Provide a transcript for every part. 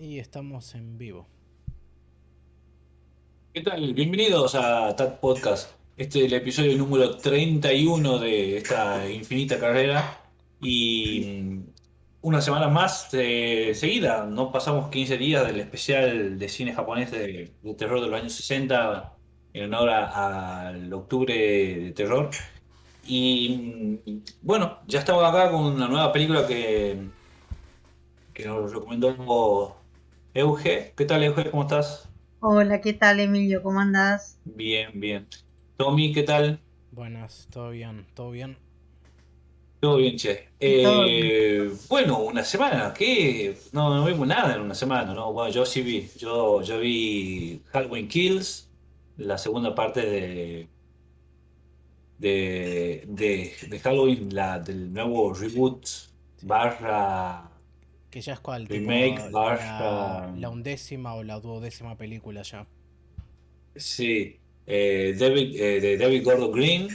Y estamos en vivo. ¿Qué tal? Bienvenidos a TAT Podcast. Este es el episodio número 31 de esta infinita carrera. Y mm, una semana más de seguida. No pasamos 15 días del especial de cine japonés de, de terror de los años 60 en honor al octubre de terror. Y mm, bueno, ya estamos acá con una nueva película que, que nos recomendó Euge. ¿Qué tal, Euge? ¿Cómo estás? Hola, ¿qué tal, Emilio? ¿Cómo andás? Bien, bien. Tommy, ¿qué tal? Buenas, todo bien, todo bien. Todo bien, che. Todo Eh, bueno, una semana, ¿qué? No, no vimos nada en una semana, ¿no? Bueno, yo sí vi. Yo, yo vi Halloween Kills, la segunda parte de, de, de, de Halloween, la, del nuevo reboot barra... Que ya es cual, Remake, tipo, la, la undécima o la duodécima película ya. Sí, eh, David, eh, de David Gordon Green.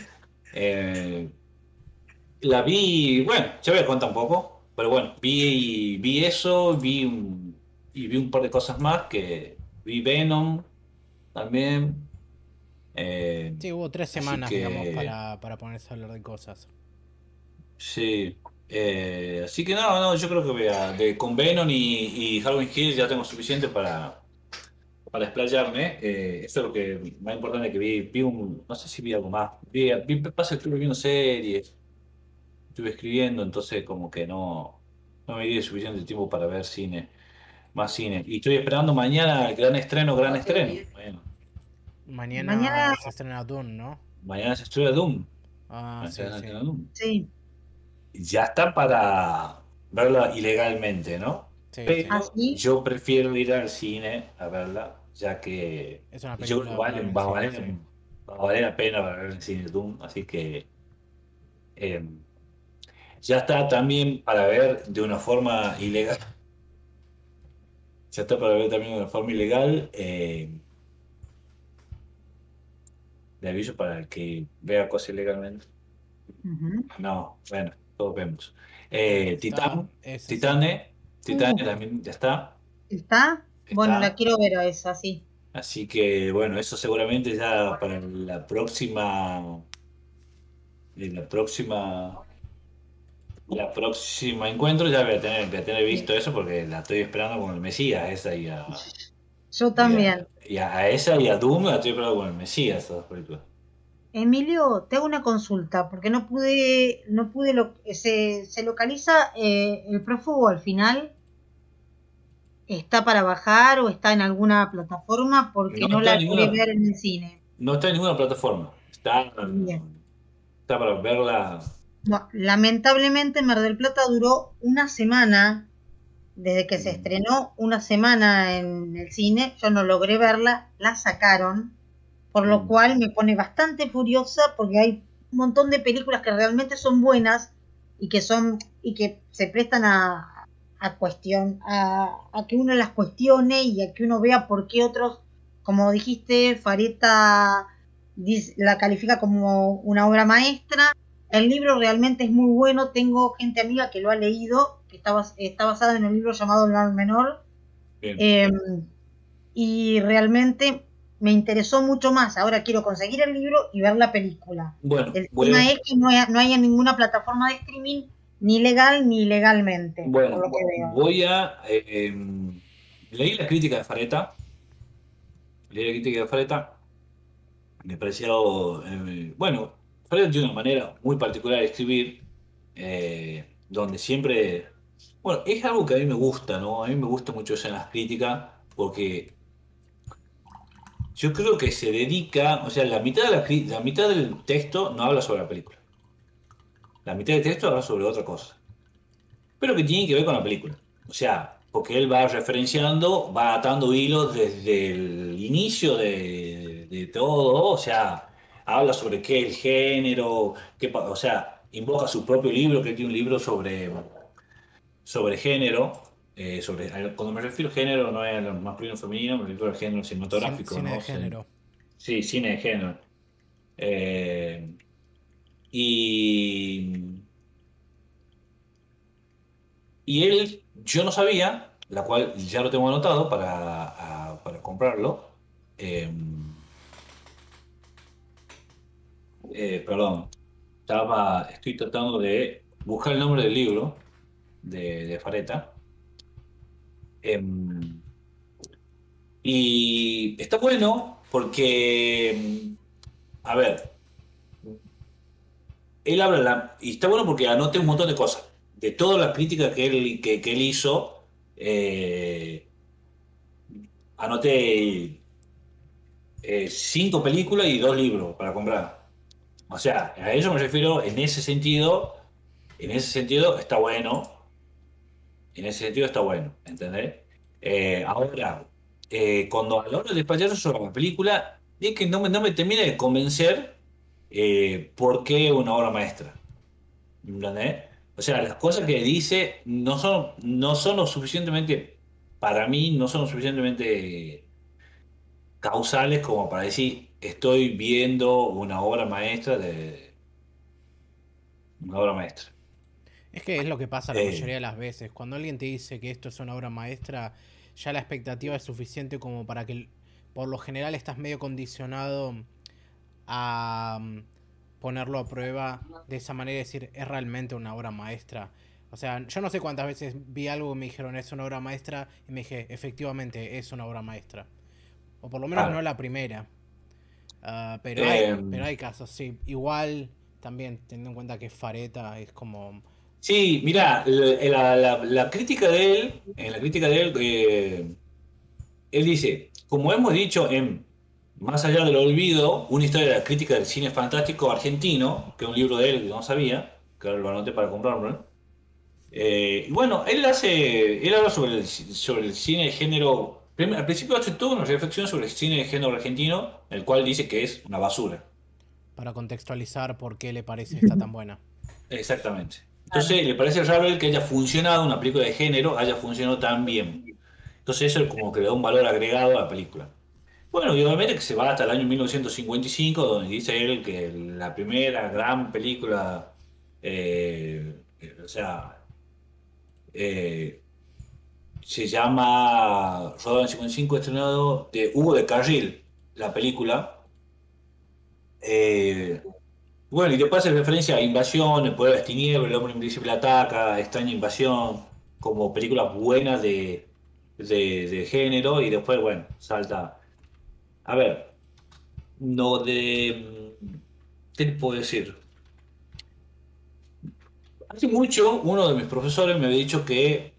Eh, la vi, bueno, ya voy a contar un poco, pero bueno, vi, vi eso, vi un, y vi un par de cosas más que vi Venom también. Eh, Sí, hubo tres semanas, que- digamos, para, para ponerse a hablar de cosas. sí, eh, así que no, no, yo creo que voy a, de, con Venom y, y Halloween Hills ya tengo suficiente para, para explayarme. Eh, eso es lo que más importante que vi. Vi un, no sé si vi algo más. Vi, vi pasa que estuve viendo series, estuve escribiendo, entonces como que no, no me di suficiente tiempo para ver cine, más cine. Y estoy esperando mañana el gran estreno, gran estreno. Bueno, Mañana, Mañana- se estrena Dune, ¿no? mañana se estrena Doom. Ah, Mañana sí, se sí. estrena Doom. Sí. Ya está para verla ilegalmente, ¿no? Sí, Pero sí. ¿Ah, yo prefiero ir al cine a verla, ya que Es una yo vale- va, a en valer, cine, sí. va a valer la pena ver el cine Doom, así que eh, ya está también para ver de una forma ilegal. Ya está para ver también de una forma ilegal. eh, de aviso para el que vea cosas ilegalmente. No, bueno, todos vemos. Eh, sí. Titane, Titane Uh. también ya está. ¿Está? Bueno, Está. la quiero ver a esa, sí. Así que bueno, eso seguramente ya para la próxima, la próxima, la próxima encuentro ya voy a tener, voy a tener visto eso porque la estoy esperando con el Mesías, esa y a, Yo también. y a, a esa y a Doom la estoy esperando con el Mesías, esas películas. Emilio, te hago una consulta, porque no pude, no pude, lo, se, se localiza eh, el prófugo al final. ¿Está para bajar o está en alguna plataforma? Porque No la pude ver en el cine. No está en ninguna plataforma, está, Bien. está para verla. Lamentablemente Mar del Plata duró una semana, desde que se Mm. estrenó, una semana en el cine, yo no logré verla, la sacaron, por lo Mm. cual me pone bastante furiosa porque hay un montón de películas que realmente son buenas y que son y que se prestan a, a cuestión a, a que uno las cuestione y a que uno vea por qué otros, como dijiste, Fareta la califica como una obra maestra el libro realmente es muy bueno. Tengo gente amiga que lo ha leído, que está, bas- está basado en un libro llamado El Menor. Eh, y realmente me interesó mucho más. Ahora quiero conseguir el libro y ver la película. Bueno, El tema es que no hay, no hay en ninguna plataforma de streaming, ni legal ni ilegalmente, Bueno, por lo que veo. voy a. eh, em, leí la crítica de Fareta. Leí la crítica de Fareta. Me pareció. eh, bueno, Fareta tiene una manera muy particular de escribir. eh, donde siempre. Bueno, es algo que a mí me gusta, ¿no? A mí me gusta mucho eso en las críticas. Porque. Yo creo que se dedica. O sea, la mitad, de la, la mitad del texto no habla sobre la película. La mitad del texto habla sobre otra cosa pero que tiene que ver con la película. O sea, porque él va referenciando, va atando hilos desde el inicio de, todo, o sea, habla sobre qué el género, qué, o sea, invoca su propio libro, que tiene un libro sobre, sobre género, eh, sobre, cuando me refiero a género no es al masculino o femenino, me refiero al género cinematográfico. Cine ¿no? de género. Sí, cine de género. Eh, y, y él, yo no sabía, la cual ya lo tengo anotado para, a- para comprarlo. Eh, eh, perdón, estaba, estoy tratando de buscar el nombre del libro de, de Fareta. Em, y está bueno porque, em, a ver, él habla, la- y está bueno porque anoté un montón de cosas. De todas las críticas que él, que él hizo, eh, anoté eh, cinco películas y dos libros para comprar. O sea, a eso me refiero en ese sentido. En ese sentido está bueno. En ese sentido está bueno, ¿entendés? Eh, ahora, eh, cuando a de despachar sobre la película, es que no me, no me termina de convencer eh, por qué una obra maestra. ¿Entendés? O sea, las cosas que dice no son, no son lo suficientemente, para mí, no son lo suficientemente causales como para decir, estoy viendo una obra maestra de... Una obra maestra. Es que es lo que pasa la Eh. mayoría de las veces. Cuando alguien te dice que esto es una obra maestra, ya la expectativa es suficiente como para que, por lo general, estás medio condicionado a mm, ponerlo a prueba de esa manera y decir, es realmente una obra maestra. O sea, yo no sé cuántas veces vi algo y me dijeron, es una obra maestra, y me dije, efectivamente, es una obra maestra. O por lo menos Claro. no la primera. Ah, pero, hay, Em. pero hay casos, sí. Igual, también, teniendo en cuenta que Fareta es como... Sí, mira, la, la- la crítica de él, en la crítica de él, eh, él dice, como hemos dicho en Más allá del olvido, una historia de la crítica del cine fantástico argentino, que es un libro de él que no sabía, que ahora lo anoté para comprarlo. Eh, y bueno, él hace, él habla sobre el, sobre el cine de género, al principio hace toda una reflexión sobre el cine de género argentino, el cual dice que es una basura. para contextualizar por qué le parece esta tan buena. Exactamente. Entonces le parece raro el que haya funcionado una película de género, haya funcionado tan bien. Entonces eso es como que le da un valor agregado a la película. Bueno, y obviamente que se va hasta el año 1955, donde dice él que la primera gran película, eh, eh, o sea, eh, se llama Rodado en 55, estrenado de Hugo de Carril, la película. Eh, bueno, y después hace referencia a Invasión, El Poder de las Tinieblas, El Hombre Invisible Ataca, Extraña Invasión, como películas buenas de, de, género, y después, bueno, salta. A ver, no de. ¿Qué te puedo decir? Hace mucho, uno de mis profesores me había dicho que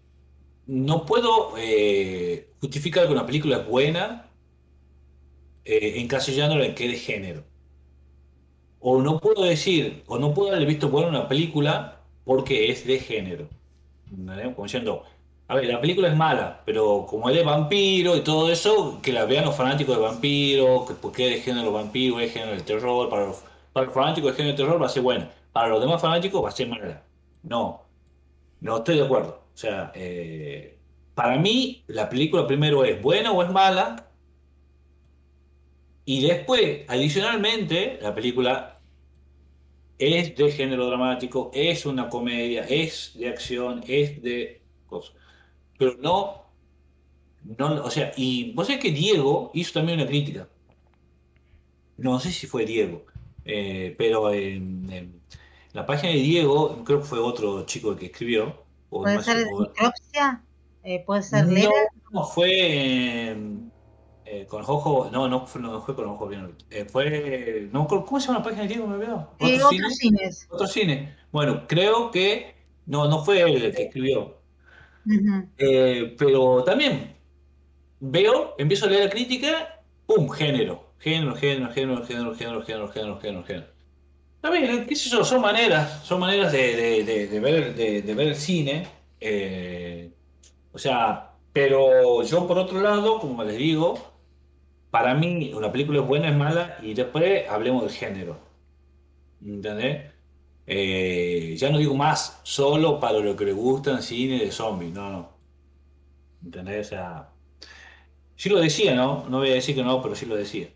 no puedo eh, justificar que una película es buena eh, encasillándola en es de género o no puedo decir, o no puedo haber visto buena una película porque es de género. Como diciendo, a ver, la película es mala, pero como es de vampiro y todo eso, que la vean los fanáticos de vampiro, que porque es de género vampiro, es de género del terror, para los, para los fanáticos de género de terror va a ser buena, para los demás fanáticos va a ser mala. No, no estoy de acuerdo. O sea, eh, para mí la película primero es buena o es mala, y después, adicionalmente, la película es de género dramático, es una comedia, es de acción, es de cosas. Pero no, no, o sea, y vos sabés que Diego hizo también una crítica. No sé si fue Diego, eh, pero en, en la página de Diego, creo que fue otro chico el que escribió. o ¿Puede ser o-? Eh, ¿Puede ser no, Lera? no, fue eh, eh, con Jojo, no, no, no fue con los ojos bien. Eh, fue, no, ¿cómo se llama la página de Diego? Me olvidó. Eh, otros cines? Otros cines. Bueno, creo que, no, no fue él el que eh. escribió. Eh, pero también veo, empiezo a leer la crítica, ¡pum! Género. Género, género, género, género, género, género, género, género. género. También, qué sé yo, son maneras, son maneras de, de, de ver, de, ver el cine. o sea, pero yo por otro lado, como les digo, para mí una película es buena, es mala, y después hablemos del género. ¿Entendés? Eh, ya no digo más solo para lo que le gustan cine de zombies, no, no. ¿Entendés? O sea, sí lo decía, ¿no? No voy a decir que no, pero sí lo decía.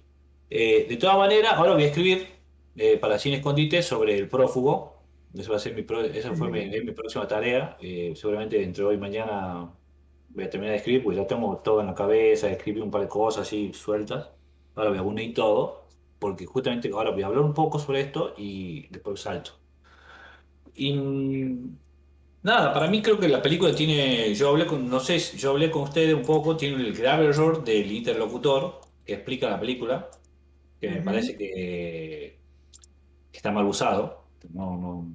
Eh, de todas maneras, ahora voy a escribir eh, para Cine Escondite sobre el prófugo. Esa va a ser mi, pro- esa fue mi, mi próxima tarea. Eh, seguramente entre hoy y mañana voy a terminar de escribir, porque ya tengo todo en la cabeza, escribí un par de cosas así sueltas. Ahora voy a unir todo, porque justamente ahora voy a hablar un poco sobre esto y después salto. Y nada, para mí creo que la película tiene, yo hablé con, no sé, yo hablé con ustedes un poco, tiene el grave error del interlocutor que explica la película, que me Ujú. parece que está mal usado, no, no,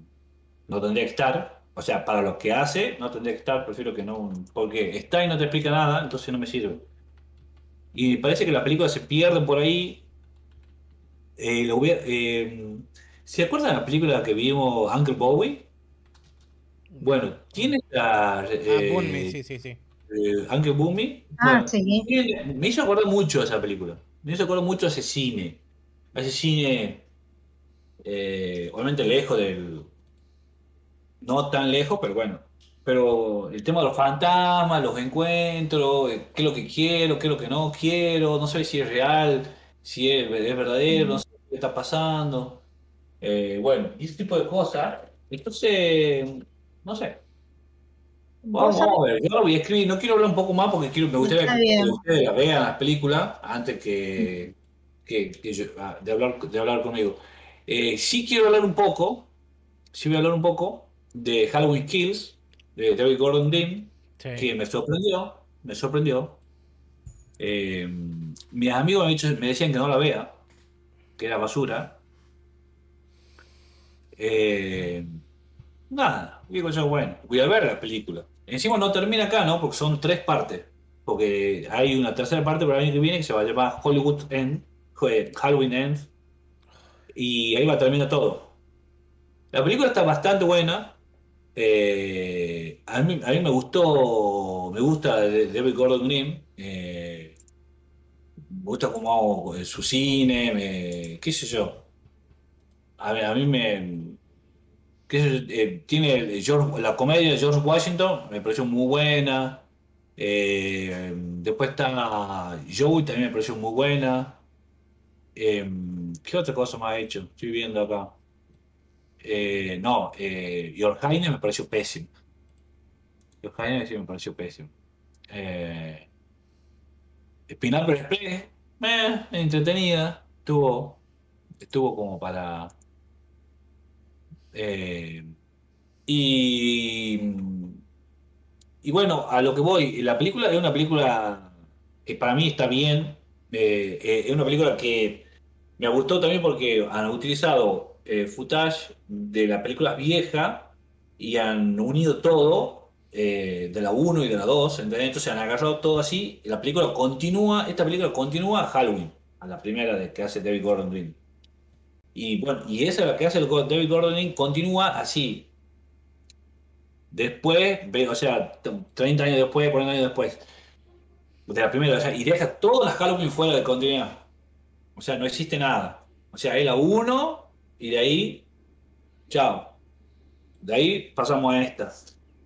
no tendría que estar. O sea, para lo que hace, no tendría que estar, prefiero que no, porque está y no te explica nada, entonces no me sirve. Y parece que la película se pierde por ahí. Eh, lo hubiera- eh, ¿se acuerdan de la película que vimos, Uncle Bowie? Bueno, tiene la... Ah, eh, Bunmy, sí, sí, sí. eh, Uncle Bowie. Ah, Bueno, sí. tiene- me hizo acordar mucho a esa película. Me hizo acordar mucho a ese cine. A ese cine, eh, obviamente lejos del... No tan lejos, pero bueno. Pero el tema de los fantasmas, los encuentros, eh, qué es lo que quiero, qué es lo que no quiero, no sé si es real, si es, es verdadero, no sé qué está pasando. Eh, bueno, y ese tipo de cosas. Entonces, no sé. Vamos, a ver, yo lo voy a escribir, no quiero hablar un poco más porque quiero, me gustaría que, ustedes vean las películas antes que, que- que yo- ah, de, hablar, de hablar conmigo. Eh, sí quiero hablar un poco, sí voy a hablar un poco de Halloween Kills, de David Gordon Green, Sí. que me sorprendió, me sorprendió. Eh, mis amigos me, dicho- me decían que no la vea, que era basura. Eh, nada, digo yo, bueno, voy a ver la película. Encima no termina acá, ¿no? Porque son tres partes. Porque hay una tercera parte para el año que viene que se va a llamar Hollywood End, eh, Halloween End. Y ahí va a terminar todo. La película está bastante buena. Eh, a, mí, a mí me gustó, me gusta David Gordon Green. eh, me gusta hago eh, su cine, qué sé yo. A mí, me, qué sé yo, tiene la comedia de George Washington, me pareció muy buena. Después está Joey, también me pareció muy buena. Eh, ¿qué otra cosa más ha hecho? Estoy viendo acá. Eh, no, eh, Highness me pareció pésimo. Highness sí me pareció pésimo. Eh, Pineapple Express, eh, entretenida, estuvo, estuvo como para... eh, y, bueno, a lo que voy, la película es una película que para mí está bien, eh, es una película que me gustó también porque han utilizado eh, footage de la película vieja y han unido todo eh, de la 1 y de la 2, ¿entendés? Entonces han agarrado todo así y la película continúa, esta película continúa a Halloween, a la primera de que hace David Gordon Green. Y bueno, y esa la que hace el David Gordon Green continúa así. Después, o sea, t- 30 años después, 40 años después de la primera, o sea, y deja todas las Halloween fuera de continuidad. O sea, no existe nada. O sea, es la 1 y de ahí, chao. De ahí pasamos a esta.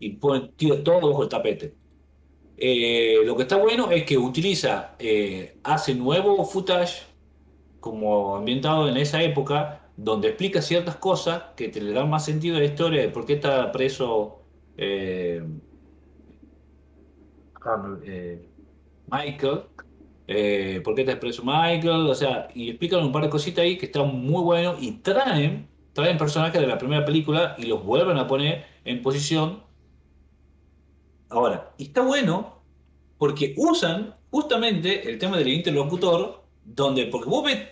Y pone, tira todo bajo el tapete. Eh, lo que está bueno es que utiliza, eh, hace nuevo footage como ambientado en esa época, donde explica ciertas cosas que te le dan más sentido a la historia de por qué está preso eh, Michael, eh, por qué está preso Michael, o sea, y explican un par de cositas ahí que están muy buenos y traen, traen personajes de la primera película y los vuelven a poner en posición. Ahora, y está bueno porque usan justamente el tema del interlocutor, donde, porque vos ves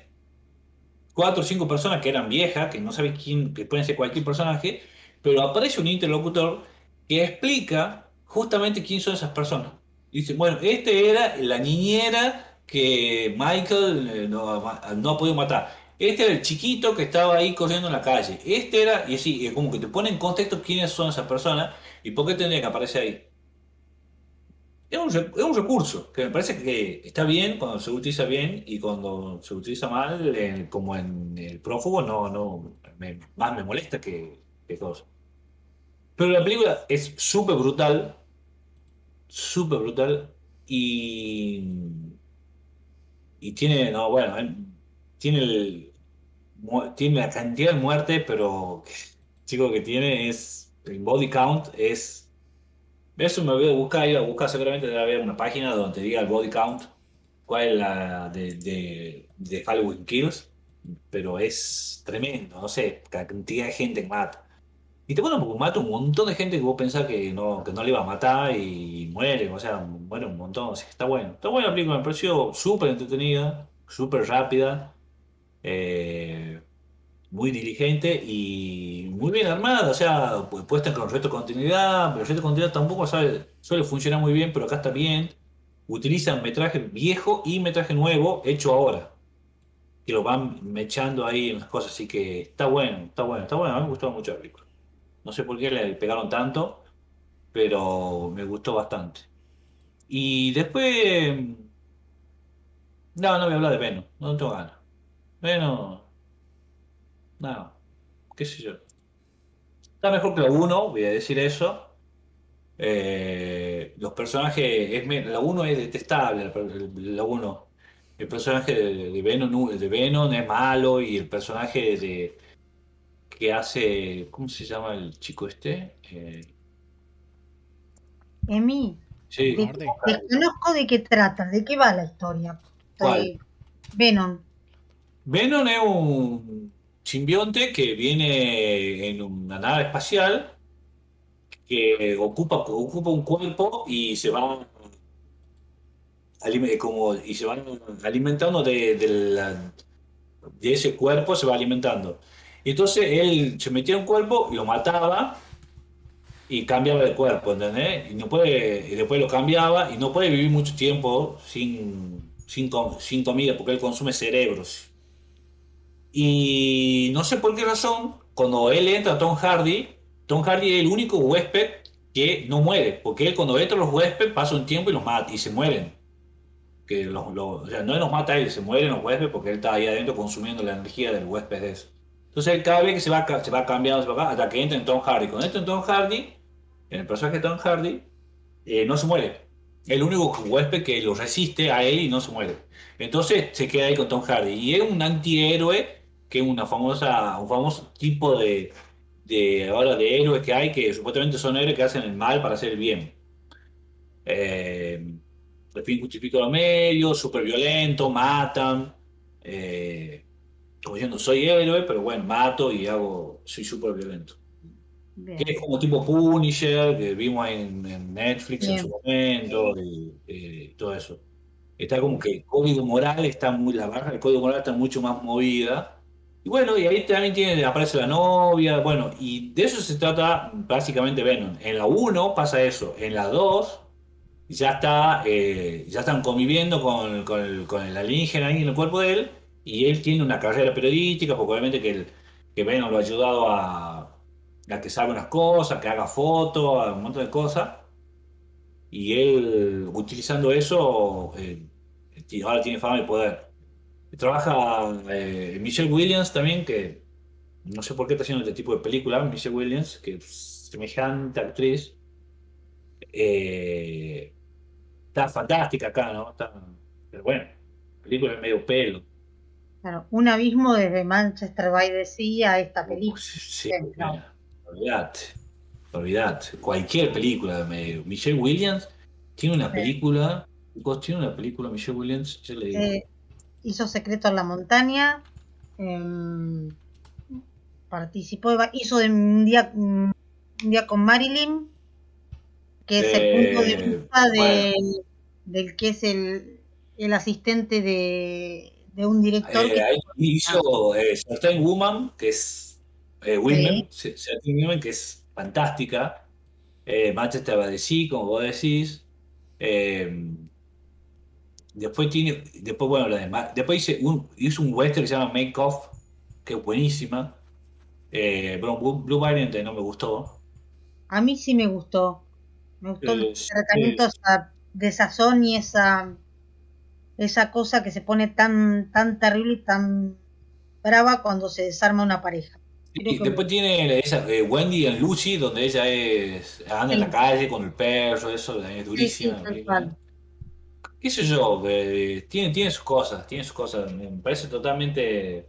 cuatro o cinco personas que eran viejas, que no sabes quién, que pueden ser cualquier personaje, pero aparece un interlocutor que explica justamente quién son esas personas. Dice, bueno, este era la niñera que Michael eh, no, no ha podido matar. Este era el chiquito que estaba ahí corriendo en la calle. Este era, y así, como que te pone en contexto quiénes son esas personas y por qué tendría que aparecer ahí. Es un, es un recurso que me parece que está bien cuando se utiliza bien y cuando se utiliza mal, como en el prófugo, no, no, me- más me molesta que, que cosa. Pero la película es súper brutal, súper brutal y, y tiene, no, bueno, eh, tiene, el, tiene la cantidad de muerte, pero chico que tiene es, el body count es Eso me voy a buscar, iba a buscar seguramente debe haber una página donde diga el body count, cuál es la de, de, de Halloween Kills, pero es tremendo, no sé, cantidad de gente que mata. Y te bueno, porque mata un montón de gente que vos pensás que no, que no le iba a matar y muere, o sea, muere un montón, así que está bueno. Está buena la película, me pareció súper entretenida, súper rápida, eh, muy diligente y muy bien armada, o sea, pu- puesta con resto de continuidad, pero el resto de continuidad tampoco sabe, suele funcionar muy bien, pero acá está bien. Utilizan metraje viejo y metraje nuevo hecho ahora que lo van mechando ahí en las cosas, así que está bueno, está bueno, está bueno, me gustó mucho la película. No sé por qué le pegaron tanto, pero me gustó bastante. Y después, no, no voy a hablar de Venom, no tengo ganas. Venom, no, qué sé yo. Está mejor que la uno voy a decir eso. Eh, los personajes, es, la uno es detestable, la, la uno. El personaje de, de Venom, de Venom es malo y el personaje de que hace, ¿cómo se llama el chico este? Eh, Emi, sí, desconozco de qué trata, de qué va la historia. ¿Cuál? Venom. Venom es un simbionte que viene en una nave espacial que ocupa, ocupa un cuerpo y se va como y se van alimentando de, de la- de ese cuerpo, se va alimentando. Y entonces él se metía en un cuerpo lo mataba y cambiaba de cuerpo, ¿entendés? Y, no puede, y después lo cambiaba y no puede vivir mucho tiempo sin, sin, sin comida porque él consume cerebros. Y no sé por qué razón, cuando él entra a Tom Hardy, Tom Hardy es el único huésped que no muere, porque él cuando entra a los huéspedes pasa un tiempo y los mata y se mueren. Que los- o sea, no los mata él, se mueren los huéspedes porque él está ahí adentro consumiendo la energía del huésped de eso. Entonces cada vez que se va, se va cambiando, hasta que entra en Tom Hardy. Cuando entra en Tom Hardy, en el personaje de Tom Hardy, eh, no se muere. El único huésped que lo resiste a él y no se muere. Entonces se queda ahí con Tom Hardy. Y es un antihéroe que es una famosa, un famoso tipo de, de ahora de héroes que hay que supuestamente son héroes que hacen el mal para hacer el bien. Eh, fin justifica los medios, súper violento, matan. Eh, como diciendo, soy héroe, pero bueno, mato y hago, soy súper violento. Bien. Que es como tipo Punisher, que vimos en, en Netflix en Bien. su momento, y, eh, todo eso. Está como que el código moral está muy, la barra del código moral está mucho más movida. Y bueno, y ahí también tiene, aparece la novia, bueno, y de eso se trata básicamente Venom. En la 1 pasa eso, en la 2 ya está, eh, ya están conviviendo con, con el, con el alienígena ahí en el cuerpo de él, y él tiene una carrera periodística, porque obviamente que, el, que Venom lo ha ayudado a, a que salga unas cosas, que haga fotos, un montón de cosas, y él utilizando eso, eh, ahora tiene fama y poder. Trabaja eh, Michelle Williams también, que no sé por qué está haciendo este tipo de película, Michelle Williams, que es semejante actriz. Eh, está fantástica acá, ¿no? Está, pero bueno, la película es medio pelo. Claro, un abismo desde Manchester by the Sea a esta película. Sí, no. olvídate, olvídate. Cualquier película, me- Michelle Williams tiene una Sí. película, chicos, tiene una película Michelle Williams, yo le digo. Eh, hizo Secreto en la Montaña. em, participó, de hizo de un día, un día con Marilyn, que es el punto de Eh, vista de- del que es el, el asistente de, de un director. Eh, que- ahí hizo eh, Certain Woman, que es eh, Women, Ce- Certain Women, que es fantástica. Eh, Manchester by the Sea, como vos decís. Eh, después tiene, después, bueno, la demás. Después hice un, hizo un western que se llama Make Off, que es buenísima. Blue, Blue Variant no me gustó. A mí sí me gustó. Me gustó el tratamiento esa- de sazón y esa, esa cosa que se pone tan, tan terrible y tan brava cuando se desarma una pareja. Y después tiene esa, eh, Wendy and Lucy, donde ella es, anda en la calle con el perro, eso es Sí, sí, qué sé yo, eh, tiene, tiene sus cosas, tiene sus cosas, me parece totalmente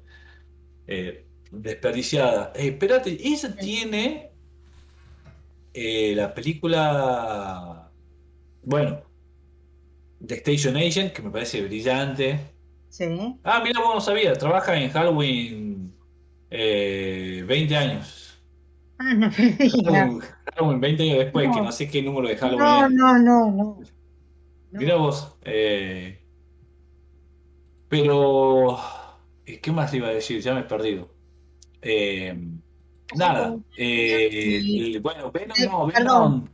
eh, desperdiciada. Eh, espérate, ella tiene la película, bueno, The Station Agent, que me parece brillante. Sí. Ah, mira, vos no sabía, trabaja en Halloween eh, 20 años. Ah, no. Halloween, Halloween 20 años después, que No. sé qué número de Halloween No, no, no, no. No. Mira vos. eh, pero, eh, ¿qué más iba a decir? Ya me he perdido. Eh, nada. bueno, Venom no, Perdón. Venom.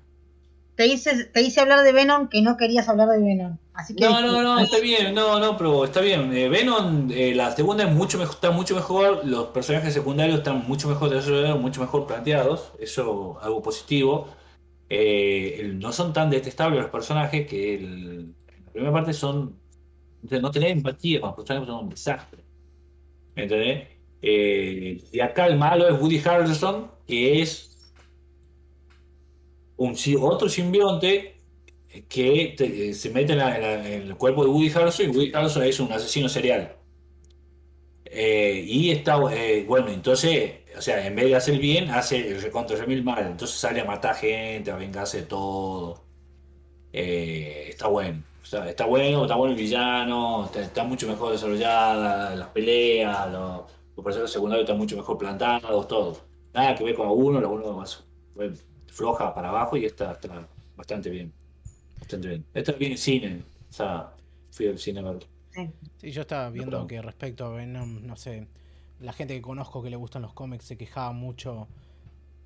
Te hice, te hice hablar de Venom que no querías hablar de Venom. Así que No, no, no, está bien, no, no, pero está bien. Eh, Venom, eh, la segunda es mucho mejor, está mucho mejor, los personajes secundarios están mucho mejor desarrollados, mucho mejor planteados, eso algo positivo. Eh, no son tan detestables los personajes que el- en la primera parte son, no tener empatía con los personajes son un desastre. ¿Entendés? Eh, y acá el malo es Woody Harrelson, que es un, otro simbionte que eh, se mete en, la- el cuerpo de Woody Harrelson y Woody Harrelson es un asesino serial. Eh, y está, eh, bueno, entonces, o sea, en vez de hacer bien, hace el recontra remil mal. Entonces sale a matar gente, a vengarse de todo. Está bueno. Está bueno, está bueno el villano, está, mucho mejor desarrollada, las peleas, los, los personajes secundarios están mucho mejor plantados, todo. Nada que ver con uno, la uno más bueno, floja para abajo y esta está bastante bien. Bastante bien. Esta viene en cine, o sea, fui al cine a verlo. Sí. Sí, yo estaba viendo que respecto a Venom, no sé, la gente que conozco que le gustan los cómics se quejaba mucho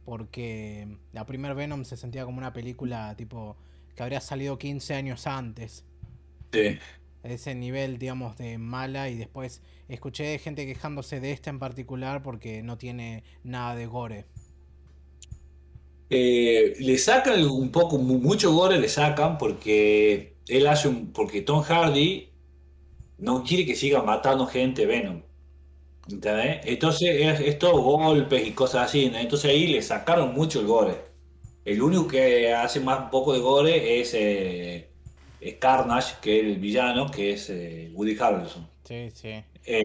porque la primer Venom se sentía como una película tipo que habría salido 15 años antes. Sí. Ese nivel, digamos, de mala y después escuché gente quejándose de esta en particular porque no tiene nada de gore. Eh, le sacan un poco, mu- mucho gore le sacan porque él hace un, porque Tom Hardy no quiere que siga matando gente Venom. ¿Entendés? Entonces es, es todo golpes y cosas así. Entonces ahí le sacaron mucho el gore. El único que hace más un poco de gore es, eh, es Carnage, que es el villano, que es eh, Woody Harrelson. Sí, sí. Eh,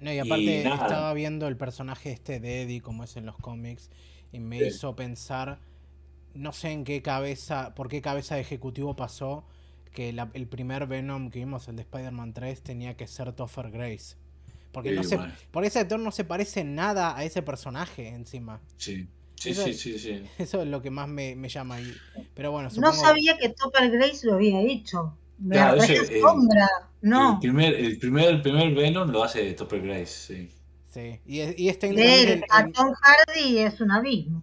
No, y aparte nada. estaba viendo el personaje este de Eddie, como es en los cómics, y me Sí. hizo pensar, no sé en qué cabeza, por qué cabeza de ejecutivo pasó que la- el primer Venom que vimos, el de Spider-Man 3, tenía que ser Topher Grace. Porque no se, bueno. por ese actor no se parece nada a ese personaje encima. sí, sí, Eso- sí, sí, sí. Eso es lo que más me, me llama. Y, pero bueno, No sabía que Topper Grace lo había hecho. Me Claro, ese. El No. primer, el primer, el primer Venom lo hace Topper Grace, sí. Sí, y es, y es De técnicamente el- a Tom Hardy es un abismo.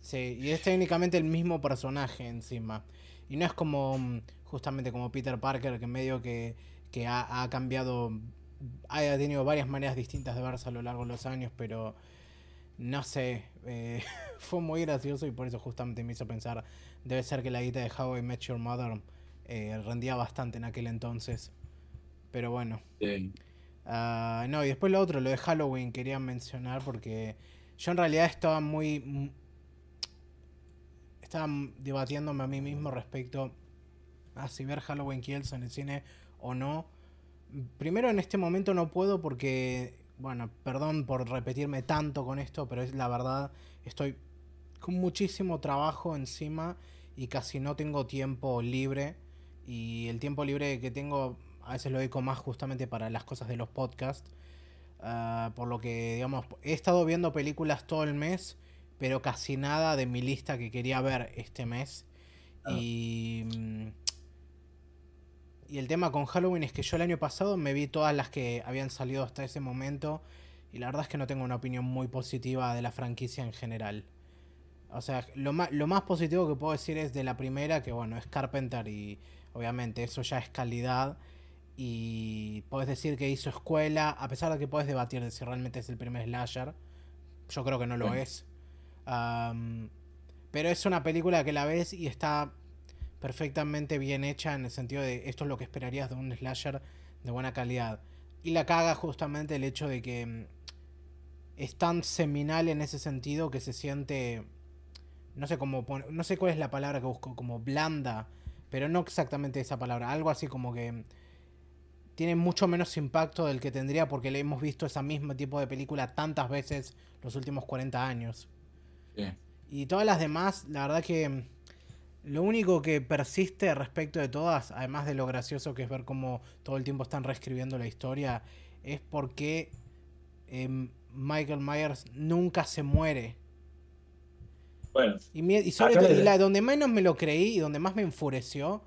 Sí, y es técnicamente el mismo personaje encima. Y no es como mm, justamente como Peter Parker, que medio que, que ha, ha cambiado, ha tenido varias maneras distintas de verse a lo largo de los años, pero no sé, eh, fue muy gracioso y por eso justamente me hizo pensar, debe ser que la guita de How I Met Your Mother eh, rendía bastante en aquel entonces. Pero bueno. Sí. Ah, no, y después lo otro, lo de Halloween quería mencionar porque yo en realidad estaba muy... mm, Estaba debatiéndome a mí mismo respecto a si ver Halloween Kills en el cine o no. Primero en este momento no puedo porque, bueno, perdón por repetirme tanto con esto, pero es la verdad, estoy con muchísimo trabajo encima y casi no tengo tiempo libre. Y el tiempo libre que tengo a veces lo dedico más justamente para las cosas de los podcasts. Ah, por lo que, digamos, he estado viendo películas todo el mes, pero casi nada de mi lista que quería ver este mes. Ah. Y. mm, Y el tema con Halloween es que yo el año pasado me vi todas las que habían salido hasta ese momento. Y la verdad es que no tengo una opinión muy positiva de la franquicia en general. O sea, lo más, lo más positivo que puedo decir es de la primera, que bueno, es Carpenter y obviamente eso ya es calidad. Y puedes decir que hizo escuela, a pesar de que puedes debatir de si realmente es el primer slasher. Yo creo que no lo Bueno. es. Pero es una película que la ves y está perfectamente bien hecha en el sentido de esto es lo que esperarías de un slasher de buena calidad. Y la caga justamente el hecho de que mm, es tan seminal en ese sentido que se siente no sé cómo no sé cuál es la palabra que busco, como blanda, pero no exactamente esa palabra, algo así como que tiene mucho menos impacto del que tendría porque le hemos visto ese mismo tipo de película tantas veces los últimos 40 años. Sí. Y todas las demás, la verdad que lo único que persiste respecto de todas, además de lo gracioso que es ver cómo todo el tiempo están reescribiendo la historia, es porque em, Michael Myers nunca se muere. Bueno, Y, mi- y sobre todo, y la donde menos me lo creí y donde más me enfureció,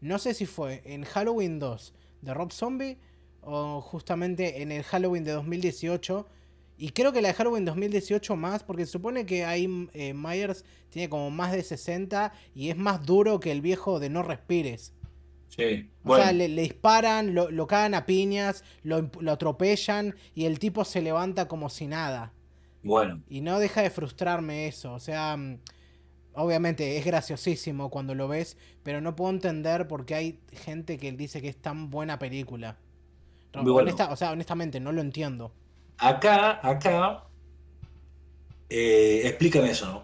no sé si fue en Halloween 2 de Rob Zombie o justamente en el Halloween de 2018. Y creo que la de Halloween 2018 más, porque se supone que ahí eh, Myers tiene como más de 60 y es más duro que el viejo de No Respires. sí. O Bueno, sea, le, le disparan, lo, lo cagan a piñas, lo, lo atropellan y el tipo se levanta como si nada. bueno. Y no deja de frustrarme eso. O sea, mm, obviamente es graciosísimo cuando lo ves, pero no puedo entender por qué hay gente que dice que es tan buena película. Bueno. honesta- o sea, honestamente, no lo entiendo. Acá, acá, eh, explícame eso, ¿no?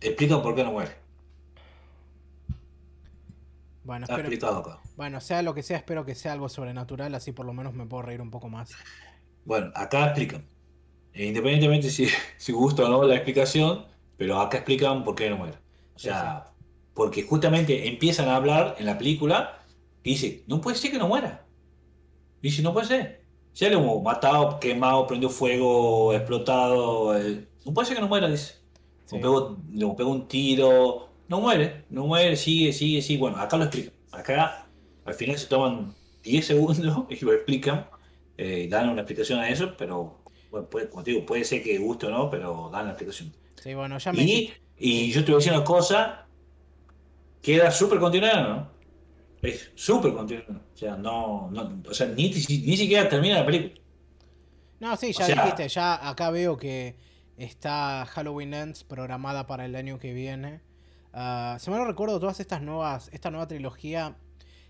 Explica por qué no muere. Bueno, Está espero, explicado acá. bueno, sea lo que sea, espero que sea algo sobrenatural, así por lo menos me puedo reír un poco más. Bueno, acá explican. E independientemente si, si gusta o no la explicación, pero acá explican por qué no muere. O sea, porque justamente empiezan a hablar en la película y dice, no puede ser que no muera. Dice, no puede ser. Ya lo hemos matado, quemado, prendió fuego, explotado. eh, no puede ser que no muera, dice. Sí. Pegó, le pegó un tiro. No muere, no muere, sigue, sigue, sigue. Bueno, acá lo explican. Acá al final se toman 10 segundos y lo explican. eh, dan una explicación a eso, pero bueno, puede, como te digo, puede ser que guste o no, pero dan la explicación. Sí, bueno, ya me Y, y yo te voy a decir una cosa, queda súper continuada, ¿no? Es súper continuada. O sea, no, no, o sea, ni, ni siquiera termina la película. No, sí, O ya sea- dijiste, ya acá veo que está Halloween Ends programada para el año que viene. Ah, si mal no recuerdo, todas estas nuevas, esta nueva trilogía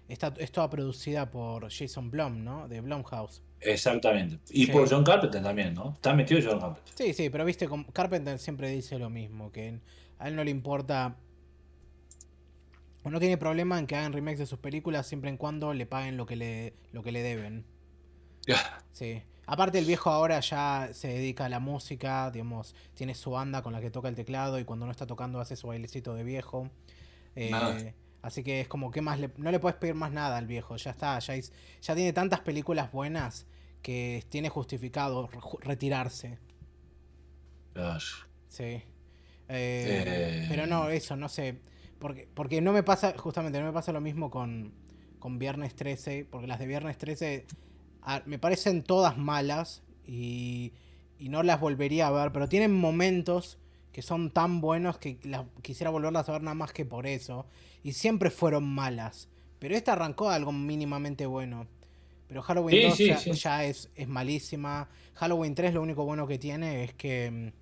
está, es toda producida por Jason Blum, ¿no? De Blumhouse. Exactamente. Y Sí. por John Carpenter también, ¿no? Está metido John Carpenter. Sí, sí, pero viste, Carpenter siempre dice lo mismo, que a él no le importa o no tiene problema en que hagan remakes de sus películas siempre en cuando le paguen lo que le, lo que le deben. Sí. Aparte el viejo ahora ya se dedica a la música, digamos, tiene su banda con la que toca el teclado y cuando no está tocando hace su bailecito de viejo. Eh. Así que es como que más le- no le puedes pedir más nada al viejo, ya está, ya, es- ya tiene tantas películas buenas que tiene justificado re- ju- retirarse. Claro. Sí. Eh, Eh. Pero no, eso, no sé. Porque, porque no me pasa, justamente, no me pasa lo mismo con, con Viernes 13, porque las de Viernes 13 ah, me parecen todas malas y, y no las volvería a ver, pero tienen momentos que son tan buenos que quisiera volverlas a ver nada más que por eso. Y siempre fueron malas. Pero esta arrancó algo mínimamente bueno. Pero Halloween Sí, 2 sí, ya, sí. ya es, es malísima. Halloween 3 lo único bueno que tiene es que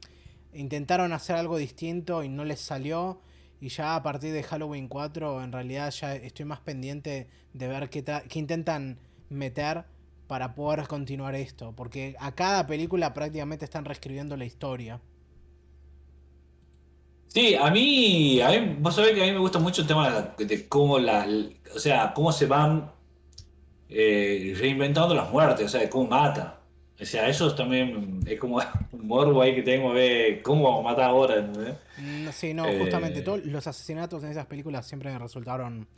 mm, intentaron hacer algo distinto y no les salió. Y ya a partir de Halloween 4 en realidad ya estoy más pendiente de ver qué, qué intentan meter para poder continuar esto. Porque a cada película prácticamente están reescribiendo la historia. Sí, a mí, a mí, vos sabés que a mí me gusta mucho el tema de, cómo la, o sea, cómo se van eh, reinventando las muertes, o sea, de cómo mata. O sea, eso también es como un morbo ahí que tengo a ver cómo vamos a matar ahora. Mm, Sí, no, Eh. justamente todos los asesinatos en esas películas siempre me resultaron,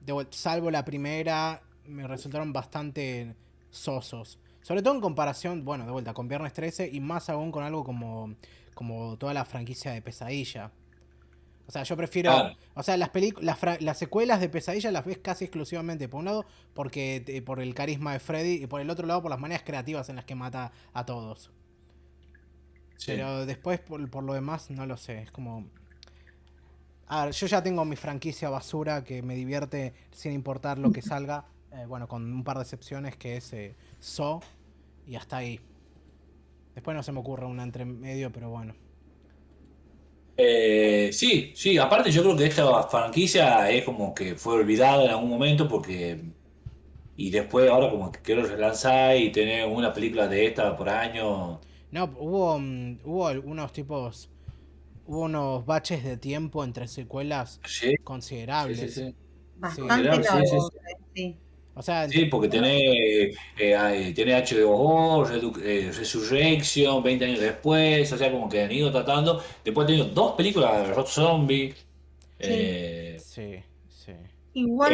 de salvo la primera, me resultaron bastante sosos. Sobre todo en comparación, bueno, de vuelta, con Viernes 13 y más aún con algo como, como toda la franquicia de Pesadilla. O sea, yo prefiero... Claro. O sea, las, las, las secuelas de Pesadilla las ves casi exclusivamente, por un lado, porque eh, por el carisma de Freddy y por el otro lado por las maneras creativas en las que mata a todos. Sí. Pero después, por, por lo demás, no lo sé. Es como. A ver, yo ya tengo mi franquicia basura que me divierte sin importar lo que salga. Eh, bueno, con un par de excepciones que es eh, So y hasta ahí. Después no se me ocurre una entre medio, pero bueno. Eh, sí, sí, aparte yo creo que esta franquicia es como que fue olvidada en algún momento porque... Y después ahora como que quiero relanzar y tener una película de esta por año. No, hubo, mm, hubo algunos tipos. Hubo unos baches de tiempo entre secuelas Sí, considerables. sí, sí. Bastante largo. Sí, sí. O sea, Sí, porque tiene, eh, hay- tiene H2O, Redu- eh, Resurrection, 20 años después, o sea, como que han ido tratando. Después ha tenido dos películas de Rob Zombie. eh, sí, sí.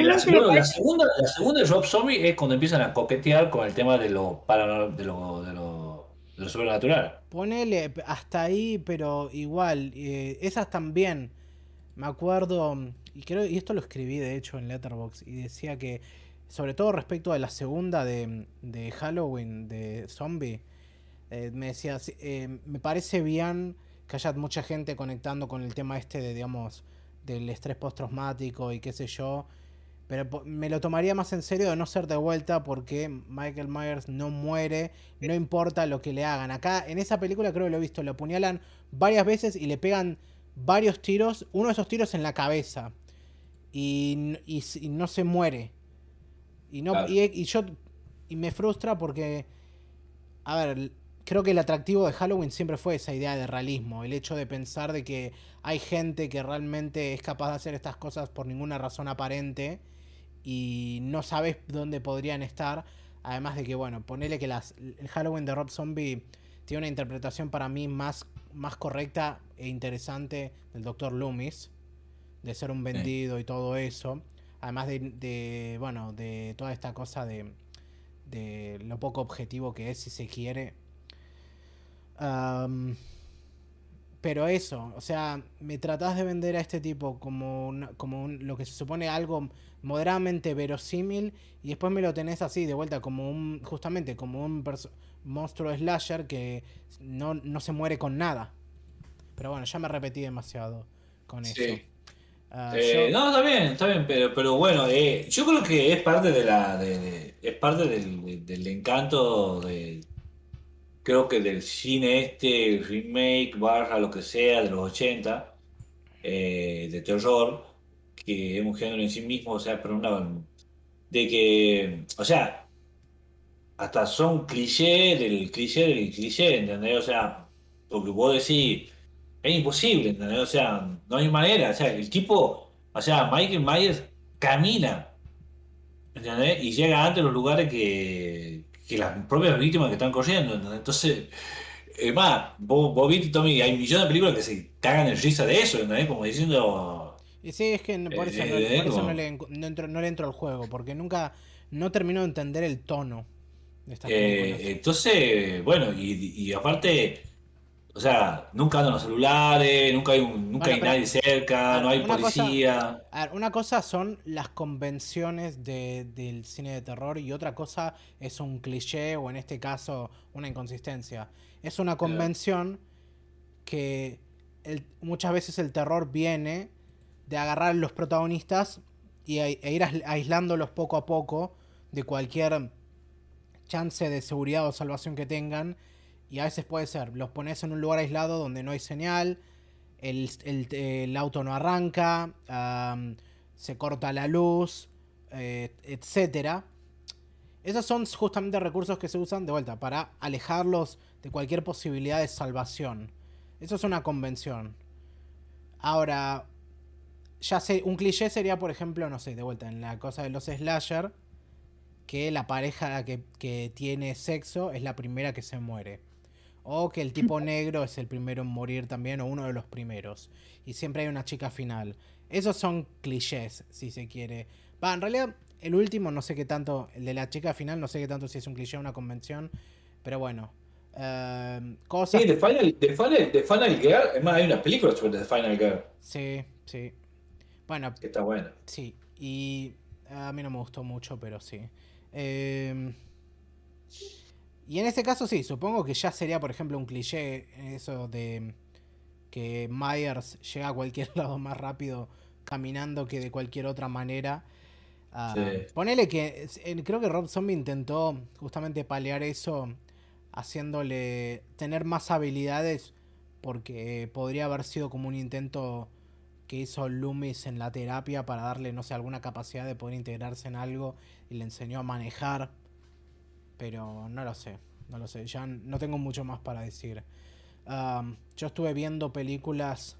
la, segunda, la, segunda, la segunda de Rob Zombie es cuando empiezan a coquetear con el tema de lo, paranor- de lo, de lo, de lo sobrenatural. Ponele hasta ahí, pero igual, eh, esas también. Me acuerdo, y creo, y esto lo escribí de hecho en Letterboxd, y decía que, sobre todo respecto a la segunda de, de Halloween, de Zombie, eh, me decía, sí, eh, me parece bien que haya mucha gente conectando con el tema este de, digamos, del estrés postraumático y qué sé yo, pero me lo tomaría más en serio de no ser de vuelta porque Michael Myers no muere, no importa lo que le hagan. Acá en esa película creo que lo he visto, lo apuñalan varias veces y le pegan varios tiros, uno de esos tiros en la cabeza y, y y no se muere. Y no Claro. y, y yo y me frustra porque a ver, creo que el atractivo de Halloween siempre fue esa idea de realismo, el hecho de pensar de que hay gente que realmente es capaz de hacer estas cosas por ninguna razón aparente y no sabes dónde podrían estar. Además de que, bueno, ponele que las, el Halloween de Rob Zombie tiene una interpretación para mí más, más correcta e interesante del Dr. Loomis, de ser un vendido y todo eso. Además de, de, bueno, de toda esta cosa de, de lo poco objetivo que es, si se quiere. Am, pero eso, o sea, me tratás de vender a este tipo como, una- como un- lo que se supone algo moderadamente verosímil y después me lo tenés así de vuelta como un, justamente como un monstruo slasher que no, no se muere con nada. Pero bueno, ya me repetí demasiado con eso. Ah, Eh, yo- no, está bien, está bien, pero, pero bueno, eh, yo creo que es parte de la, de- de- es parte del, de- del encanto de, creo que del cine este, remake, barra, lo que sea, de los 80, eh, de terror, que es un género en sí mismo, o sea, pero una, de que, o sea, hasta son cliché del cliché del cliché, ¿entendés? O sea, porque vos decís, es imposible, ¿entendés? O sea, no hay manera, o sea, el tipo, o sea, Michael Myers camina, ¿entendés? Y llega antes a los lugares que, que las propias víctimas que están corriendo, ¿entendés? Entonces, es más, vos, vos viste, Tommy, hay millones de películas que se cagan en risa de eso, ¿entendés? Como diciendo... Y sí, es que por eso, Eh, no, por eso como- no le, no entro, no le entro al juego, porque nunca, no termino de entender el tono de estas Eh, entonces, bueno, y, y aparte, o sea, nunca andan los celulares, nunca hay, un- nunca Bueno, hay nadie cerca, no hay cosa- policía. A ver, una cosa son las convenciones de- del cine de terror y otra cosa es un cliché o en este caso una inconsistencia. Es una convención que el- muchas veces el terror viene de agarrar a los protagonistas y, a- e ir ais- aislándolos poco a poco de cualquier chance de seguridad o salvación que tengan. Y a veces puede ser, los pones en un lugar aislado donde no hay señal, el, el- auto no arranca, se corta la luz, eh, etcétera. Esos son justamente recursos que se usan de vuelta para alejarlos de cualquier posibilidad de salvación. Eso es una convención. Ahora, ya sé, un cliché sería, por ejemplo, no sé, de vuelta, en la cosa de los slasher, que la pareja que, que tiene sexo es la primera que se muere. O que el tipo negro es el primero en morir también, o uno de los primeros. Y siempre hay una chica final. Esos son clichés, si se quiere. Va, en realidad, el último, no sé qué tanto, el de la chica final, no sé qué tanto si es un cliché o una convención. Pero bueno. eh, cosas. Sí, The Final, The Final, The Final Girl, es más, hay una película sobre The Final Girl, Sí, sí. Bueno, que está buena. Sí, y a mí no me gustó mucho, pero sí. Eh, y en este caso sí, supongo que ya sería, por ejemplo, un cliché eso de que Myers llega a cualquier lado más rápido caminando que de cualquier otra manera. Ah, Sí. Ponele que creo que Rob Zombie intentó justamente paliar eso haciéndole tener más habilidades porque podría haber sido como un intento que hizo Loomis en la terapia para darle, no sé, alguna capacidad de poder integrarse en algo y le enseñó a manejar. Pero no lo sé, no lo sé, ya no tengo mucho más para decir. Yo estuve viendo películas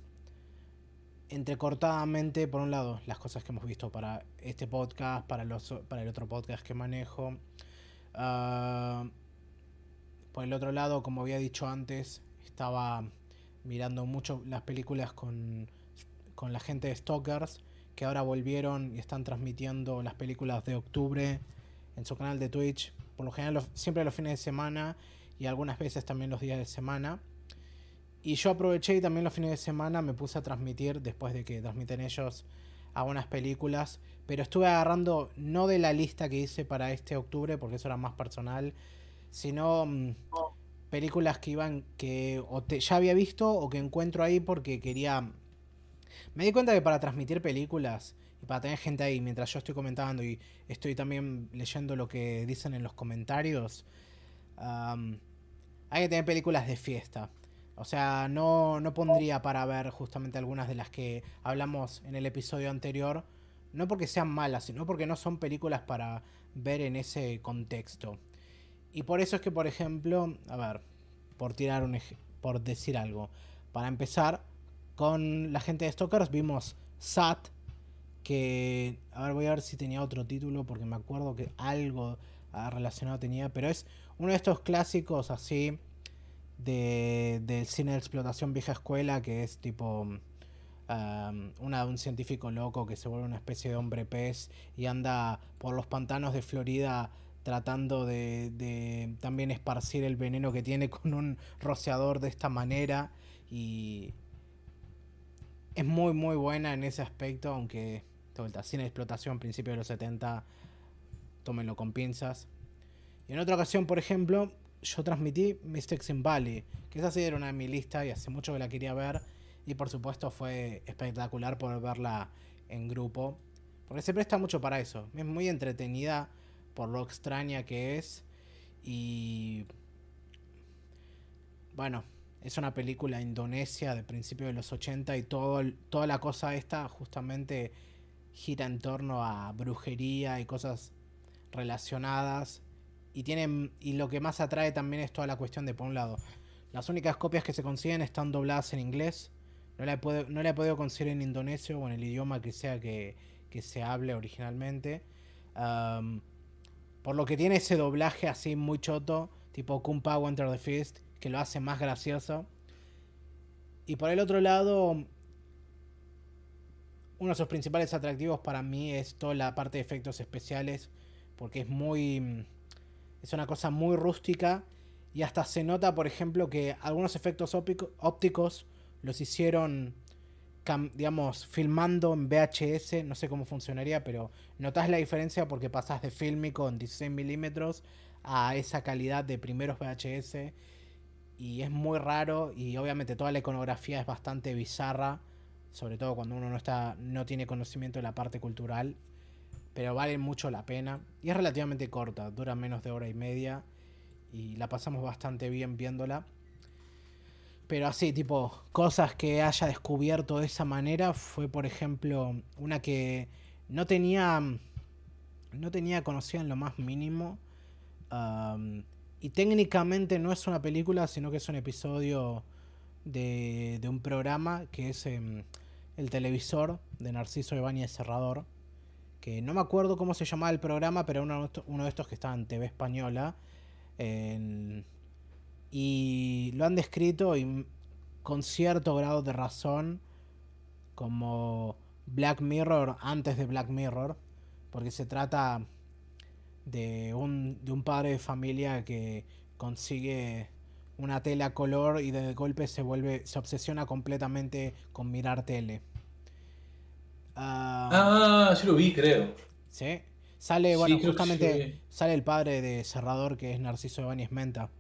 entrecortadamente, por un lado, las cosas que hemos visto para este podcast, para, los, para el otro podcast que manejo. Ah, por el otro lado, como había dicho antes, estaba mirando mucho las películas con, con la gente de Stalkers, que ahora volvieron y están transmitiendo las películas de octubre en su canal de Twitch. Por lo general, siempre los fines de semana y algunas veces también los días de semana. Y yo aproveché y también los fines de semana me puse a transmitir, después de que transmiten ellos, algunas películas. Pero estuve agarrando, no de la lista que hice para este octubre, porque eso era más personal, sino mm, películas que iban, que ya había visto o que encuentro ahí porque quería... Me di cuenta que para transmitir películas y para tener gente ahí mientras yo estoy comentando y estoy también leyendo lo que dicen en los comentarios, hay que tener películas de fiesta. O sea, no, no pondría para ver justamente algunas de las que hablamos en el episodio anterior. No porque sean malas, sino porque no son películas para ver en ese contexto. Y por eso es que, por ejemplo, a ver, por tirar un por decir algo. Para empezar, con la gente de Stalkers vimos Sat, que, a ver, voy a ver si tenía otro título, porque me acuerdo que algo ah, relacionado tenía, pero es uno de estos clásicos así de, del cine de explotación vieja escuela, que es tipo una, un científico loco que se vuelve una especie de hombre pez y anda por los pantanos de Florida tratando de, de, también esparcir el veneno que tiene con un rociador de esta manera. Y es muy muy buena en ese aspecto aunque vuelta, cine de explotación principio de los 70 tómenlo con pinzas y en otra ocasión por ejemplo yo transmití Mistakes in Valley, que esa sí era una de mi lista y hace mucho que la quería ver. Y por supuesto fue espectacular poder verla en grupo. Porque se presta mucho para eso. Es muy entretenida por lo extraña que es. Y... Bueno, es una película indonesia de principios de los 80 y todo, toda la cosa esta justamente gira en torno a brujería y cosas relacionadas. Y tienen y lo que más atrae también es toda la cuestión de por un lado las únicas copias que se consiguen están dobladas en inglés. No la he, podido, no la he conseguir en indonesio o en el idioma que sea que, que se hable originalmente. Por lo que tiene ese doblaje así muy choto tipo Kung Pao Enter the Fist que lo hace más gracioso. Y por el otro lado uno de sus principales atractivos para mí es toda la parte de efectos especiales porque es muy es una cosa muy rústica y hasta se nota, por ejemplo, que algunos efectos ópticos los hicieron, digamos, filmando en VHS. No sé cómo funcionaría, pero notas la diferencia porque pasas de fílmico en 16 milímetros a esa calidad de primeros VHS. Y es muy raro y obviamente toda la iconografía es bastante bizarra, sobre todo cuando uno no, está, no tiene conocimiento de la parte cultural pero vale mucho la pena. Y es relativamente corta, dura menos de hora y media. Y la pasamos bastante bien viéndola. Pero así, tipo, cosas que haya descubierto de esa manera fue, por ejemplo, una que no tenía. No tenía conocida en lo más mínimo. y técnicamente no es una película, sino que es un episodio de, de un programa que es em, El televisor de Narciso Ibáñez Cerrador que no me acuerdo cómo se llamaba el programa, pero uno, de estos que estaba en TV Española. y lo han descrito con cierto grado de razón como Black Mirror antes de Black Mirror, porque se trata de un, de un padre de familia que consigue una tele a color y de golpe se vuelve, se obsesiona completamente con mirar tele. Ah, sí lo vi, creo. Sí. Sale, bueno, justamente sale el padre de Cerrador, que es Narciso Ibáñez Menta.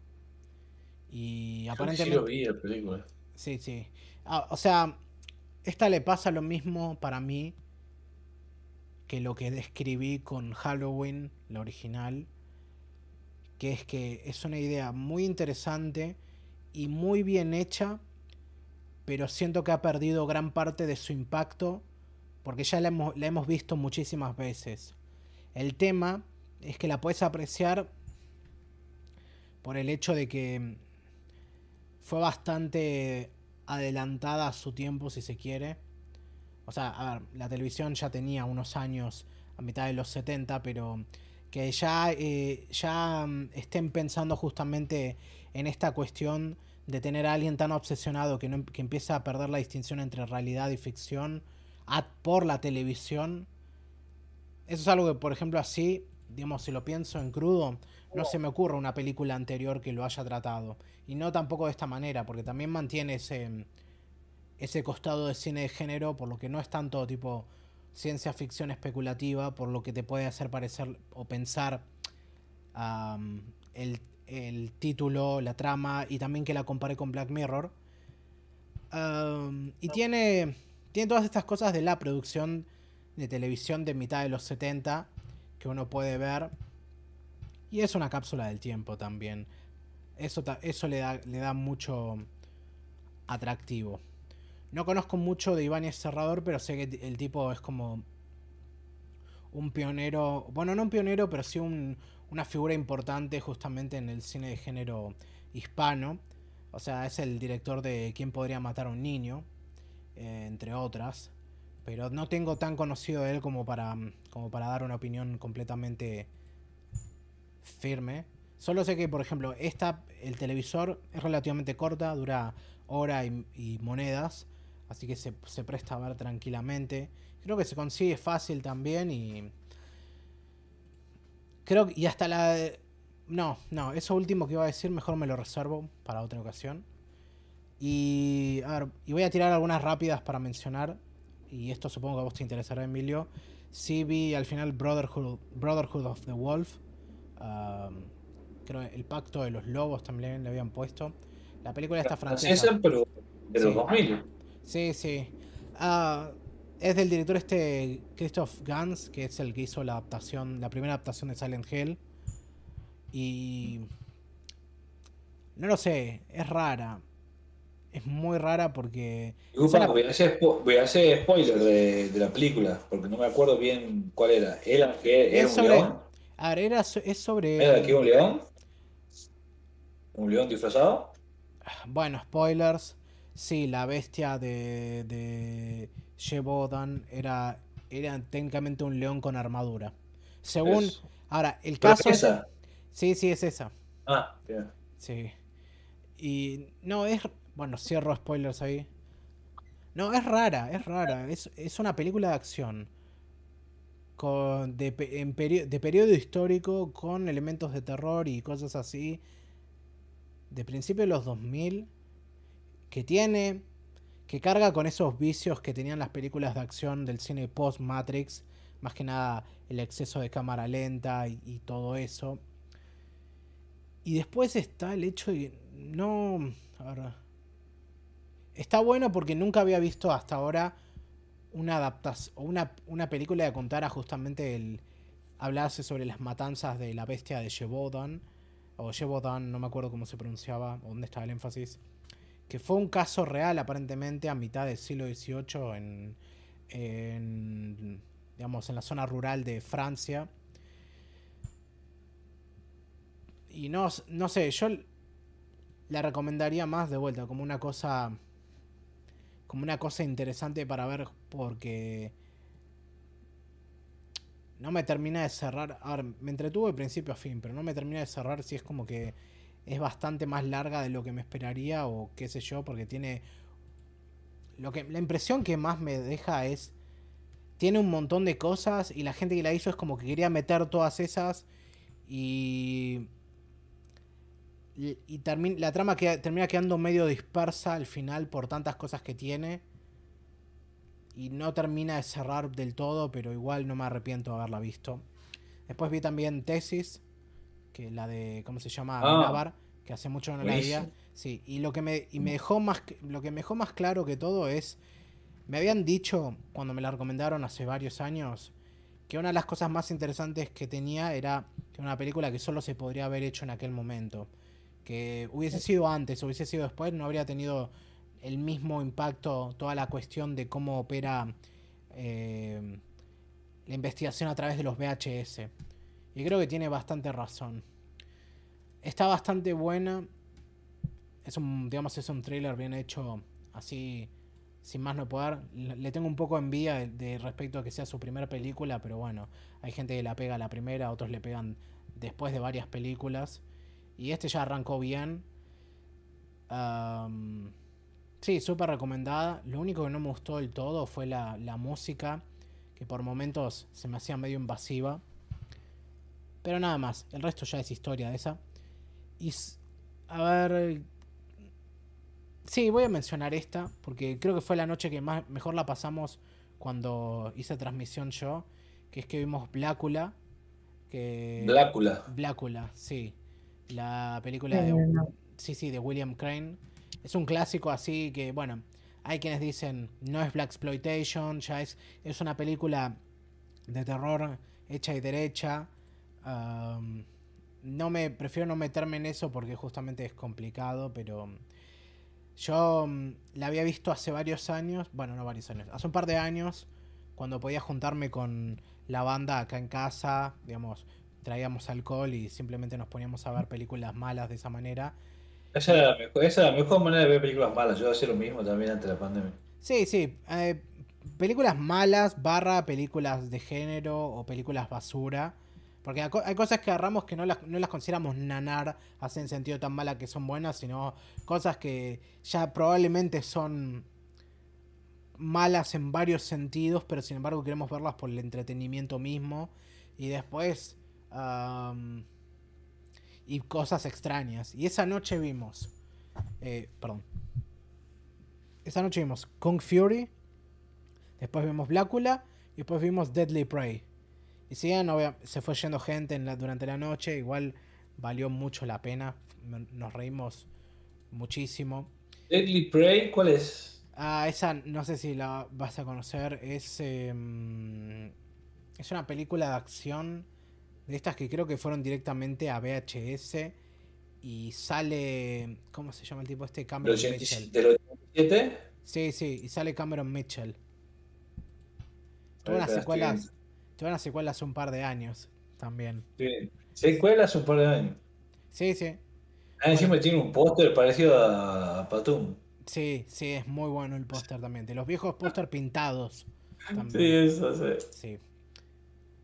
Y aparentemente. Sí lo vi, la película. Sí, sí. Ah, o sea, esta le pasa lo mismo para mí que lo que describí con Halloween, la original. Que es que es una idea muy interesante y muy bien hecha, pero siento que ha perdido gran parte de su impacto porque ya la hemos, visto muchísimas veces. El tema es que la puedes apreciar por el hecho de que fue bastante adelantada a su tiempo, si se quiere. o sea, a ver, la televisión ya tenía unos años a mitad de los 70, pero que ya, eh, ya mm, estén pensando justamente en esta cuestión de tener a alguien tan obsesionado que, que empieza a perder la distinción entre realidad y ficción por la televisión. Eso es algo que, por ejemplo, así, digamos, si lo pienso en crudo, no se me ocurre una película anterior que lo haya tratado. Y no tampoco de esta manera, porque también mantiene ese, ese costado de cine de género, por lo que no es tanto tipo ciencia ficción especulativa, por lo que te puede hacer parecer o pensar el, el, título, la trama, y también que la compare con Black Mirror. y tiene, tiene todas estas cosas de la producción de televisión de mitad de los 70 que uno puede ver. Y es una cápsula del tiempo también. Eso, eso le, da, le da mucho atractivo. No conozco mucho de Ibáñez Serrador, pero sé que el tipo es como un pionero, bueno, no un pionero, pero sí una figura importante justamente en el cine de género hispano. O sea, es el director de ¿Quién podría matar a un niño? Eh, entre otras. Pero no tengo tan conocido de él como para, como para dar una opinión completamente firme. Solo sé que, por ejemplo, esta, el televisor es relativamente corta, dura hora y monedas. Así que se, presta a ver tranquilamente. Creo que se consigue fácil también y. Creo que. Y hasta la. No, no, eso último que iba a decir mejor me lo reservo para otra ocasión. Y. A ver, y voy a tirar algunas rápidas para mencionar. Y esto supongo que a vos te interesará, Emilio. Sí vi al final Brotherhood, Brotherhood of the Wolf. creo el pacto de los lobos también le habían puesto. La película está francesa. pero de los 2000. Sí, sí. Ah, es del director este Christoph Gans, que es el que hizo la adaptación, la primera adaptación de Silent Hill. Y. No lo sé, es rara. Es muy rara porque. voy, a hacer, spoiler de, la película, porque no me acuerdo bien cuál era. ¿Era, que es un sobre... león? A ver, es sobre. ¿Era aquí un león? ¿Un león disfrazado? Bueno, spoilers. Sí, la bestia de, de Shebodan era, era técnicamente un león con armadura. Según. Ahora, el caso. Es esa? Sí, sí, es esa. Ah, bien. Sí. Y. No, es. Bueno, cierro spoilers ahí. No, es rara, es rara. Es, una película de acción. Con, de, en de periodo histórico con elementos de terror y cosas así. De principio de los 2000 que tiene, que carga con esos vicios que tenían las películas de acción del cine post-Matrix, más que nada el exceso de cámara lenta y, todo eso. Y después está el hecho de no... está bueno porque nunca había visto hasta ahora una adaptación una, una, película que contara justamente el hablarse sobre las matanzas de la bestia de Shebodan o Shebodan, no me acuerdo cómo se pronunciaba o dónde estaba el énfasis que fue un caso real aparentemente a mitad del siglo XVIII en, digamos, en la zona rural de Francia. Y no, no sé, yo la recomendaría más de vuelta como una cosa como una cosa interesante para ver porque no me termina de cerrar. A ver, me entretuvo de principio a fin, pero no me termina de cerrar si es como que es bastante más larga de lo que me esperaría o qué sé yo, porque tiene... Lo que, la impresión que más me deja es... Tiene un montón de cosas y la gente que la hizo es como que quería meter todas esas y... Y, la trama que, termina quedando medio dispersa al final por tantas cosas que tiene. Y no termina de cerrar del todo, pero igual no me arrepiento de haberla visto. Después vi también Tesis, que la de, ¿cómo se llama? Ah, que hace mucho no la veía. Sí, y lo que me, y me dejó más, lo que me dejó más claro que todo es, me habían dicho cuando me la recomendaron hace varios años, que una de las cosas más interesantes que tenía era que una película que solo se podría haber hecho en aquel momento. Que hubiese sido antes, hubiese sido después, no habría tenido el mismo impacto toda la cuestión de cómo opera eh, la investigación a través de los VHS. Y creo que tiene bastante razón. Está bastante buena. Es un, digamos, es un trailer bien hecho así sin más no poder. Le tengo un poco envidia de, de respecto a que sea su primera película, pero bueno, hay gente que la pega a la primera, otros le pegan después de varias películas. Y este ya arrancó bien. Sí, súper recomendada. Lo único que no me gustó del todo fue la, la música, que por momentos se me hacía medio invasiva. Pero nada más, el resto ya es historia de esa. Y a ver. Sí, voy a mencionar esta, porque creo que fue la noche que más mejor la pasamos cuando hice transmisión yo. Que es que vimos Blácula. Que... Blácula. Blácula, sí. La película Eh, de. no. Sí, sí, de William Crane. Es un clásico así que, bueno, hay quienes dicen no es Black Exploitation, ya es, es una película de terror hecha y derecha. No me prefiero no meterme en eso porque justamente es complicado, pero yo mm, la había visto hace varios años, bueno, no varios años, hace un par de años cuando podía juntarme con la banda acá en casa, digamos, traíamos alcohol y simplemente nos poníamos a ver películas malas de esa manera. Esa era, la mejor, esa era la mejor manera de ver películas malas. Yo hacía lo mismo también antes de la pandemia. Sí, sí. eh, películas malas, barra películas de género o películas basura. Porque hay cosas que agarramos que no las, no las consideramos nanar, hacen sentido tan mala que son buenas, sino cosas que ya probablemente son malas en varios sentidos, pero sin embargo queremos verlas por el entretenimiento mismo. Y después... y cosas extrañas. Y esa noche vimos... eh, perdón. Esa noche vimos Kung Fury. Después vimos Blácula. Y después vimos Deadly Prey. Y si bien se fue yendo gente en la- durante la noche, igual valió mucho la pena. Nos reímos muchísimo. Deadly Prey, ¿cuál es? Ah, esa no sé si la vas a conocer. Es, em, es una película de acción de estas que creo que fueron directamente a VHS. Y sale. ¿Cómo se llama el tipo este? ¿Del Cameron 87? Mitchell. ¿Del 87? Sí, sí, y sale Cameron Mitchell. Tuvo Ahí una está, secuela. estoy Tuvo una secuela hace un par de años también. Sí. Secuelas un par de años. Sí, sí. Ah, encima tiene un póster parecido a Patum. Sí, sí, es muy bueno el póster también. De los viejos póster pintados. Sí, También. eso, sí. Sí.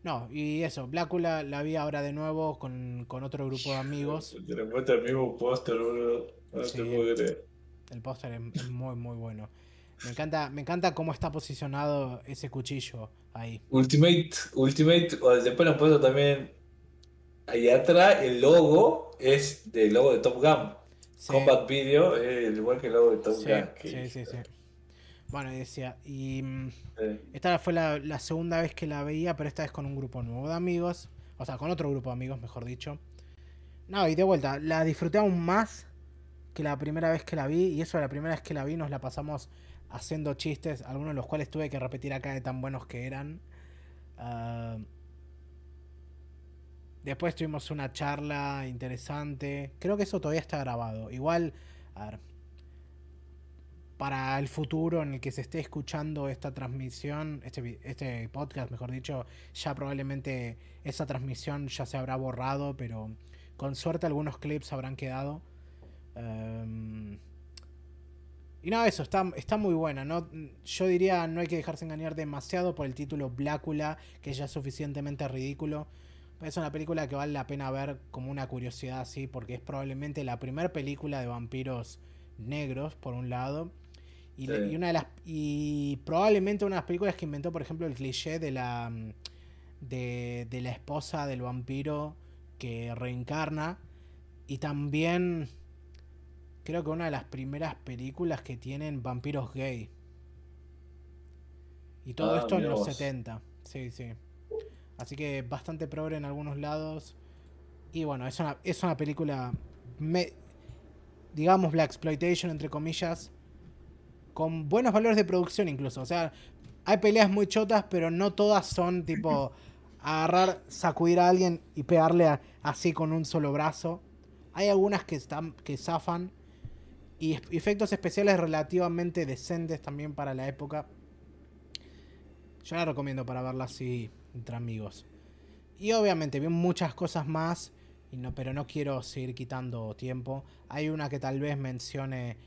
No, y eso, Blácula la vi ahora de nuevo con, con otro grupo de amigos. Te el mismo póster, boludo. No Sí. te puedo creer. El póster es, es muy, muy bueno. Me encanta, me encanta cómo está posicionado ese cuchillo ahí. Ultimate, Ultimate, o después lo han puesto también ahí atrás, el logo es del logo de Top Gun. Sí, Combat Video es igual que el logo de Top sí, Gun. sí, sí, sí. Bueno, decía, y mm, Sí. esta fue la, la segunda vez que la veía, pero esta vez con un grupo nuevo de amigos. O sea, con otro grupo de amigos, mejor dicho. No, y de vuelta, la disfruté aún más que la primera vez que la vi. Y eso, la primera vez que la vi, nos la pasamos haciendo chistes, algunos de los cuales tuve que repetir acá de tan buenos que eran. Ah, después tuvimos una charla interesante. Creo que eso todavía está grabado. Igual, a ver, para el futuro en el que se esté escuchando esta transmisión, este, este podcast, mejor dicho, ya probablemente esa transmisión ya se habrá borrado, pero con suerte algunos clips habrán quedado. Em, y no, eso, está, está muy buena. ¿no? Yo diría no hay que dejarse engañar demasiado por el título Blácula, que ya es suficientemente ridículo. Es una película que vale la pena ver como una curiosidad así, porque es probablemente la primera película de vampiros negros, por un lado. Y, Sí. y una de las y probablemente una de las películas que inventó, por ejemplo, el cliché de la de, de la esposa del vampiro que reencarna. Y también creo que una de las primeras películas que tienen vampiros gay. Y todo Ah, esto en los vos. 70. Sí, sí. Así que bastante progre en algunos lados. Y bueno, es una, es una película, me- digamos, Black Exploitation, entre comillas, con buenos valores de producción incluso. O sea, hay peleas muy chotas, pero no todas son tipo agarrar, sacudir a alguien y pegarle a- así con un solo brazo. Hay algunas que, están, que zafan. Y efectos especiales relativamente decentes también para la época. Yo la recomiendo para verla así entre amigos. Y obviamente vi muchas cosas más, y no, pero no quiero seguir quitando tiempo. Hay una que tal vez mencione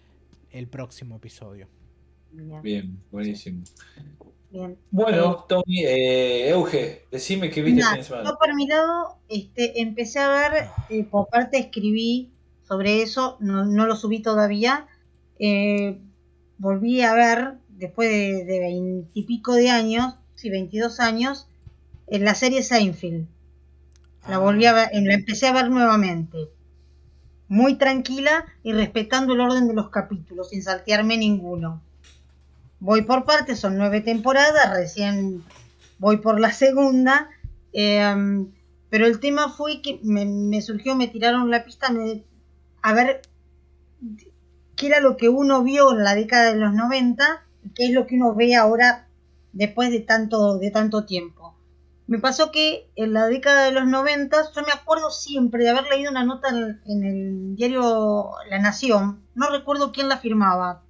el próximo episodio. Bien, Bien, buenísimo. bien. Bueno, Tommy, eh, Euge, decime qué viste el de semana. yo por mi lado este, empecé a ver, eh, por parte escribí sobre eso, no, no lo subí todavía. eh, volví a ver, después de, de veintipico de años, sí, 22 años, en la serie Seinfeld. La Ah. volví a ver, eh, la empecé a ver nuevamente. Muy tranquila y respetando el orden de los capítulos, sin saltearme ninguno. Voy por partes, son nueve temporadas, recién voy por la segunda. eh, pero el tema fue que me, surgió, me tiraron la pista a ver qué era lo que uno vio en la década de los 90 y qué es lo que uno ve ahora después de tanto, de tanto tiempo. Me pasó que en la década de los 90, yo me acuerdo siempre de haber leído una nota en el diario La Nación, no recuerdo quién la firmaba,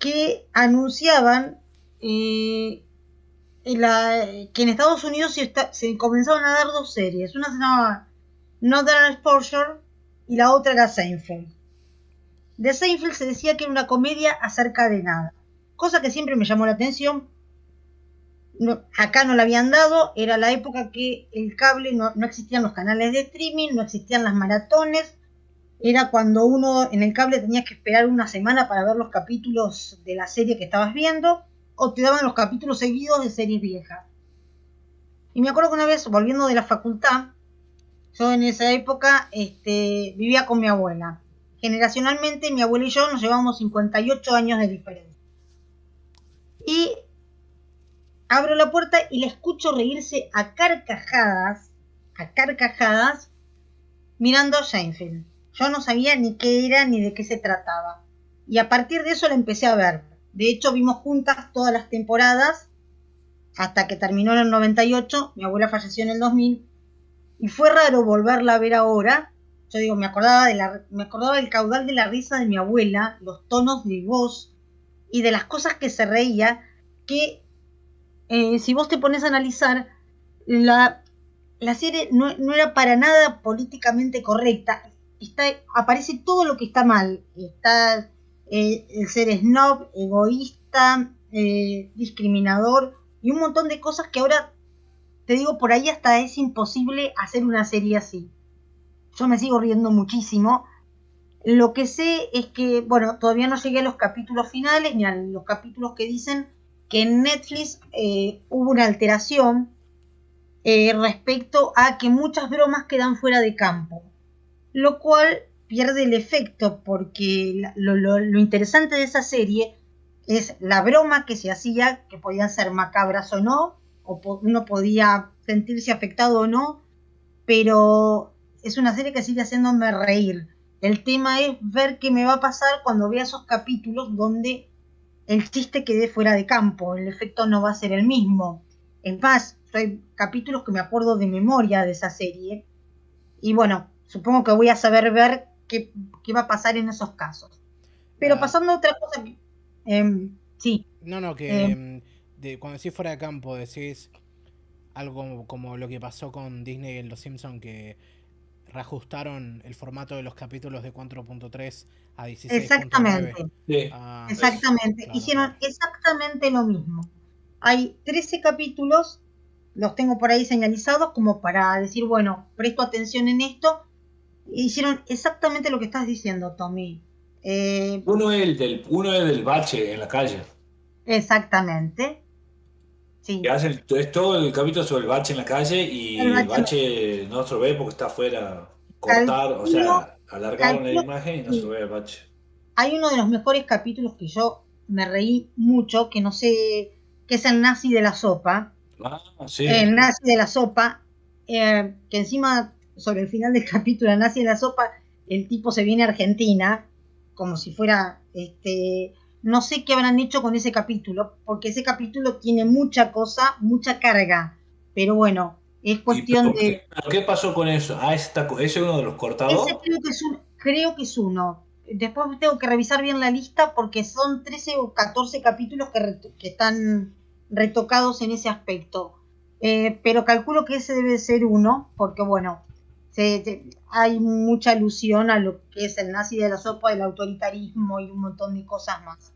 que anunciaban eh, la- que en Estados Unidos se, está- se comenzaban a dar dos series. Una se llamaba Northern Exposure y la otra era Seinfeld. De Seinfeld se decía que era una comedia acerca de nada, cosa que siempre me llamó la atención. Acá no la habían dado, era la época que el cable no, no existían los canales de streaming, no existían las maratones, era cuando uno en el cable tenía que esperar una semana para ver los capítulos de la serie que estabas viendo, o te daban los capítulos seguidos de series viejas. Y me acuerdo que una vez, volviendo de la facultad, yo en esa época este, vivía con mi abuela. Generacionalmente, mi abuela y yo nos llevamos 58 años de diferencia. Y abro la puerta y la escucho reírse a carcajadas, a carcajadas, mirando Seinfeld. Yo no sabía ni qué era ni de qué se trataba. Y a partir de eso la empecé a ver. De hecho, vimos juntas todas las temporadas hasta que terminó en el 98. Mi abuela falleció en el 2000. Y fue raro volverla a ver ahora. Yo digo, me acordaba, de la, me acordaba del caudal de la risa de mi abuela, los tonos de voz y de las cosas que se reía, que eh, si vos te pones a analizar, la, la serie no, no era para nada políticamente correcta. Está, aparece todo lo que está mal. Está eh, el ser snob, egoísta, eh, discriminador y un montón de cosas que ahora, te digo, por ahí hasta es imposible hacer una serie así. Yo me sigo riendo muchísimo. Lo que sé es que, bueno, todavía no llegué a los capítulos finales ni a los capítulos que dicen que en Netflix eh, hubo una alteración respecto a que muchas bromas quedan fuera de campo, lo cual pierde el efecto porque lo, lo- interesante de esa serie es la broma que se hacía, que podían ser macabras o no, o uno podía sentirse afectado o no, pero es una serie que sigue haciéndome reír. El tema es ver qué me va a pasar cuando vea esos capítulos donde el chiste quede fuera de campo, el efecto no va a ser el mismo. Es más, hay capítulos que me acuerdo de memoria de esa serie. Y bueno, supongo que voy a saber ver qué, qué va a pasar en esos casos. Pero Ah. pasando a otra cosa em, sí, No, no, que Eh. em, de, cuando decís fuera de campo decís algo como, como lo que pasó con Disney en Los Simpsons que reajustaron el formato de los capítulos de 4.3 a 16.9. exactamente. Sí. Ah, Exactamente, claro, hicieron exactamente lo mismo. Hay 13 capítulos, los tengo por ahí señalizados como para decir, bueno, presto atención en esto. Hicieron exactamente lo que estás diciendo, Tommy. Eh, Uno es el del, uno es del bache en la calle. exactamente. Sí, es todo el capítulo sobre el bache en la calle y El el bache. no se ve porque está afuera. Cortar, o sea, alargaron la imagen y no se ve el bache. hay uno de los mejores capítulos que yo me reí mucho, que no sé, que es el nazi de la sopa. Ah, sí. el nazi de la sopa, eh, que encima sobre el final del capítulo, de la sopa, el tipo se viene a Argentina, como si fuera, este, no sé qué habrán hecho con ese capítulo, porque ese capítulo tiene mucha cosa, mucha carga, pero bueno, es ¿Y cuestión de... qué? ¿Pero ¿Qué pasó con eso? Ah, ese, es uno de los cortados. Ese creo que es un, creo que es uno. Después tengo que revisar bien la lista porque son 13 o 14 capítulos que están retocados en ese aspecto. Eh, pero calculo que ese debe ser uno, porque bueno, se- hay mucha alusión a lo que es el nazi de la sopa, el autoritarismo y un montón de cosas más.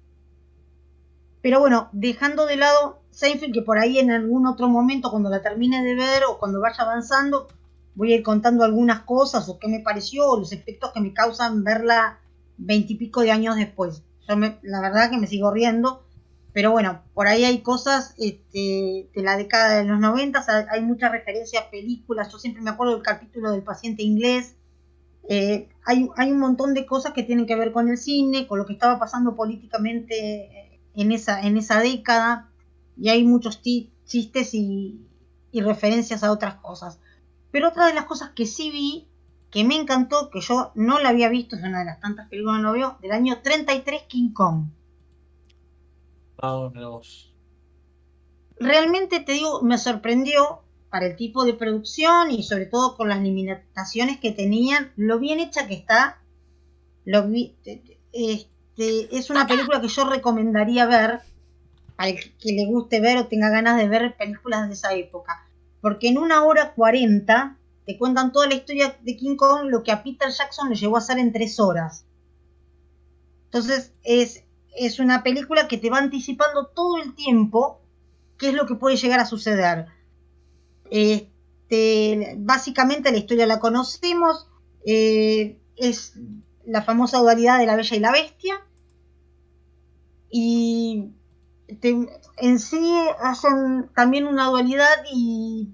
Pero bueno, dejando de lado Seinfeld, que por ahí en algún otro momento, cuando la termine de ver o cuando vaya avanzando, voy a ir contando algunas cosas o qué me pareció o los efectos que me causan verla veintipico de años después. Yo me, la verdad que me sigo riendo, pero bueno, por ahí hay cosas este, de la década de los 90, hay muchas referencias a películas, yo siempre me acuerdo del capítulo del paciente inglés, eh, hay, hay, un montón de cosas que tienen que ver con el cine, con lo que estaba pasando políticamente en esa, en esa década, y hay muchos chistes y, y referencias a otras cosas. Pero otra de las cosas que sí vi, que me encantó, que yo no la había visto, es una de las tantas películas que no veo, del año 33 King Kong. Realmente te digo, me sorprendió para el tipo de producción y sobre todo con las limitaciones que tenían, lo bien hecha que está. Lo este, es una película que yo recomendaría ver al que le guste ver o tenga ganas de ver películas de esa época porque en una hora cuarenta te cuentan toda la historia de King Kong, lo que a Peter Jackson le llevó a hacer en tres horas. Entonces es, es una película que te va anticipando todo el tiempo qué es lo que puede llegar a suceder. Este, básicamente la historia la conocemos, eh, es la famosa dualidad de la Bella y la Bestia. Y en sí hacen también una dualidad y,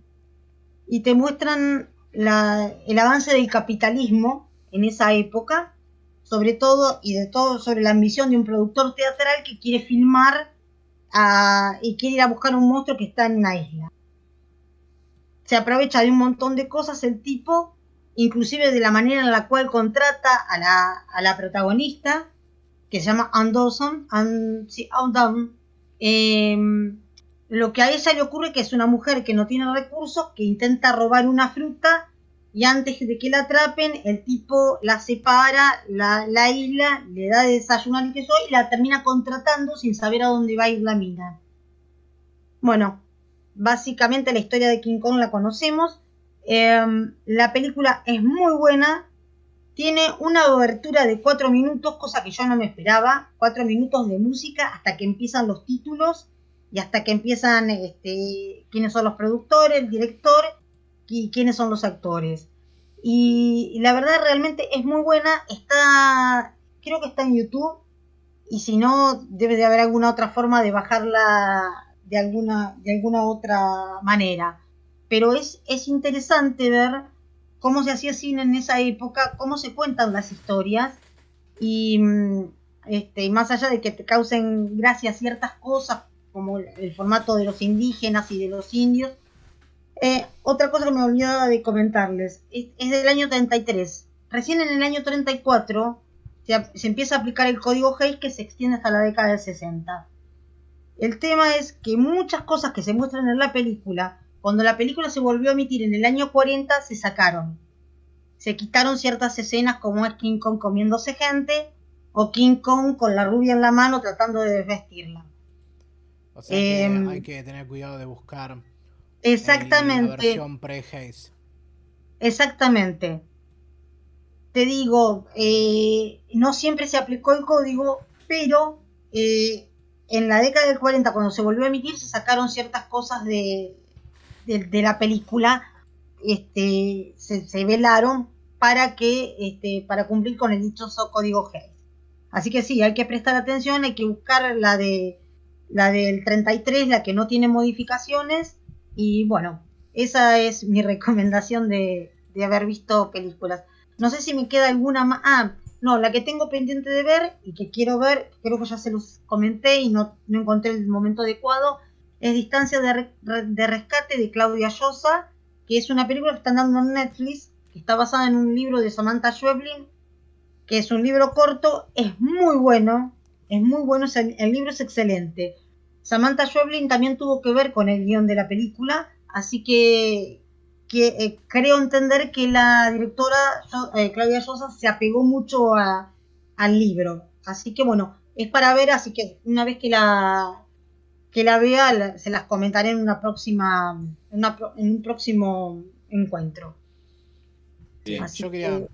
y te muestran el avance del capitalismo en esa época, sobre todo y de todo sobre la ambición de un productor teatral que quiere filmar y quiere ir a buscar un monstruo que está en una isla. Se aprovecha de un montón de cosas el tipo, inclusive de la manera en la cual contrata a la, a la protagonista, que se llama Ann Dawson, Em, lo que a ella le ocurre que es una mujer que no tiene recursos, que intenta robar una fruta y antes de que la atrapen, el tipo la separa, la, la isla, le da de desayunar y que soy y la termina contratando sin saber a dónde va a ir la mina. Bueno, básicamente la historia de King Kong la conocemos. Em, la película es muy buena, tiene una obertura de cuatro minutos, cosa que yo no me esperaba. Cuatro minutos de música hasta que empiezan los títulos y hasta que empiezan este, quiénes son los productores, el director y quiénes son los actores. Y, la verdad realmente es muy buena. Está, creo que está en YouTube. Y si no, debe de haber alguna otra forma de bajarla de alguna, de alguna otra manera. Pero es, es interesante ver cómo se hacía cine en esa época, cómo se cuentan las historias y, mm, este, más allá de que te causen gracia ciertas cosas como el, formato de los indígenas y de los indios. Eh, otra cosa que me olvidaba de comentarles es, del año 33. Recién en el año 34 se, se empieza a aplicar el código Hayes que se extiende hasta la década del 60. El tema es que muchas cosas que se muestran en la película cuando la película se volvió a emitir en el año 40, se sacaron. Se quitaron ciertas escenas como es King Kong comiéndose gente o King Kong con la rubia en la mano tratando de desvestirla. O sea que em, hay que tener cuidado de buscar exactamente, la versión pre Exactamente. Te digo, eh, no siempre se aplicó el código, pero eh, en la década del 40, cuando se volvió a emitir, se sacaron ciertas cosas de, de, la película este, se, velaron para que este, para cumplir con el dichoso código Hayes. Así que sí, hay que prestar atención, hay que buscar la de la del 33, la que no tiene modificaciones y bueno, esa es mi recomendación de, de haber visto películas. No sé si me queda alguna más. Ah, no, la que tengo pendiente de ver y que quiero ver, creo que ya se los comenté y no, no encontré el momento adecuado, es Distancia de, Rescate de Claudia Llosa, que es una película que están dando en Netflix, que está basada en un libro de Samantha Schweblin, que es un libro corto, es muy bueno, es muy bueno, el, libro es excelente. Samantha Schweblin también tuvo que ver con el guion de la película, así que, eh, creo entender que la directora eh, Claudia Llosa se apegó mucho al libro. Así que bueno, es para ver, así que una vez que la, que la vea, se las comentaré en una próxima, en, un próximo encuentro. yo quería,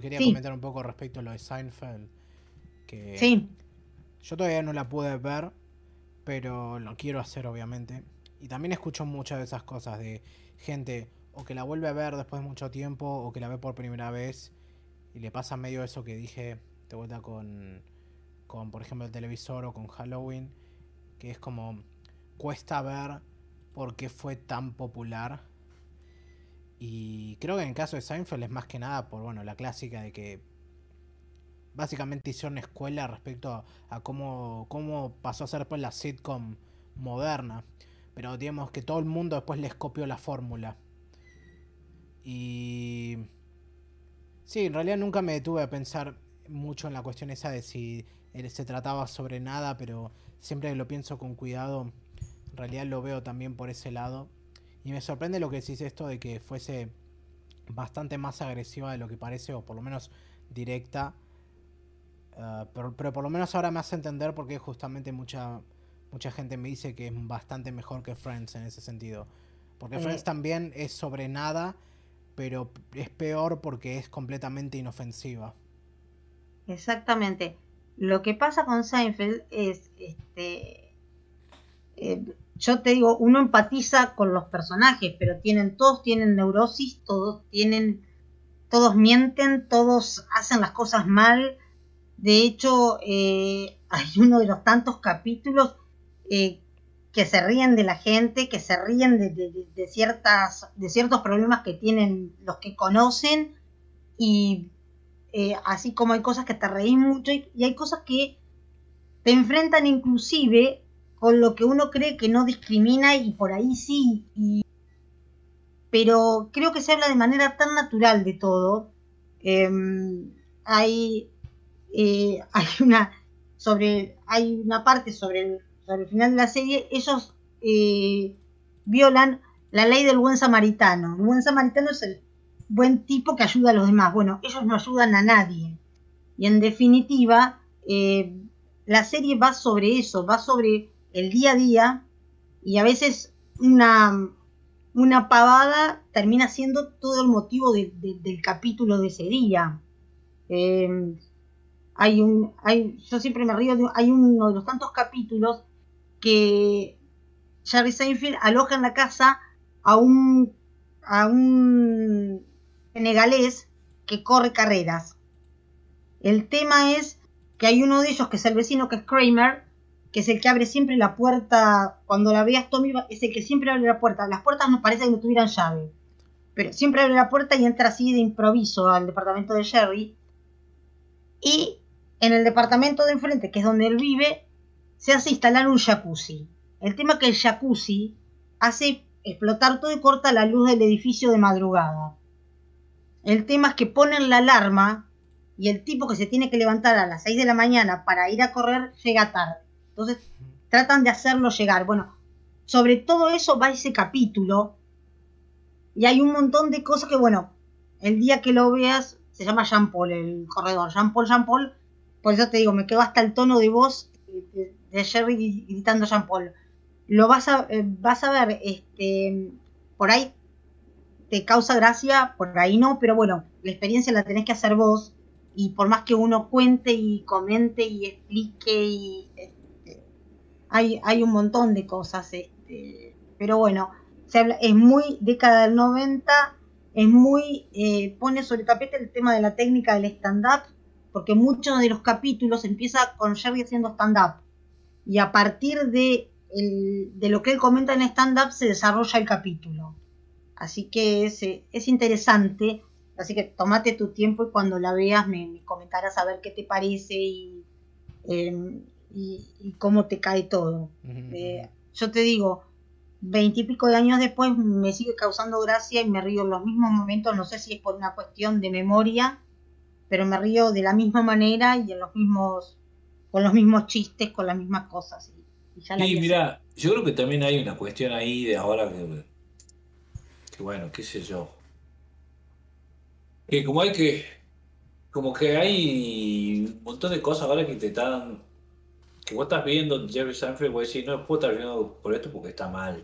quería comentar un poco respecto a lo de Seinfeld. Que sí. Yo todavía no la pude ver, pero lo quiero hacer obviamente. Y también escucho muchas de esas cosas de gente o que la vuelve a ver después de mucho tiempo o que la ve por primera vez y le pasa medio eso que dije de vuelta con, con por ejemplo el televisor o con Halloween, que es como cuesta ver por qué fue tan popular. Y creo que en el caso de Seinfeld es más que nada por bueno la clásica de que básicamente hicieron escuela respecto a, cómo, cómo pasó a ser pues la sitcom moderna. Pero digamos que todo el mundo después les copió la fórmula. Y... Sí, en realidad nunca me detuve a pensar mucho en la cuestión esa de si se trataba sobre nada, pero siempre que lo pienso con cuidado, en realidad lo veo también por ese lado. Y me sorprende lo que decís esto de que fuese bastante más agresiva de lo que parece, o por lo menos directa, Ah, pero, por lo menos ahora me hace entender porque justamente mucha, mucha gente me dice que es bastante mejor que Friends en ese sentido. Porque eh. Friends también es sobre nada, pero es peor porque es completamente inofensiva. Exactamente. Lo que pasa con Seinfeld es, este, eh, yo te digo, uno empatiza con los personajes, pero tienen, todos tienen neurosis, todos tienen, todos mienten, todos hacen las cosas mal, de hecho, eh, hay uno de los tantos capítulos eh, que se ríen de la gente, que se ríen de, ciertas, de ciertos problemas que tienen los que conocen y eh, así como hay cosas que te reís mucho y, hay cosas que te enfrentan inclusive con lo que uno cree que no discrimina y por ahí sí. pero creo que se habla de manera tan natural de todo. Em, hay eh, hay una sobre hay una parte sobre el, final de la serie ellos eh, violan la ley del buen samaritano. El buen samaritano es el buen tipo que ayuda a los demás. Bueno ellos no ayudan a nadie. Y en definitiva eh, la serie va sobre eso va sobre el día a día y a veces una una pavada termina siendo todo el motivo del capítulo de ese día hay un, hay, yo siempre me río, de, hay uno de los tantos capítulos que Jerry Seinfeld aloja en la casa a un, a un senegalés que corre carreras. El tema es que hay uno de ellos que es el vecino que es Kramer, que es el que abre siempre la puerta, cuando la veas Tommy, es el que siempre abre la puerta. Las puertas no parece que no tuvieran llave, pero siempre abre la puerta y entra así de improviso al departamento de Jerry. Y en el departamento de enfrente, que es donde él vive, se hace instalar un jacuzzi. El tema es que el jacuzzi hace explotar todo y corta la luz del edificio de madrugada. El tema es que ponen la alarma y el tipo que se tiene que levantar a las 6 de la mañana para ir a correr llega tarde. Entonces tratan de hacerlo llegar. Bueno, sobre todo eso va ese capítulo. Y hay un montón de cosas que, bueno, el día que lo veas, se llama Jean Paul, el corredor. Jean Paul, Jean Paul, por eso te digo, me quedo hasta el tono de voz de, Jerry gritando Jean Paul. Lo vas a, eh, vas a ver, este, por ahí te causa gracia, por ahí no, pero bueno, la experiencia la tenés que hacer vos y por más que uno cuente y comente y explique y este, hay, hay un montón de cosas, este, pero bueno, se habla, es muy década del 90, es muy, eh, pone sobre tapete el tema de la técnica del stand-up porque muchos de los capítulos empieza con Jerry haciendo stand-up y a partir de, de, lo que él comenta en stand-up se desarrolla el capítulo. Así que es, es, interesante, así que tomate tu tiempo y cuando la veas me, comentarás a ver qué te parece y, em, y, cómo te cae todo. Eh, yo te digo, veintipico de años después me sigue causando gracia y me río en los mismos momentos, no sé si es por una cuestión de memoria pero me río de la misma manera y en los mismos, con los mismos chistes, con las mismas cosas. Y, sí, mira, yo creo que también hay una cuestión ahí de ahora que, que bueno, qué sé yo. Que como hay que, como que hay un montón de cosas ahora que te están, que vos estás viendo Jerry Seinfeld, vos decís, no puedo estar viendo por esto porque está mal.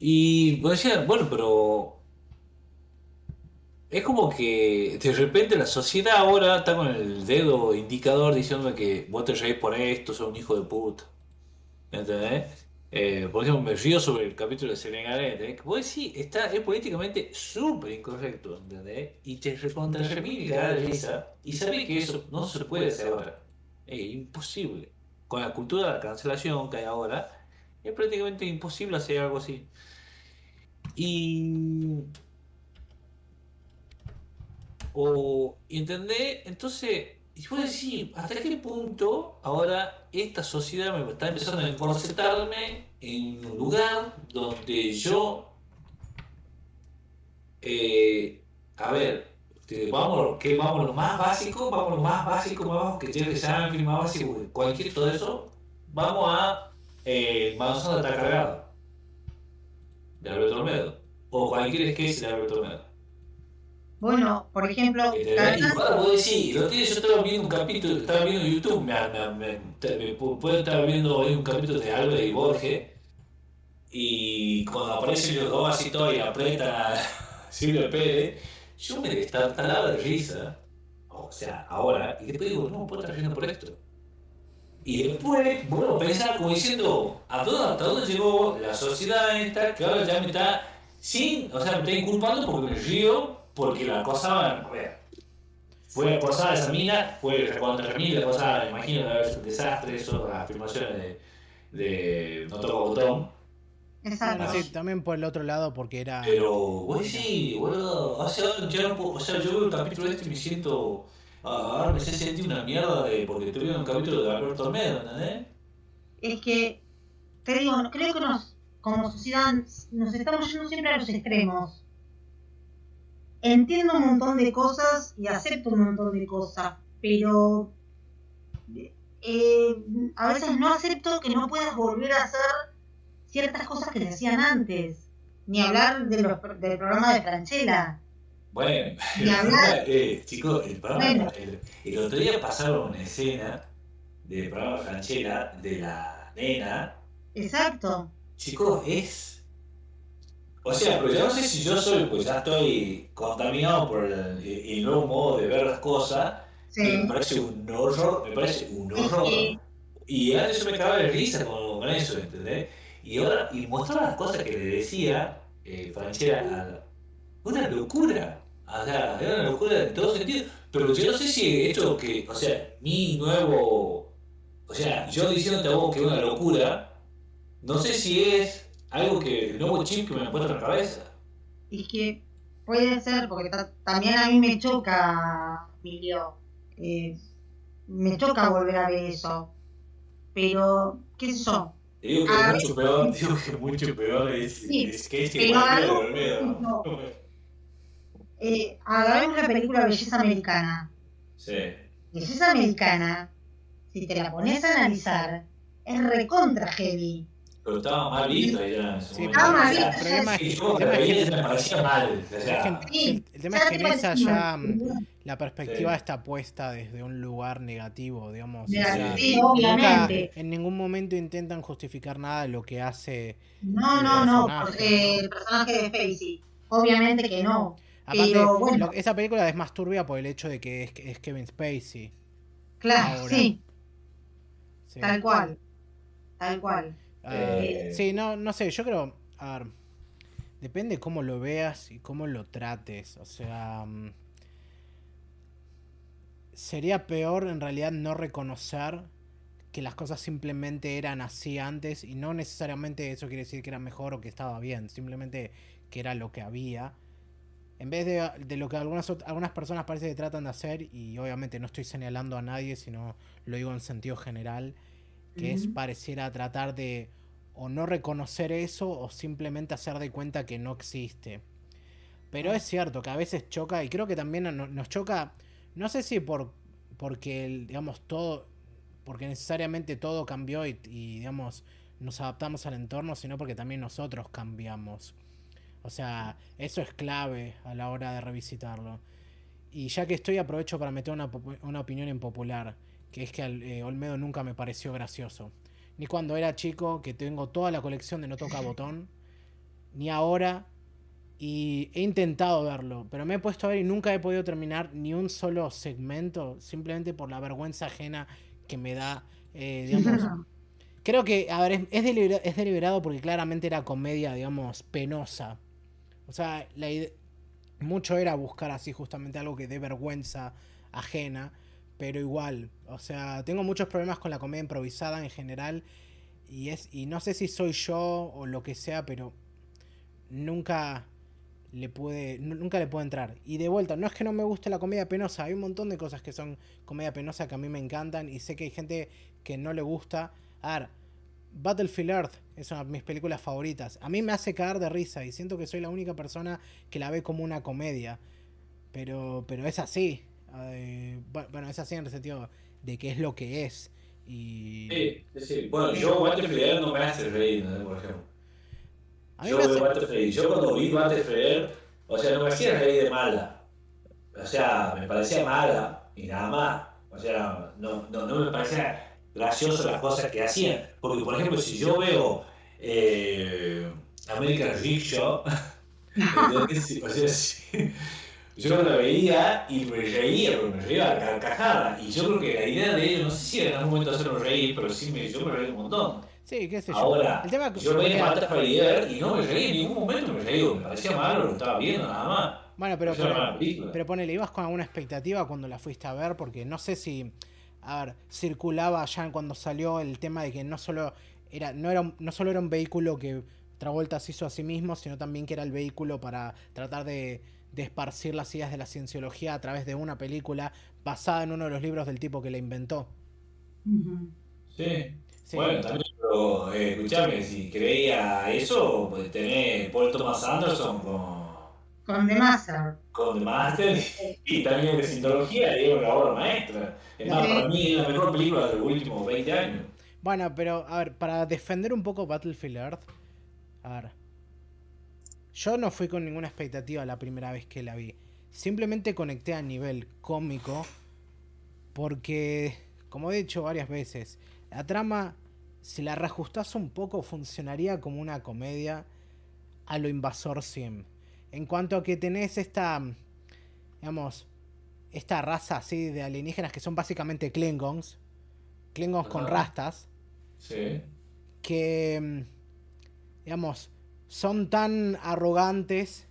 Y vos decías, bueno, pero es como que de repente la sociedad ahora está con el dedo indicador diciéndome que vos te reís por esto, sos un hijo de puta. ¿Entendés? Eh, por ejemplo, me río sobre el capítulo de Senegalés, ¿entendés? Que vos decís, está, es políticamente súper incorrecto, ¿entendés? Y te recontra y da risa. Y sabés que eso no se puede hacer ahora. Es imposible. Con la cultura de la cancelación que hay ahora, es prácticamente imposible hacer algo así. Y. O, ¿entendés? Entonces, y vos decís, ¿hasta qué punto ahora esta sociedad me está empezando a encorsetarme en un lugar donde yo. eh, a ver, te- vamos, que vamos lo más básico, vamos lo más básico, vamos que tiene que ser más básico, cualquier todo eso, vamos a eh, Manzana está cargado de Alberto Olmedo o cualquier sketch de Alberto Olmedo. Bueno, por ejemplo, Carlos- ahora vos decís, los días yo estaba viendo un capítulo, estaba viendo YouTube, me, me, me, me pu- puedo estar viendo ahí un capítulo de Álvarez y Borges, y cuando aparecen los dos así todo y apretan a Silvio Pérez, yo me destartalaba de risa, o sea, ahora, y después digo, no me puedo estar riendo por esto. Y después, bueno, pensar como diciendo, ¿a dónde, hasta dónde llegó la sociedad esta que ahora ya me está, sin, o sea, me está inculpando porque me río, porque la acosaban, a ver, fue acosada esa mina, fue contra mí, la acosada, me imagino, debe haber sido un desastre, eso, las afirmaciones de, de No Toco Botón. Exacto. Bueno, sí, también por el otro lado, porque era. Pero, güey, sí, boludo. O sea, yo no puedo, o sea, yo veo el capítulo este y me siento. ah, Ahora me sé sentir una mierda de, porque estoy viendo un capítulo de Alberto Olmedo, ¿entendés? Es que, te digo, creo que nos, como sociedad nos estamos yendo siempre a los extremos. Entiendo un montón de cosas y acepto un montón de cosas, pero eh, a veces no acepto que no puedas volver a hacer ciertas cosas que se hacían antes. Ni hablar de los, del programa de Franchella. Bueno, hablar. eh, chicos, el programa, Bueno. el, el otro día pasaron una escena del programa Franchella de la nena. Exacto. Chicos, es. O sea, pero yo no sé si yo soy, pues ya estoy contaminado por el, el nuevo modo de ver las cosas. y. Me parece un horror, me parece un horror. Y antes yo me cagaba de risa con, con eso, ¿entendés? Y ahora, y mostrar las cosas que le decía eh, Franchella a- una locura. O sea, era una locura en todo sentido. Pero yo no sé si esto que, o sea, mi nuevo. O sea, yo diciéndote a vos que es una locura, no sé si es algo que el nuevo chip que me ha puesto en la cabeza. Es que puede ser, porque ta- también a mí me choca, Emilio. eh, me choca volver a ver eso. Pero, qué sé yo. Te digo que Ah, es mucho peor, digo que mucho peor es, Sí, es que es que Olmedo. Eh, agarremos la película Belleza Americana. Sí. Belleza Americana, si te la pones a analizar, es recontra heavy. Pero estaba mal visto ya Sí. Estaba mal visto, el problema es que, me parecía mal. El tema es que en esa ya mm, la perspectiva Sí. está puesta desde un lugar negativo, digamos. o Mira, sea, sí, nunca- obviamente. en ningún momento intentan justificar nada de lo que hace. No, no, no, porque el personaje de Spacey. Obviamente que no. Aparte, Pero bueno. lo- esa película es más turbia por el hecho de que es, es Kevin Spacey. Claro, Sí. tal cual. Tal cual. Ah, Eh. sí, no, no sé, yo creo. A ver, depende cómo lo veas y cómo lo trates. O sea. mm, Sería peor en realidad no reconocer que las cosas simplemente eran así antes y no necesariamente eso quiere decir que era mejor o que estaba bien, simplemente que era lo que había. En vez de, de lo que algunas, algunas personas parece que tratan de hacer, y obviamente no estoy señalando a nadie, sino lo digo en sentido general, que es pareciera tratar de o no reconocer eso o simplemente hacer de cuenta que no existe. Pero es cierto que a veces choca y creo que también no- nos choca, no sé si por porque digamos todo porque necesariamente todo cambió y, y, digamos nos adaptamos al entorno, sino porque también nosotros cambiamos. O sea, eso es clave a la hora de revisitarlo. Y ya que estoy, aprovecho para meter una, una opinión impopular, que es que eh, Olmedo nunca me pareció gracioso. Ni cuando era chico, que tengo toda la colección de No Toca Botón, ni ahora. Y he intentado verlo, pero me he puesto a ver y nunca he podido terminar ni un solo segmento, simplemente por la vergüenza ajena que me da, eh, digamos, Creo que, a ver, es, es, delibera- es deliberado porque claramente era comedia, digamos, penosa. O sea, la mucho era buscar así justamente algo que dé vergüenza ajena, pero igual, o sea, tengo muchos problemas con la comedia improvisada en general y es y no sé si soy yo o lo que sea, pero nunca le puede nu- nunca le puedo entrar. Y de vuelta, no es que no me guste la comedia penosa, hay un montón de cosas que son comedia penosa que a mí me encantan y sé que hay gente que no le gusta. A ver, Battlefield Earth es una de mis películas favoritas. A mí me hace caer de risa y siento que soy la única persona que la ve como una comedia. Pero, pero es así. Eh, bu- bueno, es así en el sentido de que es lo que es. Y Sí, sí, sí. Bueno, yo Battlefield no me hace reír, ¿no? por ejemplo. a mí Yo me veo hace- Battlefield, yo cuando vi Battlefield, o sea, no me hacía reír de mala. O sea, me parecía mala y nada más. O sea, no, no, no me parecía gracioso las cosas que hacían. Porque, por ejemplo, si yo veo eh, American Rick Show, ¿entendés? o sea, sí, yo la veía y me reía, pero me reía a carcajada. Y yo creo que la idea de ellos, no sé si era en algún momento hacerme reír, pero sí me, yo me reí un montón. Sí, qué sé yo. Ahora, el tema yo veía Battlefield y no me reí, en ningún momento me reí, me parecía malo, lo estaba viendo nada más. Bueno, pero, pero, pero ponele, ibas con alguna expectativa cuando la fuiste a ver, porque no sé si, a ver, circulaba ya cuando salió el tema de que no solo era, no era, no solo era un vehículo que Travolta se hizo a sí mismo, sino también que era el vehículo para tratar de, de esparcir las ideas de la cienciología a través de una película basada en uno de los libros del tipo que la inventó. Sí. Sí. Bueno, también, pero eh, escuchame, si creía eso, pues tenés Paul Thomas Anderson con, Con The Master. con The Master y también de Scientología, y es una obra maestra. Es más, para mí es la mejor película de los últimos 20 años. Bueno, pero a ver, para defender un poco Battlefield Earth, a ver. Yo no fui con ninguna expectativa la primera vez que la vi. Simplemente conecté a nivel cómico porque, como he dicho varias veces, la trama, si la reajustas un poco, funcionaría como una comedia a lo Invasor Sim. En cuanto a que tenés esta, digamos, esta raza así de alienígenas que son básicamente Klingons. Klingons con rastas Sí. que, digamos, son tan arrogantes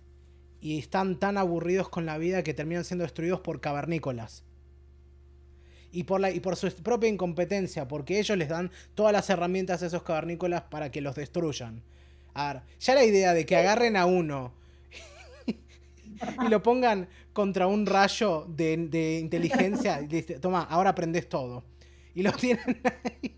y están tan aburridos con la vida que terminan siendo destruidos por cavernícolas. Y por, la, y por su propia incompetencia, porque ellos les dan todas las herramientas a esos cavernícolas para que los destruyan. A ver, ya la idea de que agarren a uno y lo pongan contra un rayo de, de inteligencia, dice, toma, ahora aprendes todo. Y lo tienen ahí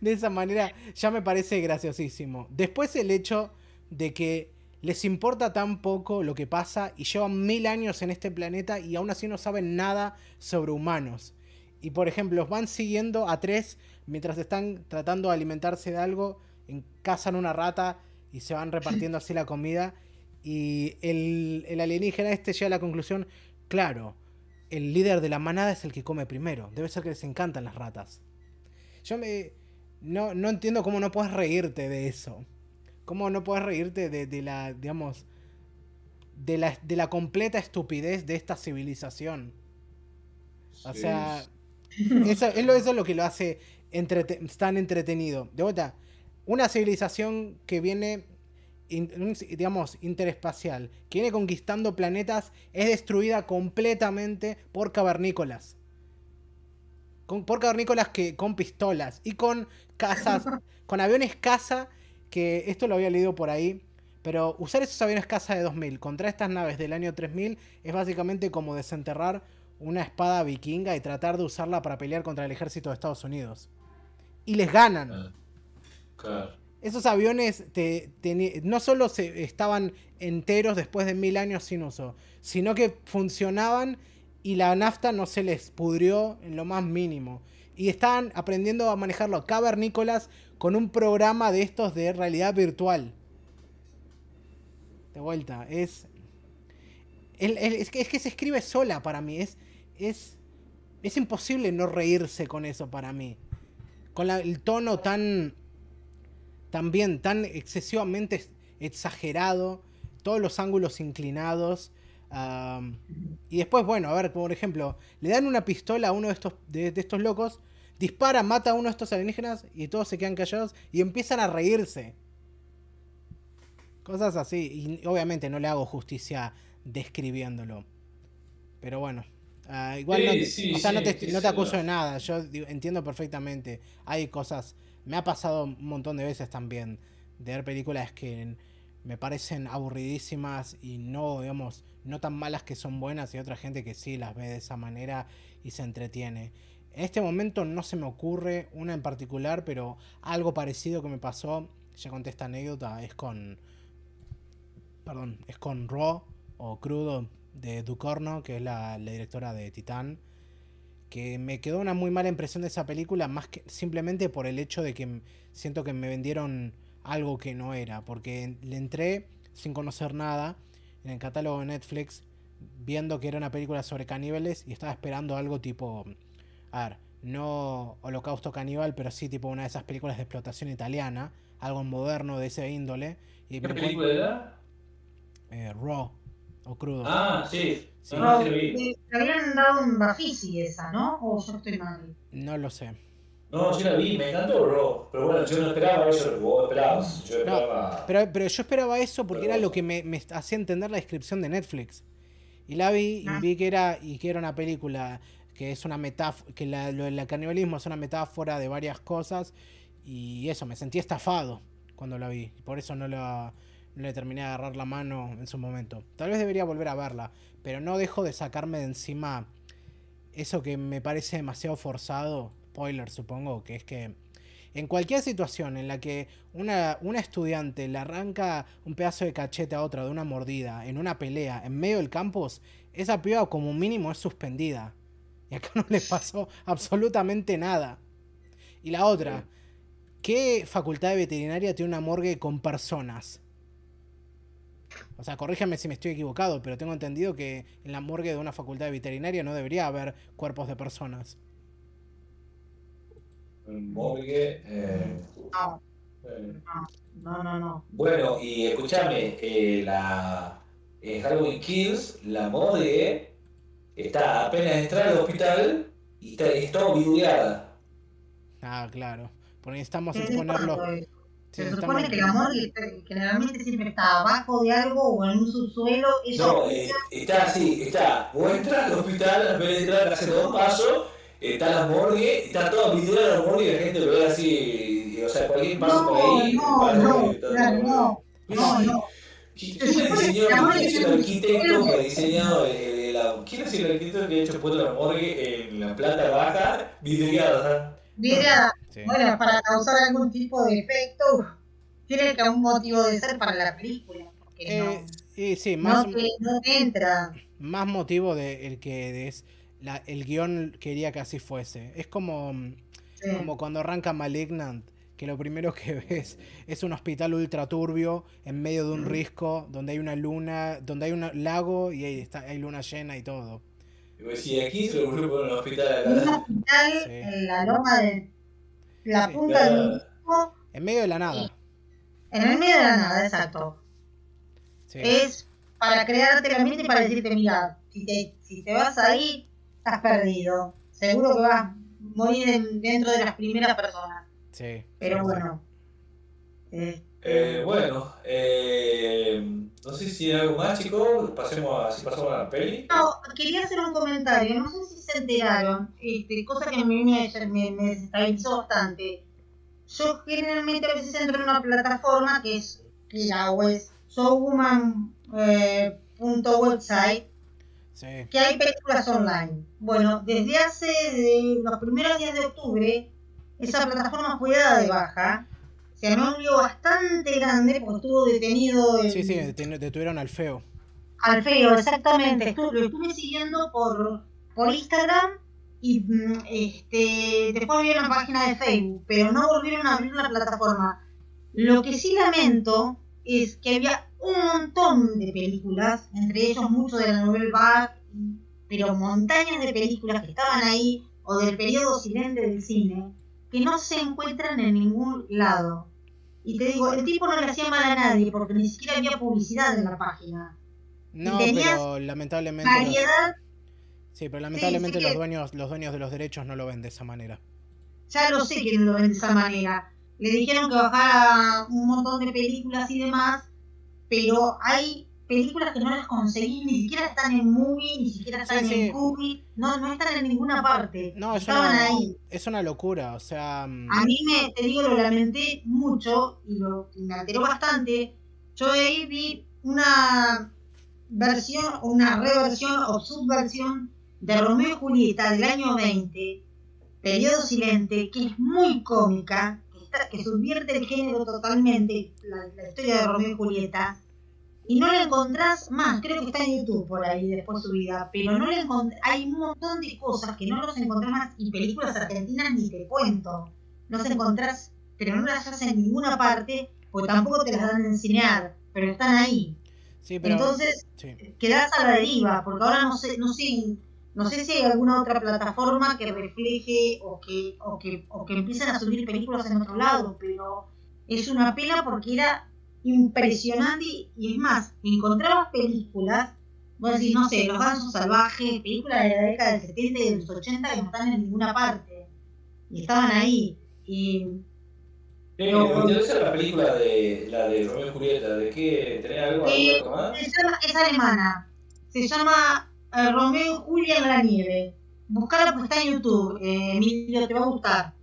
de esa manera, ya me parece graciosísimo. Después el hecho de que les importa tan poco lo que pasa y llevan mil años en este planeta y aún así no saben nada sobre humanos. Y por ejemplo, van siguiendo a tres mientras están tratando de alimentarse de algo, cazan una rata y se van repartiendo así la comida. Y el, el alienígena este llega a la conclusión, claro, el líder de la manada es el que come primero. Debe ser que les encantan las ratas. Yo me... No, no entiendo cómo no puedes reírte de eso. ¿Cómo no puedes reírte de, de la, digamos, de la, de la completa estupidez de esta civilización? O Sí. sea, eso, es lo, eso es lo que lo hace entrete- tan entretenido. De vuelta, una civilización que viene, in- digamos, interespacial, que viene conquistando planetas, es destruida completamente por cavernícolas. Con, por cavernícolas que, con pistolas y con cazas, con aviones caza, que esto lo había leído por ahí. Pero usar esos aviones caza de 2000 contra estas naves del año 3000 es básicamente como desenterrar una espada vikinga y tratar de usarla para pelear contra el ejército de Estados Unidos. Y les ganan. Ah, Claro. Esos aviones te- no solo se, estaban enteros después de mil años sin uso, sino que funcionaban y la nafta no se les pudrió en lo más mínimo. Y estaban aprendiendo a manejarlo cavernícolas con un programa de estos de realidad virtual. De vuelta, es. es, que, se escribe sola para mí. Es. Es. Es imposible no reírse con eso para mí. Con el tono tan. También tan excesivamente ex- exagerado. Todos los ángulos inclinados. y después, bueno, a ver, por ejemplo, le dan una pistola a uno de estos, de estos locos. Dispara, mata a uno de estos alienígenas y todos se quedan callados y empiezan a reírse. Cosas así. Y obviamente no le hago justicia describiéndolo. Pero bueno. igual no, te- sí, o sea, no sí, te, sí, no te sí, acuso de nada. Yo entiendo perfectamente. Hay cosas. Me ha pasado un montón de veces también de ver películas que me parecen aburridísimas y no, digamos, no tan malas que son buenas y otra gente que sí las ve de esa manera y se entretiene. En este momento no se me ocurre una en particular, pero algo parecido que me pasó, ya conté esta anécdota, es con, perdón, es con Raw o Crudo de Ducorno, que es la, la directora de Titán, que me quedó una muy mala impresión de esa película, más que simplemente por el hecho de que siento que me vendieron algo que no era, porque le entré sin conocer nada en el catálogo de Netflix, viendo que era una película sobre caníbales y estaba esperando algo tipo, a ver, no Holocausto Caníbal, pero sí tipo una de esas películas de explotación italiana, algo moderno de ese índole. Y ¿Qué película era? eh, Raw o Crudo. Ah, sí. Sí. No, sí le habían dado un Bafisi esa, ¿no? O yo estoy mal. No lo sé. No, sí la vi, me encantó, bro. Pero bueno, yo no esperaba eso, vos esperabas. Yo No, esperaba. Pero, pero yo esperaba eso porque Pero era lo que me, me hacía entender la descripción de Netflix. Y la vi y Ah. vi que era, y que era una película que es una metáfora, que la, lo del canibalismo es una metáfora de varias cosas. Y eso, me sentí estafado cuando la vi. Por eso no, la, no le terminé de agarrar la mano en su momento. Tal vez debería volver a verla. Pero no dejo de sacarme de encima eso que me parece demasiado forzado. Spoiler, supongo, que es que en cualquier situación en la que una, una estudiante le arranca un pedazo de cachete a otra de una mordida en una pelea en medio del campus, esa piba como mínimo es suspendida. Y acá no le pasó absolutamente nada. Y la otra, ¿qué facultad de veterinaria tiene una morgue con personas? O sea, corríjame si me estoy equivocado, pero tengo entendido que en la morgue de una facultad de veterinaria no debería haber cuerpos de personas. Morgue. eh, No, eh. no, no, no. Bueno, y escúchame, eh, la en Halloween Kills, la morgue está apenas entrar al hospital y está, es todo vidureada. Ah, claro. Porque necesitamos ¿Qué exponerlo. es? sí, Se supone que la morgue está- generalmente siempre está abajo de algo o en un subsuelo. No, eh, está así, está, vos entras al hospital, apenas entrar, hace dos pasos, está la morgue, está toda vidureada la morgue y la gente lo ve así, y, o sea, cualquier paso por ahí. no, no, está claro, todo- no, no, no. ¿Quién es el es el arquitecto que ha diseñado el, ¿Quién es el arquitecto que ha hecho puesto la morgue en la planta baja vidriada? Vidriada, Sí. bueno, para causar algún tipo de efecto, tiene que haber un motivo de ser para la película. Porque Eh, no, y sí, más, no, te, no entra. más motivo de el que es la, el guion quería que así fuese. Es como, Sí. como cuando arranca Malignant, que lo primero que ves es un hospital ultra turbio en medio de un risco, donde hay una luna, donde hay un lago y ahí está, hay luna llena y todo. Y vos decís, aquí se le ocurrió poner un hospital Un hospital Sí. en la loma de la Sí. punta de un disco, En medio de la nada. en el medio de la nada, exacto. Sí. Es para crearte la mente y para decirte, mira, si te, si te vas ahí, estás perdido. Seguro que vas a morir en- dentro de las primeras personas. Sí, Pero sí, bueno. Eh, Eh, bueno, eh, no sé si hay algo más, chicos. Pasemos a, si pasamos a la peli. No, quería hacer un comentario, no sé si se enteraron, este, cosa que a mí me, me, me desestabilizó bastante. Yo generalmente a veces entro en una plataforma que es que la web showwoman.website Sí. que hay películas online. Bueno, desde hace de los primeros días de octubre, esa plataforma fue dada de baja. Se armó un lío bastante grande porque estuvo detenido el, Sí, sí, detuvieron al feo. al feo, exactamente. Estu- lo estuve siguiendo por, por Instagram y mm, este, después vieron la página de Facebook, pero no volvieron a abrir la plataforma. Lo que sí lamento es que había un montón de películas, entre ellos mucho de la novela Bach, pero montañas de películas que estaban ahí, o del periodo silente del cine, que no se encuentran en ningún lado. Y te digo, el tipo no le hacía mal a nadie porque ni siquiera había publicidad en la página. No, pero lamentablemente. los- Variedad Sí, pero lamentablemente sí los dueños, los dueños de los derechos no lo ven de esa manera. ya lo sé que no lo ven de esa manera. Le dijeron que bajara un montón de películas y demás, pero hay películas que no las conseguí, ni siquiera están en Movie, ni siquiera están Sí, en Movie, no, no están en ninguna parte. No, es Estaban una, ahí. es una locura, o sea... mm, A mí me, te digo, lo lamenté mucho y, lo, me alteró bastante. Yo ahí vi una versión, una reversión o subversión de Romeo y Julieta del año 20, periodo silente, que es muy cómica, que, está- que subvierte el género totalmente, la, la historia de Romeo y Julieta, y no la encontrás más, creo que está en YouTube por ahí después subida, pero no la hay un montón de cosas que no los encontrás más, y películas argentinas ni te cuento, no las encontrás, pero no las haces en ninguna parte, porque tampoco te las dan a enseñar, pero están ahí. sí, pero... Entonces, sí. quedás a la deriva, porque ahora no sé, no sé, no sé si hay alguna otra plataforma que refleje o que, o que, o que empiecen a subir películas en otro lado, pero es una pena porque era impresionante y, es más, encontrabas películas, vos decís, no sé, Los Gansos Salvajes, películas de la década del 70 y de los 80 que no están en ninguna parte, y estaban ahí, y Eh, No. me interesa la película de la de Romeo y Julieta, ¿de qué? ¿Tenés algo Eh? Se llama- es alemana. Se llama eh, Romeo y Julia en la nieve. Buscala porque está en YouTube. Eh, Emilio, te va a gustar.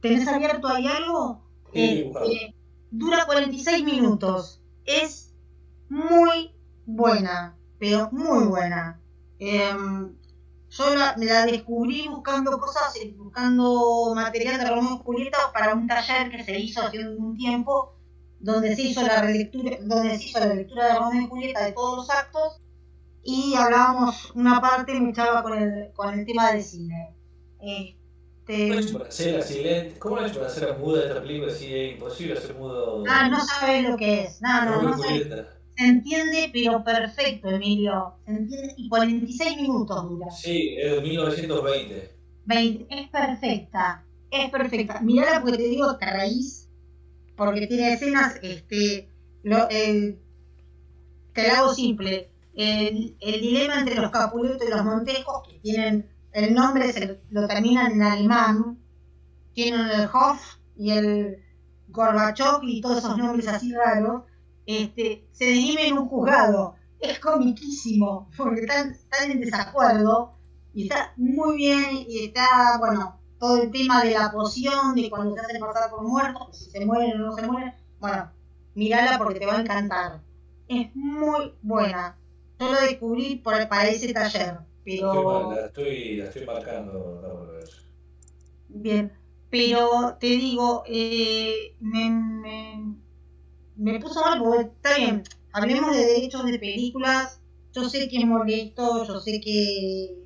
¿Tenés abierto ahí algo? Sí, eh, dura 46 minutos. Es muy buena, pero muy buena. Em, yo la, la descubrí buscando cosas, eh, buscando material de Romeo y Julieta para un taller que se hizo hace un tiempo, donde se hizo la relectura, donde se hizo la lectura de Romeo y Julieta de todos los actos, y hablábamos una parte me echaba con el, con el tema del cine. Este, ¿Cómo es para hacer silente? ¿Cómo es para hacer muda esta película si es imposible hacer mudo? ah, no sabes lo que es. No, no, no? Se entiende, pero perfecto, Emilio. Se entiende, y 46 minutos dura. Sí, es de 1920. 20, es perfecta, es perfecta. Mirala porque te digo, te reís, porque tiene escenas, este, lo, el, te la hago simple, el, el dilema entre los Capuletos y los Montejos, que tienen, el nombre se lo terminan en alemán, tienen el Hof y el Gorbachev y todos esos nombres así raros, este, se dirimen en un juzgado. Es comiquísimo, porque están, en desacuerdo y está muy bien y está, bueno, todo el tema de la poción, de cuando se hacen pasar por muertos, si se mueren o no se mueren, bueno, mirala porque te va a encantar. Es muy buena. Yo lo descubrí por, para ese taller, Estoy mal- pero la, estoy, la estoy marcando. no, bien, pero te digo, eh, me, me, me puso mal porque está bien, hablemos de derechos de películas, yo sé que es molesto, yo sé que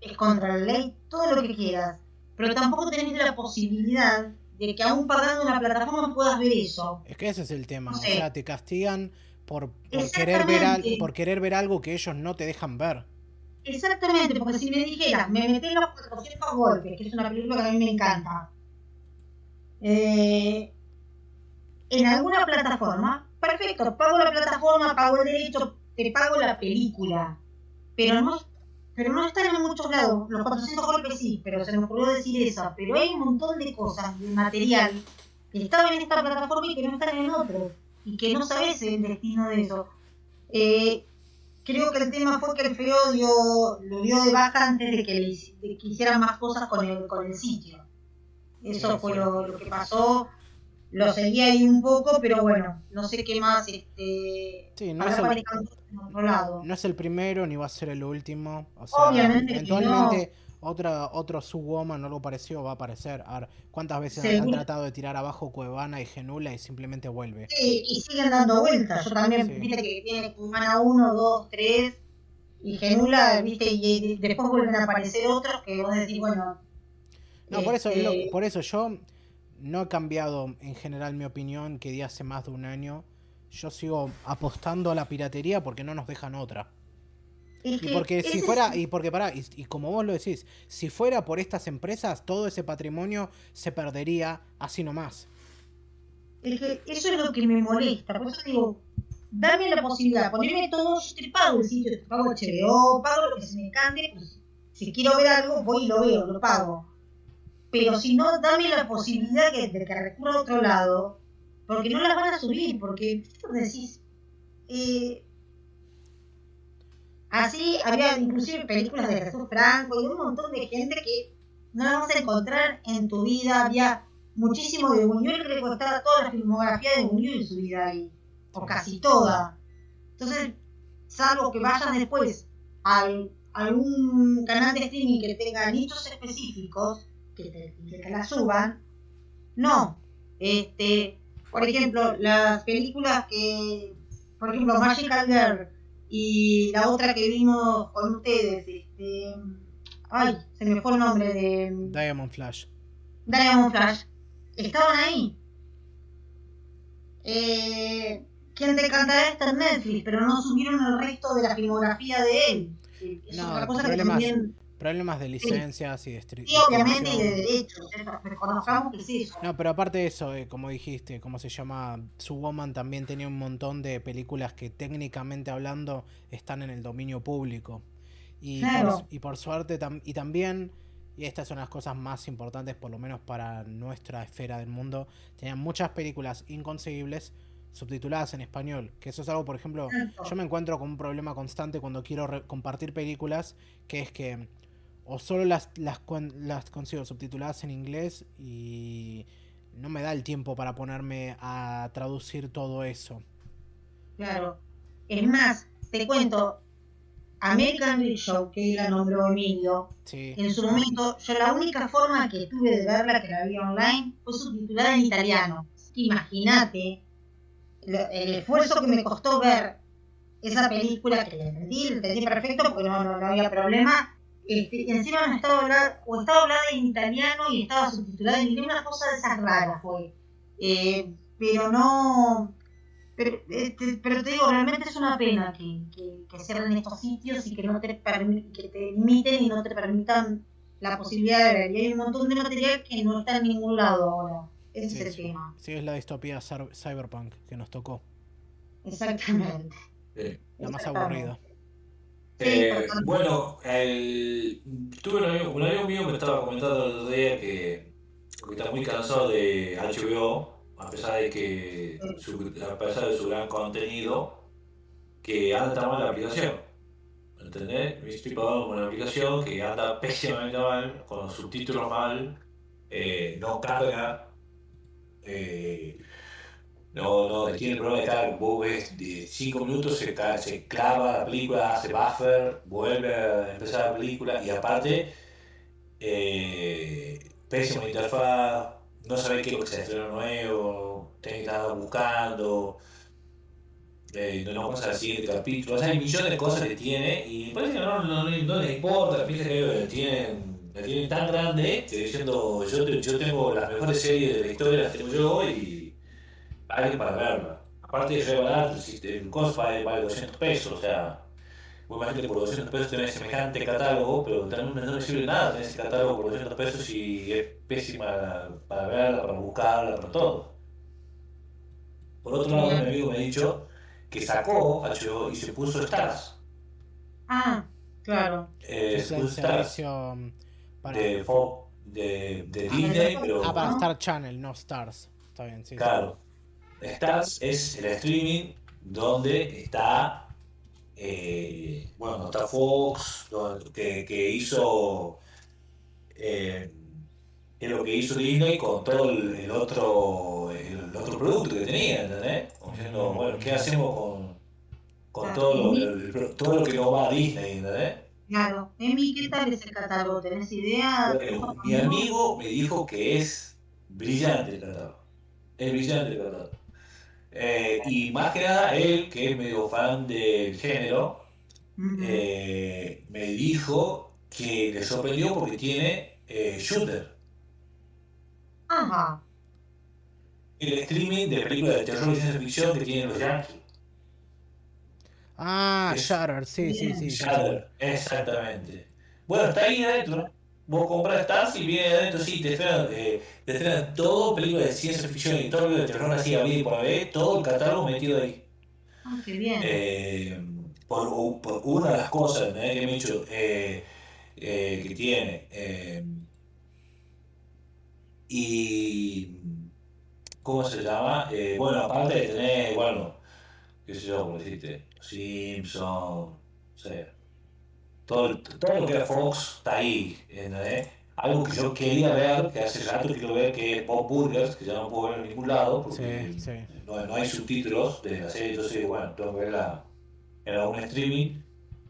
es contra la ley, todo lo que quieras, pero tampoco tenés la posibilidad de que aún pagando una plataforma puedas ver eso. Es que ese es el tema, No o sea, te castigan por, por querer ver al- por querer ver algo que ellos no te dejan ver. Exactamente, porque si me dijeras, me metés los 400 golpes, que es una película que a mí me encanta, eh, en alguna plataforma, perfecto, pago la plataforma, pago el derecho, te pago la película, pero no, pero no están en muchos lados. Los 400 golpes sí, pero se me ocurrió decir eso, pero hay un montón de cosas, de material, que estaban en esta plataforma y que no están en otro, y que no sabes el destino de eso. Eh, creo que el tema fue que el feo dio, lo dio de baja antes de que, le, de que hicieran más cosas con el, con el sitio. Eso fue lo, lo que pasó. Lo seguí ahí un poco, pero bueno, no sé qué más. Este, Sí, no es, el, otro lado. no es el primero ni va a ser el último. O sea, Obviamente que eventualmente otra, otro Subwoman o algo parecido va a aparecer. A ver, ¿cuántas veces han- tratado de tirar abajo Cuevana y Genula y simplemente vuelve? Sí, y siguen dando vueltas. Yo también, Sí. viste que tiene Humana 1, 2, 3 y Genula, viste, y, y después vuelven a aparecer otros que vos decís, bueno. No, por eso, este, por eso yo no he cambiado en general mi opinión que di hace más de un año. Yo sigo apostando a la piratería porque no nos dejan otra. Es Y que porque si fuera, y porque pará, y, y como vos lo decís, si fuera por estas empresas, todo ese patrimonio se perdería así nomás. Es que eso es lo que me molesta. Por eso digo, dame la posibilidad, poneme todo, yo te pago el sitio, te pago HBO, pago lo que se me cante. pues, si quiero ver algo, voy y lo veo, lo pago. pero si no, dame la posibilidad de que recurra a otro lado, porque no las van a subir, porque decís, eh, así había inclusive películas de Jesús Franco y un montón de gente que no las vas a encontrar en tu vida, había muchísimo de Buñuel, creo que estaba toda la filmografía de Buñuel en su vida ahí, o casi toda. Entonces, salvo que vayas después al algún canal de streaming que tenga nichos específicos, que te, la suban, no. Este, por ejemplo, las películas que, por ejemplo, Magical Girl y la otra que vimos con ustedes, este, ay, se me fue el nombre de Diamond Flash. Diamond Flash, estaban ahí. Eh, ¿Quién te cantará está en Netflix, pero no subieron el resto de la filmografía de él no, problemas, problemas de licencias y de Sí, obviamente, y de derechos, reconozcamos que sí. No, pero aparte de eso, eh, como dijiste, como se llama, Woman también tenía un montón de películas que técnicamente hablando están en el dominio público. Y, por, y por suerte, y también, y estas son las cosas más importantes, por lo menos para nuestra esfera del mundo, tenían muchas películas inconseguibles subtituladas en español. Que eso es algo, por ejemplo, yo me encuentro con un problema constante cuando quiero compartir películas, que es que o solo las, las, las consigo subtituladas en inglés y no me da el tiempo para ponerme a traducir todo eso. Claro. Es más, te cuento, American Dream Show, que la nombró Emilio, en su momento, yo la única forma que tuve de verla, que la vi online, fue subtitulada en italiano. Imagínate el esfuerzo que me costó ver esa película que entendí, entendí perfecto porque no, no, había problema. Este, y encima no estaba hablada, o estaba hablada en italiano y estaba subtitulada en inglés, una cosa de esas raras fue. Eh, pero no. Pero, este, pero te digo, realmente es una pena que, que, que cierren estos sitios y que no te, que te limiten y no te permitan la posibilidad de ver. Y hay un montón de material que no está en ningún lado ahora. Ese es el tema. Sí, es la distopía cyberpunk que nos tocó. Exactamente. La más aburrida. Eh, bueno, el, tuve un amigo, un amigo, mío me estaba comentando el otro día que, que, está muy cansado de HBO, a pesar de que su, a pesar de su gran contenido, que anda mal la aplicación. ¿Entendés? Me estoy pagando con una aplicación que anda pésimamente mal, con los subtítulos mal, eh, no carga eh, no, no, tiene el problema de estar, vos ves de 5 minutos, se, se clava la película, hace buffer, vuelve a empezar la película y aparte, eh, pésima interfaz, no sabe qué es lo que se estrenó nuevo, tenés que estar buscando, eh, no vamos al siguiente capítulo, hay millones de cosas que tiene y parece que no, no, importa, piensa que la tienen tan grande que diciendo yo, yo tengo las mejores series de la historia, las tengo yo y alguien para verla. Aparte de regalar, el costo vale, vale 200 pesos, o sea, vos imagínate que por 200 pesos tenés semejante catálogo, pero también no sirve nada tener ese catálogo por 200 pesos y es pésima para verla, para buscarla, para todo. Por otro lado, un amigo me ha dicho que sacó HBO y se puso Stars. Ah, claro. Eh, se puso Stars de, Fox, de, de Disney, pero... Ah, para Star Channel, no Stars. Está bien, sí. Claro. Stars es el streaming donde está, eh, bueno, está Fox, que, que hizo... Eh, es lo que hizo Disney con todo el, otro el, otro producto que tenía, ¿entendés? Diciendo, bueno, ¿qué hacemos con, con todo, lo, todo lo que no va a Disney, ¿entendés? Claro. Emi, ¿qué tal es el catálogo? ¿Tenés idea? mi amigo me dijo que es brillante el catálogo. Es brillante el catálogo. Eh, y más que nada, él, que es medio fan del género, eh, me dijo que le sorprendió porque tiene eh, Shooter. Ajá. El streaming de películas de terror y ciencia ficción que tienen los Yankees. Ah, Shutter, sí, sí, sí. Shutter, exactamente. Bueno, está ahí adentro. Vos compras Stars y viene adentro, sí, te estrenan, eh, te estrenan todo, películas de ciencia ficción y todo, de terror así a vida y por haber, todo el catálogo metido ahí. Ah, qué bien. Eh, por, por, una de las cosas ¿eh? que me he dicho eh, que tiene, Y. ¿Cómo se llama? Bueno, aparte de tener, bueno, qué sé yo, como deciste, Simpson, o sea, todo, todo lo que era Fox está ahí, ¿entendés? Algo que yo quería ver, que hace rato quiero ver, que es Bob Burgers, que ya no puedo ver en ningún lado, porque Sí, sí. No, no hay subtítulos de la serie, entonces, bueno, tengo que verla en algún streaming.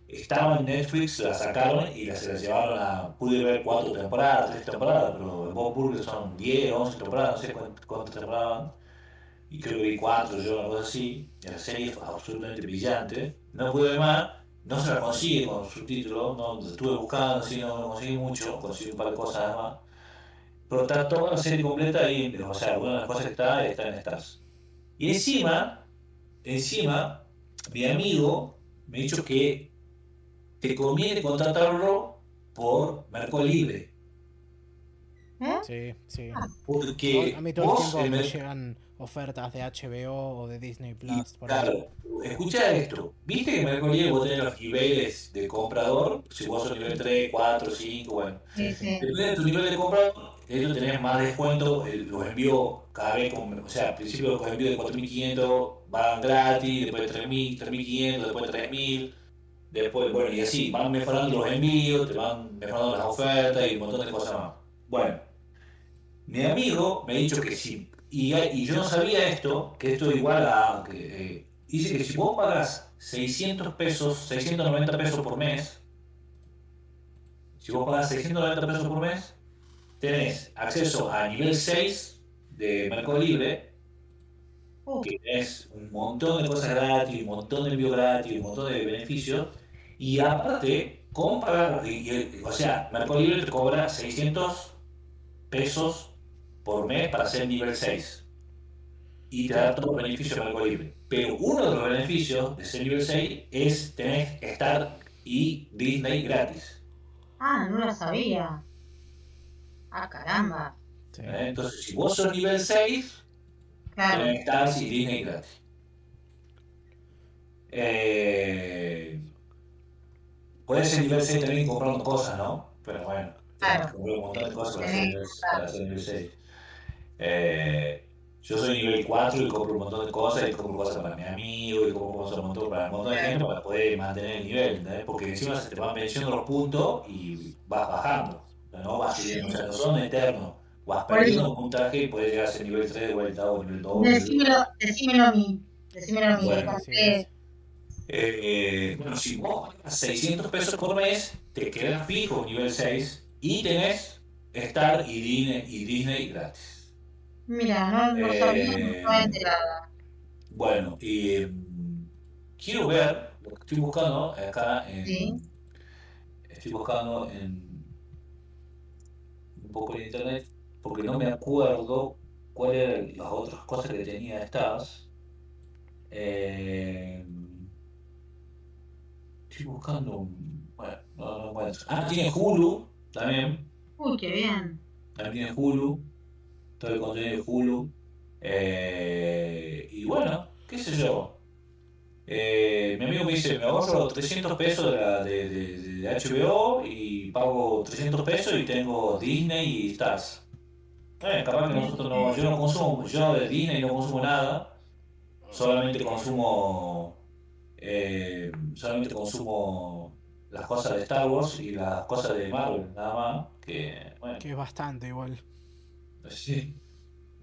Estaba en Netflix, la sacaron y la, se la llevaron a. Pude ver cuatro temporadas, tres temporadas, pero en Bob Burger son 10, 11 temporadas, no sé cuántas, temporadas. Y creo que vi cuatro, yo, cosa así. La serie es absolutamente brillante. No pude ver más, no se la consigue con subtítulos, no, estuve buscando, así no, no conseguí mucho, conseguí un par de cosas más. Pero está toda la serie completa ahí, o sea, una de las cosas que está, está en Stars. Y encima, encima, mi amigo me ha dicho que te conviene contratarlo por Mercado Libre. ¿Eh? Sí, sí. Porque a mí todo el vos, tiempo en me el- llegan ofertas de HBO o de Disney y, Plus. por ahí. claro, escucha esto. ¿Viste que Libre vos tenés los niveles de comprador? Si vos sos nivel 3, 4, 5, bueno. Sí, sí. Depende de tu nivel de comprador, ellos tenés más descuento, los envíos cada vez, con, o sea, al principio los envíos de 4.500 van gratis, después de 3.000, 3.500, después de 3.000, después, bueno, y así, van mejorando los envíos, te van mejorando las ofertas y un montón de cosas más. Bueno, mi amigo me ha dicho que sí, y, yo no sabía esto, que esto es igual a, que, eh, dice que si vos pagas 600 pesos, 690 pesos por mes, si vos pagas 690 pesos por mes, tenés acceso a nivel 6 de Mercado Libre, que tenés un montón de cosas gratis, un montón de envío gratis, un montón de beneficios, y aparte, y- y- o sea, Mercado Libre te cobra 600 pesos por mes para hacer nivel 6. Y te da todos los beneficios de Mercado Libre. Pero uno de los beneficios de ser nivel 6 es tener Star y Disney gratis. Ah, no lo sabía. Ah, caramba. Sí. ¿eh? Entonces, si vos sos nivel 6, Claro. tenés Stars y Disney gratis. Eh, puedes ser nivel 6 también comprando cosas, ¿no? Pero bueno, Claro. un montón de cosas ser, para ser nivel 6. Eh, yo soy nivel 4 y compro un montón de cosas y compro cosas para mi amigo y compro cosas un montón para un montón de gente para poder mantener el nivel, ¿entendés? Porque encima se te van venciendo los puntos y vas bajando, no vas subiendo, o sea, no son eternos. Vas perdiendo un puntaje y puedes llegar a ser nivel 3 de vuelta o nivel 2. Decímelo, decímelo a mí. Decímelo a mí. Bueno, Eh, bueno, si vos pagas 600 pesos por mes, te quedas fijo nivel 6 y tenés Star y Disney, y Disney gratis. Mira, no, no Eh, sabía, no enterada. Bueno, y mm, quiero ver lo que estoy buscando acá en. Sí. Estoy buscando en. un poco en internet porque no me acuerdo cuáles eran las otras cosas que tenía estas. Eh, estoy buscando. un- Bueno, no, no encuentro. Ah, tiene Hulu también. Uy, qué bien. También tiene Hulu. Todo el contenido de Hulu. Eh, y bueno, qué sé yo. Eh, mi amigo me dice, me ahorro 300 pesos de, la- de- HBO y pago 300 pesos y tengo Disney y Stars. Capaz que nosotros no, yo no consumo, yo de Disney no consumo nada, solamente consumo, eh, solamente consumo las cosas de Star Wars y las cosas de Marvel, nada más, Que es bastante igual. Sí.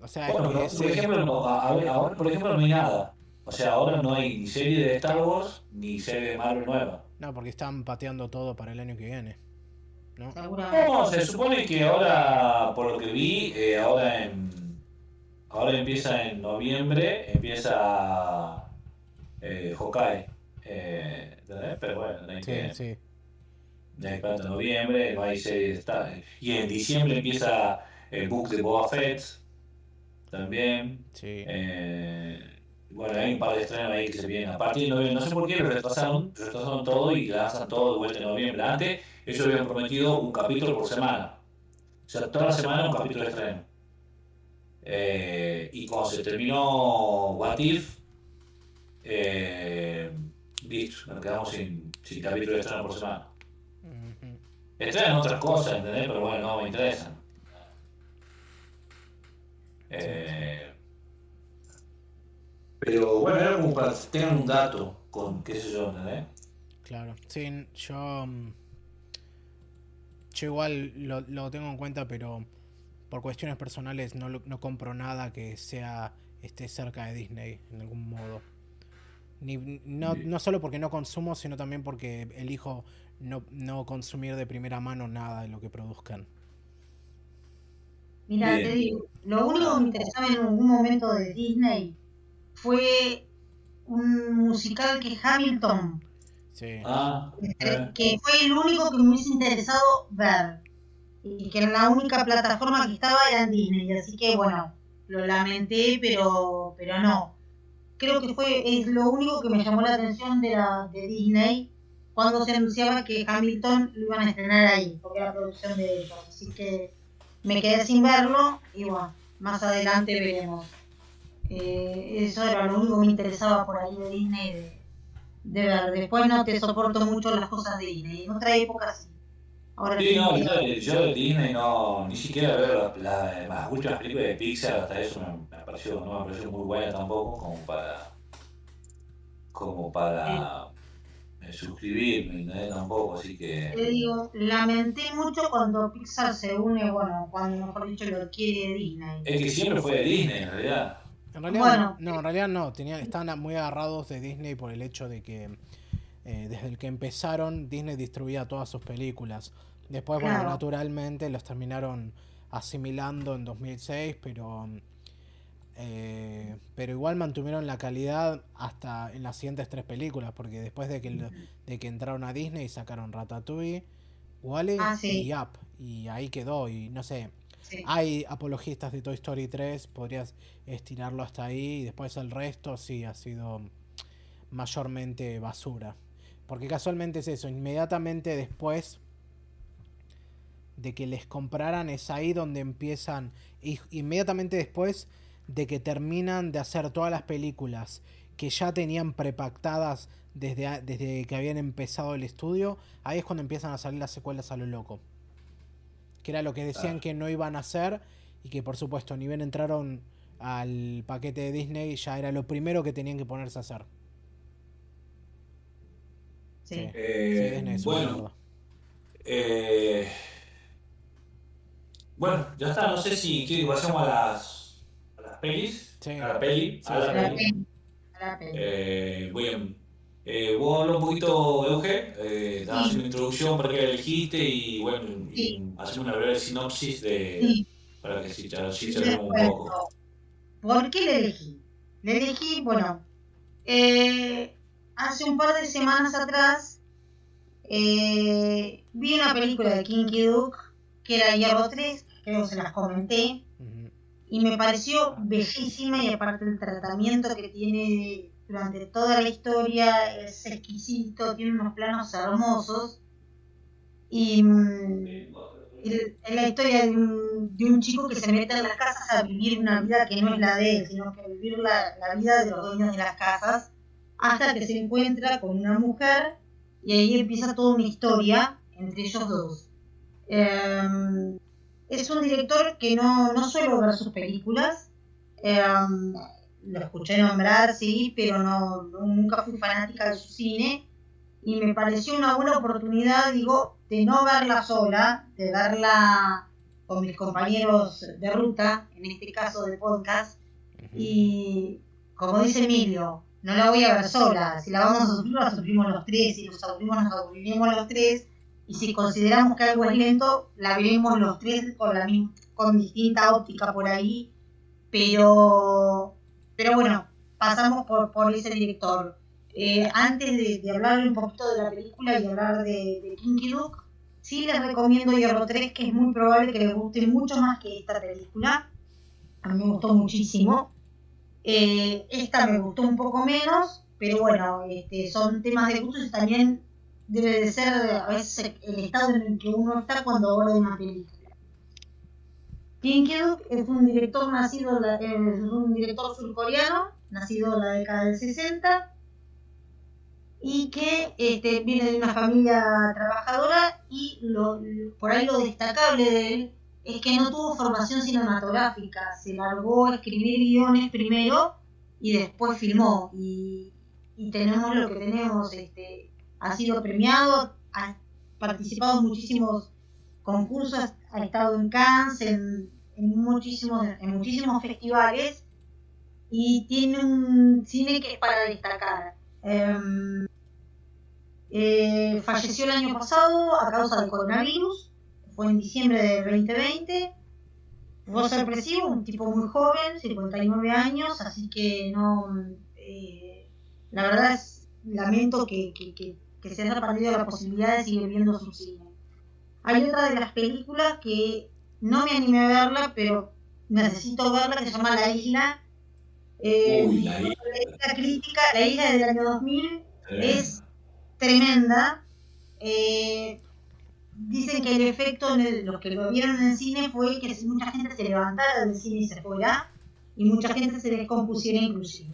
O sea, Bueno, que por ejemplo, no, ahora por ejemplo no hay nada. O sea, ahora no hay ni serie de Star Wars ni serie de Marvel nueva. No, porque están pateando todo para el año que viene. ¿No? No, se supone que ahora, por lo que vi, eh, ahora en ahora empieza en noviembre, empieza eh, Hawkeye. Eh. Pero bueno, no hay Sí, que sí. no en noviembre, no hay serie de Star Y en diciembre empieza el book de Boba Fett también. Sí. Eh, bueno, hay un par de estrenos ahí que se vienen a partir de noviembre. No sé por qué lo retrasaron, retrasaron todo y lanzan todo de vuelta en noviembre. Antes, ellos habían prometido un capítulo por semana. O sea, toda la semana un capítulo de estreno. Eh, y cuando se terminó What If, eh, listo, nos quedamos sin, sin capítulo de estreno por semana. Estrenan otras cosas, ¿entendés? Pero bueno, no me interesan. Eh, pero bueno, era como para tener un dato con qué sé yo, ¿entendés? Claro, sí, yo. mm, Yo igual lo, lo tengo en cuenta, pero por cuestiones personales no, lo- no compro nada que sea esté cerca de Disney en algún modo. Ni, no, no solo porque no consumo, sino también porque elijo no, no consumir de primera mano nada de lo que produzcan. Mira, te digo, lo único que me interesaba en algún momento de Disney fue un musical que Hamilton, Sí. Ah, eh, que fue el único que me hubiese interesado ver. Y que la única plataforma que estaba era en Disney, así que bueno, lo lamenté, pero, pero no. Creo que fue es lo único que me llamó la atención de, la, de Disney cuando se anunciaba que Hamilton lo iban a estrenar ahí, porque era producción de ellos. Así que me quedé sin verlo y bueno, más adelante veremos. Eh, eso era lo único que me interesaba por ahí de Disney de, de ver. Después no te soporto mucho las cosas de Disney. En otra época sí. Ahora Sí, no, yo, de- yo de Disney no, ni siquiera ver la- la- las últimas películas de Pixar, hasta eso me, me pareció, no me pareció muy buena tampoco, como para, como para suscribirme, ¿entendés? Tampoco, así Te que, digo, lamenté mucho cuando Pixar se une, bueno, cuando mejor dicho lo quiere Disney. es que siempre fue de Disney en realidad. En realidad, Bueno. no, en realidad no, tenían, estaban muy agarrados de Disney por el hecho de que eh, desde el que empezaron Disney distribuía todas sus películas. Después, bueno, naturalmente los terminaron asimilando en 2006, pero eh, pero igual mantuvieron la calidad hasta en las siguientes tres películas, porque después de que, el- de que entraron a Disney sacaron Ratatouille, Wally Ah, sí. y Up, y ahí quedó, y no sé, Sí. hay apologistas de Toy Story 3, podrías estirarlo hasta ahí y después el resto sí ha sido mayormente basura. Porque casualmente es eso, inmediatamente después de que les compraran es ahí donde empiezan, y- inmediatamente después de que terminan de hacer todas las películas que ya tenían prepactadas desde, a- desde que habían empezado el estudio, ahí es cuando empiezan a salir las secuelas a lo loco que era lo que decían Claro. que no iban a hacer y que por supuesto ni bien entraron al paquete de Disney ya era lo primero que tenían que ponerse a hacer. Sí. Sí. Sí, Eh, Disney es una bueno, mierda. eh, bueno, ya está, no sé si las, a las pelis, Sí. a la peli, Sí, a la sí. La peli. peli, la peli. Eh, bueno, eh, vos hablas un poquito, Euge, eh, Sí. una introducción para que la elegiste y bueno, hacemos una breve sinopsis de, Sí. para que Les charlemos un poco. ¿Por qué la elegí? La elegí, bueno, eh, hace un par de semanas atrás eh, vi una película de Kinky Duke que era Hierro 3, creo que se las comenté. Y me pareció bellísima y aparte el tratamiento que tiene durante toda la historia es exquisito, tiene unos planos hermosos y mm, es la historia de un, chico que se mete en las casas a vivir una vida que no es la de él, sino que vivir la, la vida de los dueños de las casas, hasta que se encuentra con una mujer y ahí empieza toda una historia entre ellos dos. Eh, es un director que no, no suelo ver sus películas, eh, lo escuché nombrar, sí, pero no, nunca fui fanática de su cine. Y me pareció una buena oportunidad, digo, de no verla sola, de verla con mis compañeros de ruta, en este caso de podcast, y como dice Emilio, no la voy a ver sola, si la vamos a sufrir, la sufrimos los tres, si nos aburrimos, nos aburriremos los tres, y si consideramos que algo es lento, la veremos los tres con, la, mi- con distinta óptica por ahí, pero, pero bueno, pasamos por, por ese director. Eh, antes de, hablarle un poquito de la película y hablar de, de Kinky Duke, sí les recomiendo Hierro 3, que es muy probable que les guste mucho más que esta película. A mí me gustó muchísimo. Eh, esta me gustó un poco menos, pero bueno, este, son temas de gustos y también debe de ser a veces el estado en el que uno está cuando aborda una película. Kim es un director nacido, es un director surcoreano, nacido en la década del 60 y que este, viene de una familia trabajadora y lo, por ahí lo destacable de él es que no tuvo formación cinematográfica, se largó a escribir guiones primero y después filmó. Y, y tenemos lo que tenemos, este, ha sido premiado, ha participado en muchísimos concursos, ha estado en Cannes, en, muchísimos, en muchísimos festivales y tiene un cine que es para destacar. Em, eh, falleció el año pasado a causa del coronavirus, fue en diciembre de 2020. Fue sorpresivo, un tipo muy joven, 59 años, así que no. Eh, la verdad es, lamento que, que, que, que, se haya perdido la posibilidad de seguir viendo su cine. Hay otra de las películas que no me animé a verla, pero necesito verla, que se llama La Isla. Eh, Uy, la isla. La crítica, La Isla del año 2000, es tremenda. Eh, dicen que el efecto, en el- los que lo vieron en el cine, fue que mucha gente se levantara del cine y se fuera, y mucha gente se descompusiera inclusive.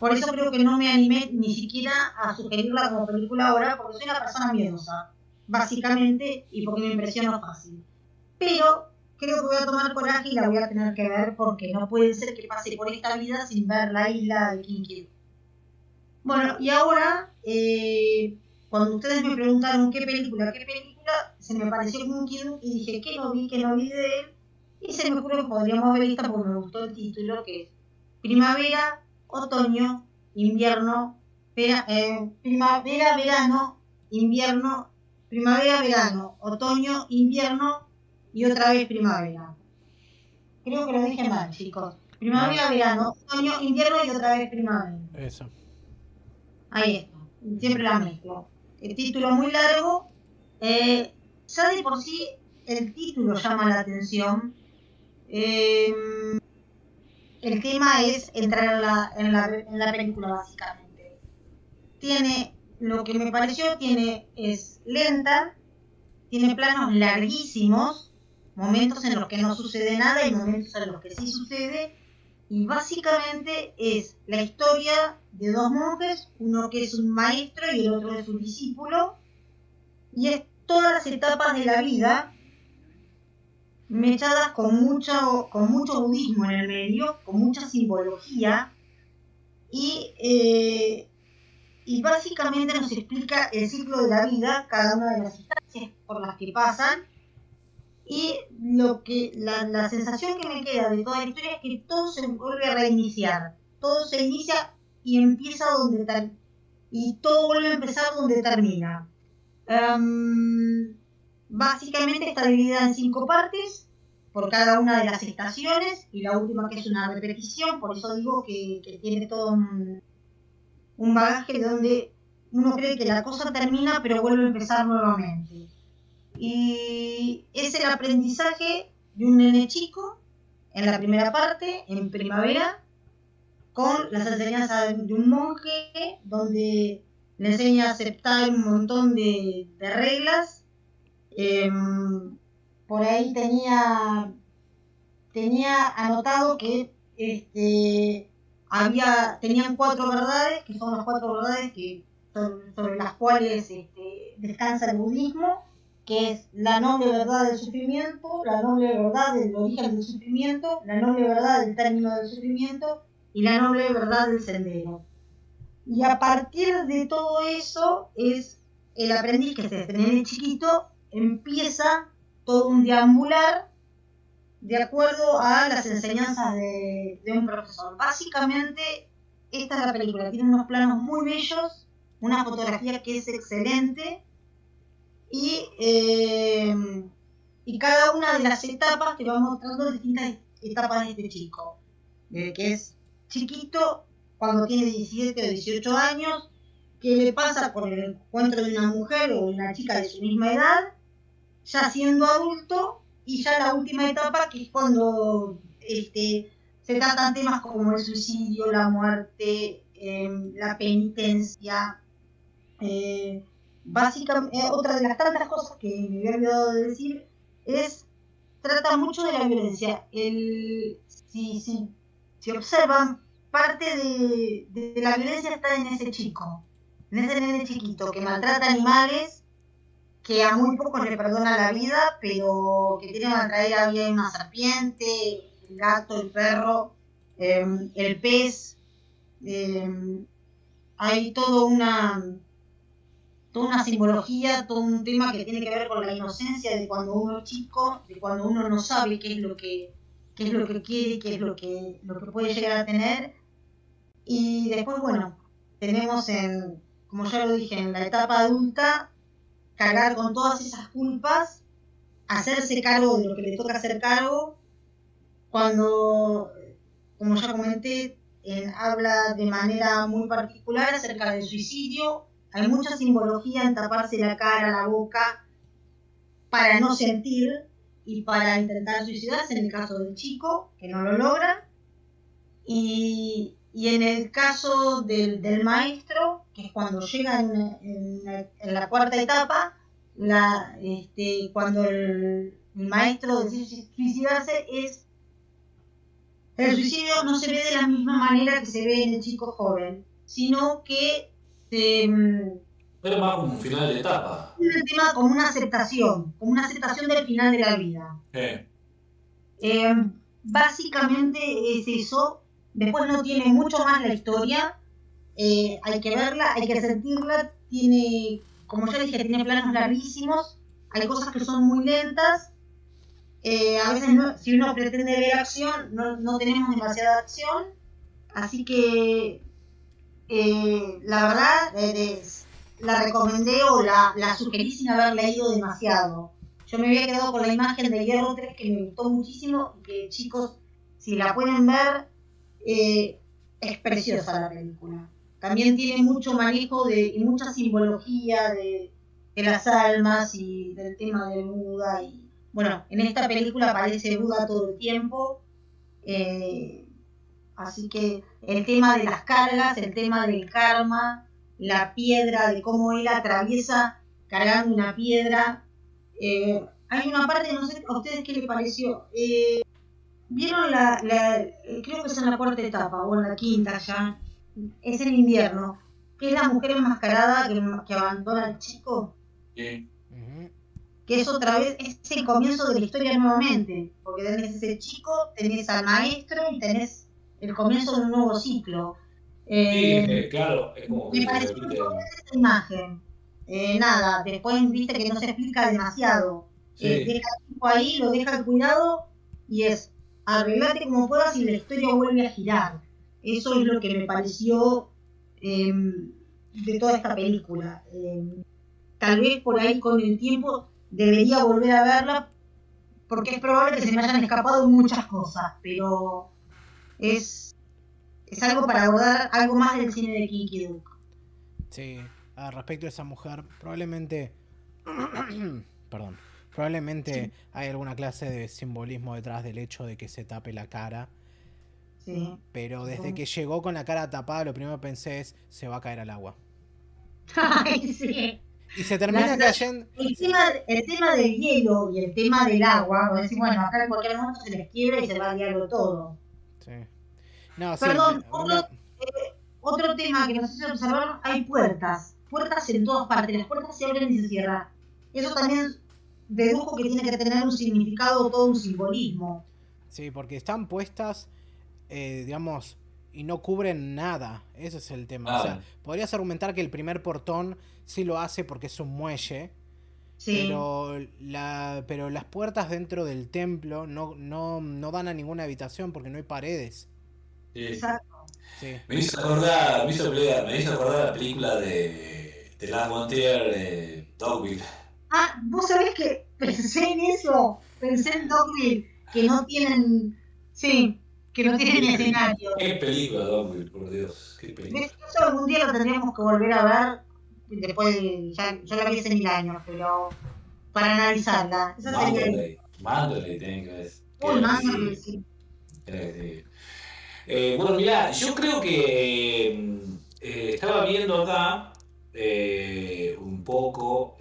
Por eso creo que no me animé ni siquiera a sugerirla como película ahora, porque soy una persona miedosa, básicamente, y porque me impresiona fácil. Pero creo que voy a tomar coraje y la voy a tener que ver, porque no puede ser que pase por esta vida sin ver la isla de Kinky. Bueno, y ahora, eh, cuando ustedes me preguntaron qué película, qué película, se me pareció Kinky y dije, ¿qué no vi, qué no vi de él? Y se me ocurrió que podríamos ver esta porque me gustó el título, que es Primavera, Otoño, Invierno, vera- eh, Primavera, Verano, Invierno, Primavera, Verano, Otoño, Invierno y otra vez Primavera. Creo que lo dije mal, chicos. Primavera, No. Verano, Otoño, Invierno y otra vez Primavera. Eso. Ahí está, siempre la mezclo. El título muy largo. eh, ya de por sí el título llama la atención. Eh, el tema es entrar en la, en, la, en la película básicamente. Tiene, lo que me pareció, tiene, es lenta, tiene planos larguísimos, momentos en los que no sucede nada y momentos en los que sí sucede, y básicamente es la historia de dos monjes, uno que es un maestro y el otro es un discípulo, y es todas las etapas de la vida mechadas con mucho, con mucho budismo en el medio, con mucha simbología, y, eh, y básicamente nos explica el ciclo de la vida, cada una de las instancias por las que pasan, y lo que la, la sensación que me queda de toda la historia es que todo se vuelve a reiniciar, todo se inicia y empieza donde ter- y todo vuelve a empezar donde termina. Em, básicamente está dividida en cinco partes por cada una de las estaciones y la última que es una repetición, por eso digo que, que tiene todo un, un bagaje donde uno cree que la cosa termina pero vuelve a empezar nuevamente. Y es el aprendizaje de un nene chico en la primera parte, en primavera, con las enseñanzas de un monje, donde le enseña a aceptar un montón de, de reglas. Em, por ahí tenía, tenía anotado que este, había, tenían cuatro verdades, que son las cuatro verdades que, sobre, las cuales este, descansa el budismo, que es la noble verdad del sufrimiento, la noble verdad del origen del sufrimiento, la noble verdad del término del sufrimiento y la noble verdad del sendero. Y a partir de todo eso es el aprendiz que desde nene chiquito empieza todo un deambular de acuerdo a las enseñanzas de, un profesor. Básicamente, esta es la película, tiene unos planos muy bellos, una fotografía que es excelente y, eh, y cada una de las etapas te va mostrando distintas etapas de este chico, desde que es chiquito, cuando tiene 17 o 18 años, qué le pasa con el encuentro de una mujer o una chica de su misma edad, ya siendo adulto, y ya la última etapa que es cuando este, se tratan temas como el suicidio, la muerte, eh, la penitencia, eh, básicamente, eh, otra de las tantas cosas que me había olvidado de decir es, trata mucho de la violencia. El, si, si, si observan, parte de, la violencia está en ese chico, en ese chiquito que maltrata animales que a muy pocos le perdona la vida, pero que tiene una traer había una serpiente, el gato, el perro, eh, el pez. eh, hay toda una toda una simbología, todo un tema que tiene que ver con la inocencia de cuando uno es chico, de cuando uno no sabe qué es lo que qué es lo que quiere, qué es lo que lo que puede llegar a tener. Y después, bueno, tenemos en, como ya lo dije, en la etapa adulta, cargar con todas esas culpas, hacerse cargo de lo que le toca hacer cargo, cuando, como ya comenté, habla de manera muy particular acerca del suicidio, hay mucha simbología en taparse la cara, la boca, para no sentir y para intentar suicidarse, en el caso del chico, que no lo logra, y, y en el caso del, del maestro, que es cuando llega en, en la- en la cuarta etapa, la, este, cuando el, el maestro decide suicidarse, es el suicidio no se ve de la misma manera que se ve en el chico joven, sino que se, mm, Era más como un final de etapa. es un tema como una aceptación, como una aceptación del final de la vida. Eh, Eh, básicamente es eso. Después no tiene mucho más la historia. Eh, hay que verla, hay que sentirla. Tiene, como ya dije, tiene planos larguísimos. Hay cosas que son muy lentas. Eh, a veces no- si uno pretende ver acción, no, no tenemos demasiada acción. Así que eh, la verdad eh, es- la recomendé o la, la sugerí sin haber leído demasiado. Yo me había quedado con la imagen de Hierro 3 que me gustó muchísimo y que chicos, si la pueden ver, eh, es preciosa la película. También tiene mucho manejo de, y mucha simbología de, las almas y del tema de Buda. Bueno, en esta película aparece Buda todo el tiempo. eh, así que el tema de las cargas, el tema del karma, la piedra, de cómo él atraviesa cargando una piedra. Eh, hay una parte, no sé a ustedes qué les pareció. Eh, ¿Vieron la, la- creo que es en la cuarta etapa o en la quinta ya? Es en invierno. Que es la mujer enmascarada que, que abandona al chico. sí. Que es otra vez, es el comienzo de la historia nuevamente. Porque tenés ese chico, tenés al maestro y tenés el comienzo de un nuevo ciclo. Sí, Eh, eh, claro, es como me pareció muy esa imagen. Eh, nada, después viste que no se explica demasiado. Sí. Deja el tipo ahí, lo deja al cuidado y es arreglate como puedas y la historia vuelve a girar. Eso es lo que me pareció eh, de toda esta película. Eh, tal vez por ahí con el tiempo debería volver a verla porque es probable que se me hayan escapado muchas cosas, pero es, es algo para abordar algo más del cine de Kinky Duke. Sí, ah, respecto a esa mujer, probablemente. perdón. Probablemente hay alguna clase de simbolismo detrás del hecho de que se tape la cara. Sí. Pero desde que llegó con la cara tapada, lo primero que pensé es: se va a caer al agua. Ay, sí. Y se termina La- cayendo. El tema, el tema del hielo y el tema del agua, vos decís, bueno, acá en cualquier momento se les quiebra y se va a diablo todo. Sí. No, Perdón, otro, eh, otro tema que no sé si observaron, hay puertas. Puertas en todas partes, las puertas se abren y se cierran. Eso también dedujo que tiene que tener un significado, todo un simbolismo. Sí, porque están puestas, eh, digamos, y no cubren nada. Ese es el tema. O sea, podrías argumentar que el primer portón sí lo hace porque es un muelle, Sí. pero, la, pero las puertas dentro del templo no, no, no dan a ninguna habitación porque no hay paredes. Sí. Exacto. Sí. Me hizo acordar, me hizo, me hizo acordar la película de, de Lars von Trier, de Dogville. Ah, vos sabés que pensé en eso, pensé en Dogville, que no tienen, sí, que no tienen escenario. Qué película, Dogville, por Dios. Qué película. Eso algún día lo tendríamos que volver a ver, después de, ya, yo la vi hace mil años, pero para analizarla. Esa sería... Mándole, mándole, tienen que ver. Uy, mándale, sí. Que decir. Eh, bueno, mirá, yo creo que mm, eh, estaba viendo acá eh, un poco.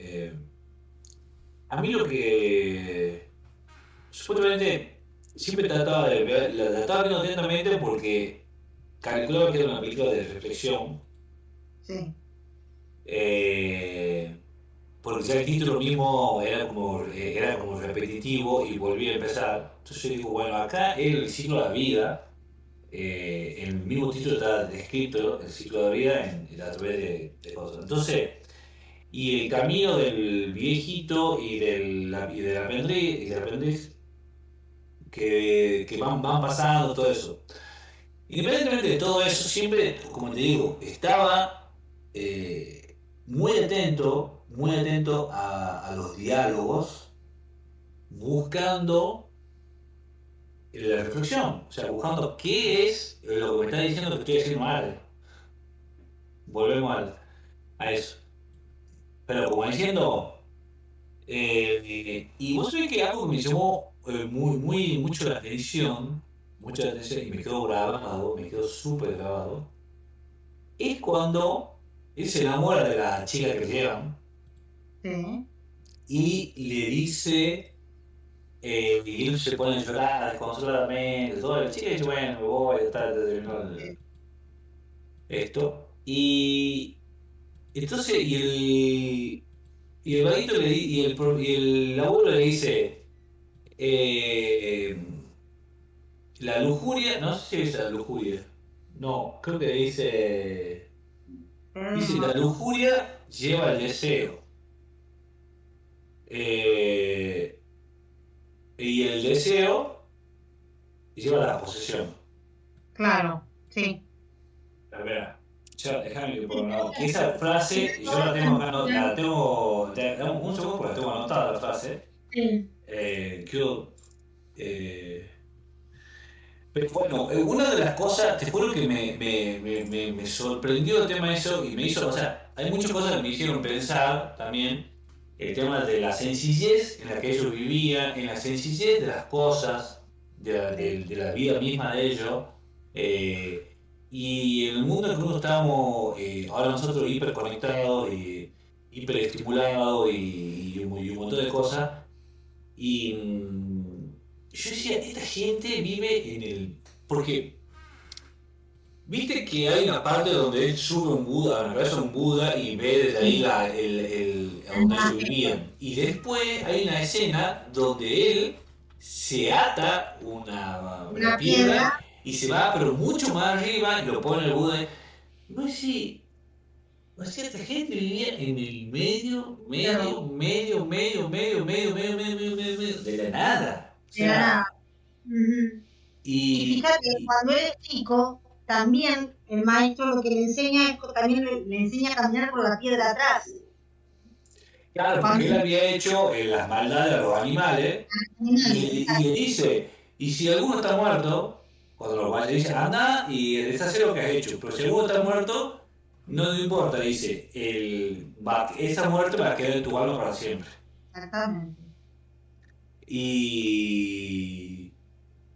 A mí lo que. Supuestamente siempre trataba de ver, la trataba viendo atentamente porque calculaba que era una película de reflexión. Sí. eh, porque ya el título mismo era como, eh, era como repetitivo y volvía a empezar. Entonces yo digo, bueno, acá el ciclo de la vida, eh, el mismo título está descrito, el ciclo de la vida, en, a través de, de, cosas. Entonces, y el camino del viejito y del, y del aprendiz, aprendiz que, que van, van pasando, todo eso. Independientemente de todo eso, siempre, como te digo, estaba eh, muy atento, muy atento a, los diálogos, buscando la reflexión, o sea, buscando qué es lo que me está diciendo que estoy haciendo mal. Volvemos a eso. Pero como diciendo, eh, y vos sabés que algo que me llamó eh, muy, muy, mucho la atención, mucha atención y me quedó grabado, me quedó súper grabado, es cuando él se enamora de la chica que llevan Sí. y le dice, eh, y él se pone a llorar desconsoladamente, todo, la chica dice, bueno, me voy, está, esto, y entonces, y el, y el vaguito le y el, y el abuelo le dice, eh, la lujuria, no sé si es la lujuria, no, creo que dice, dice la lujuria lleva el deseo. Eh, y el deseo lleva la posesión. Claro, sí. A ver, ya, déjame que ponga una- Esa frase, yo la tengo anotada, la tengo, dame un segundo porque la tengo anotada la frase. Sí. Eh, quiero, eh, pero bueno, eh, una de las cosas, te juro que me, me, me, me, sorprendió el tema de eso y me hizo, o sea, hay muchas cosas que me hicieron pensar también el tema de la sencillez en la que ellos vivían, en la sencillez de las cosas, de la, de, de la vida misma de ellos, eh, y en el mundo en que estamos, eh, ahora nosotros hiperconectados y hiperestimulados y, y, un, y un montón de cosas, y mm, yo decía, esta gente vive en el... Porque, viste que hay una parte donde él sube un Buda, una cabeza un Buda y ve desde ahí la, el, el, a donde ellos vivían. Y después hay una escena donde él se ata una, una Una piedra piedra. Y se va, pero mucho más arriba y lo pone el Buda. No sé si... O sea, esta gente vivía en el medio, medio, medio, medio, medio, medio, medio, medio, medio, medio, medio, de la nada. Sea, Era- Ujú. Y fíjate, cuando él es chico, también el maestro lo que le enseña es también le, enseña a caminar por la piedra atrás. claro, porque él había hecho eh, las maldades a los animales y le dice, y si alguno está muerto, cuando lo vaya, dice, anda y deshace lo que has hecho, pero si alguno está muerto, no me importa, dice, el, va- esa muerte va a quedar en tu alma para siempre. Exactamente. Y,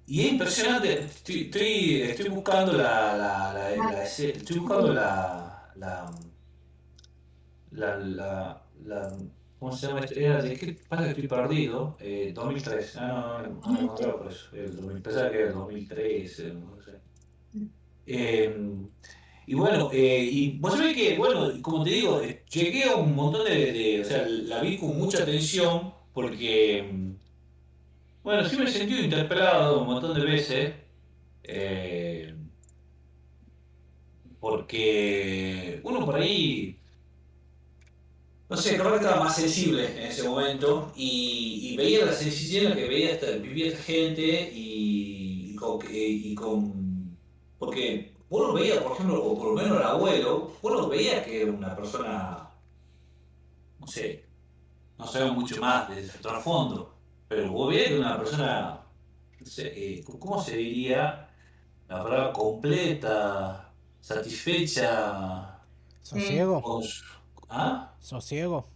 y es impresionante, estoy, estoy, estoy buscando la, la, la, la- estoy buscando la, la, la, la, la- ¿cómo se llama? Era de qué pasa que estoy perdido, eh, 2003, ah, no, no, no, no, por eso, el 2000, pensaba que era el 2013, no sé. Eh, y bueno, eh, y vos sabés que, bueno, como te digo, eh, llegué a un montón de, de- o sea, la vi con mucha atención porque, bueno, sí me he sentido interpelado un montón de veces, eh, porque uno por ahí, no sé, creo que estaba más sensible en ese momento y, y veía la sencillez en la que veía esta, vivía esta gente y, y con, y con- porque uno veía, por ejemplo, o por lo menos el abuelo, uno veía que era una persona, no sé, no sabemos mucho más de su trasfondo, pero vos veías que era una persona, no sé, eh, ¿cómo se diría? La palabra completa, satisfecha, ¿Sosiego? con ¿Ah? ¿Sosiego?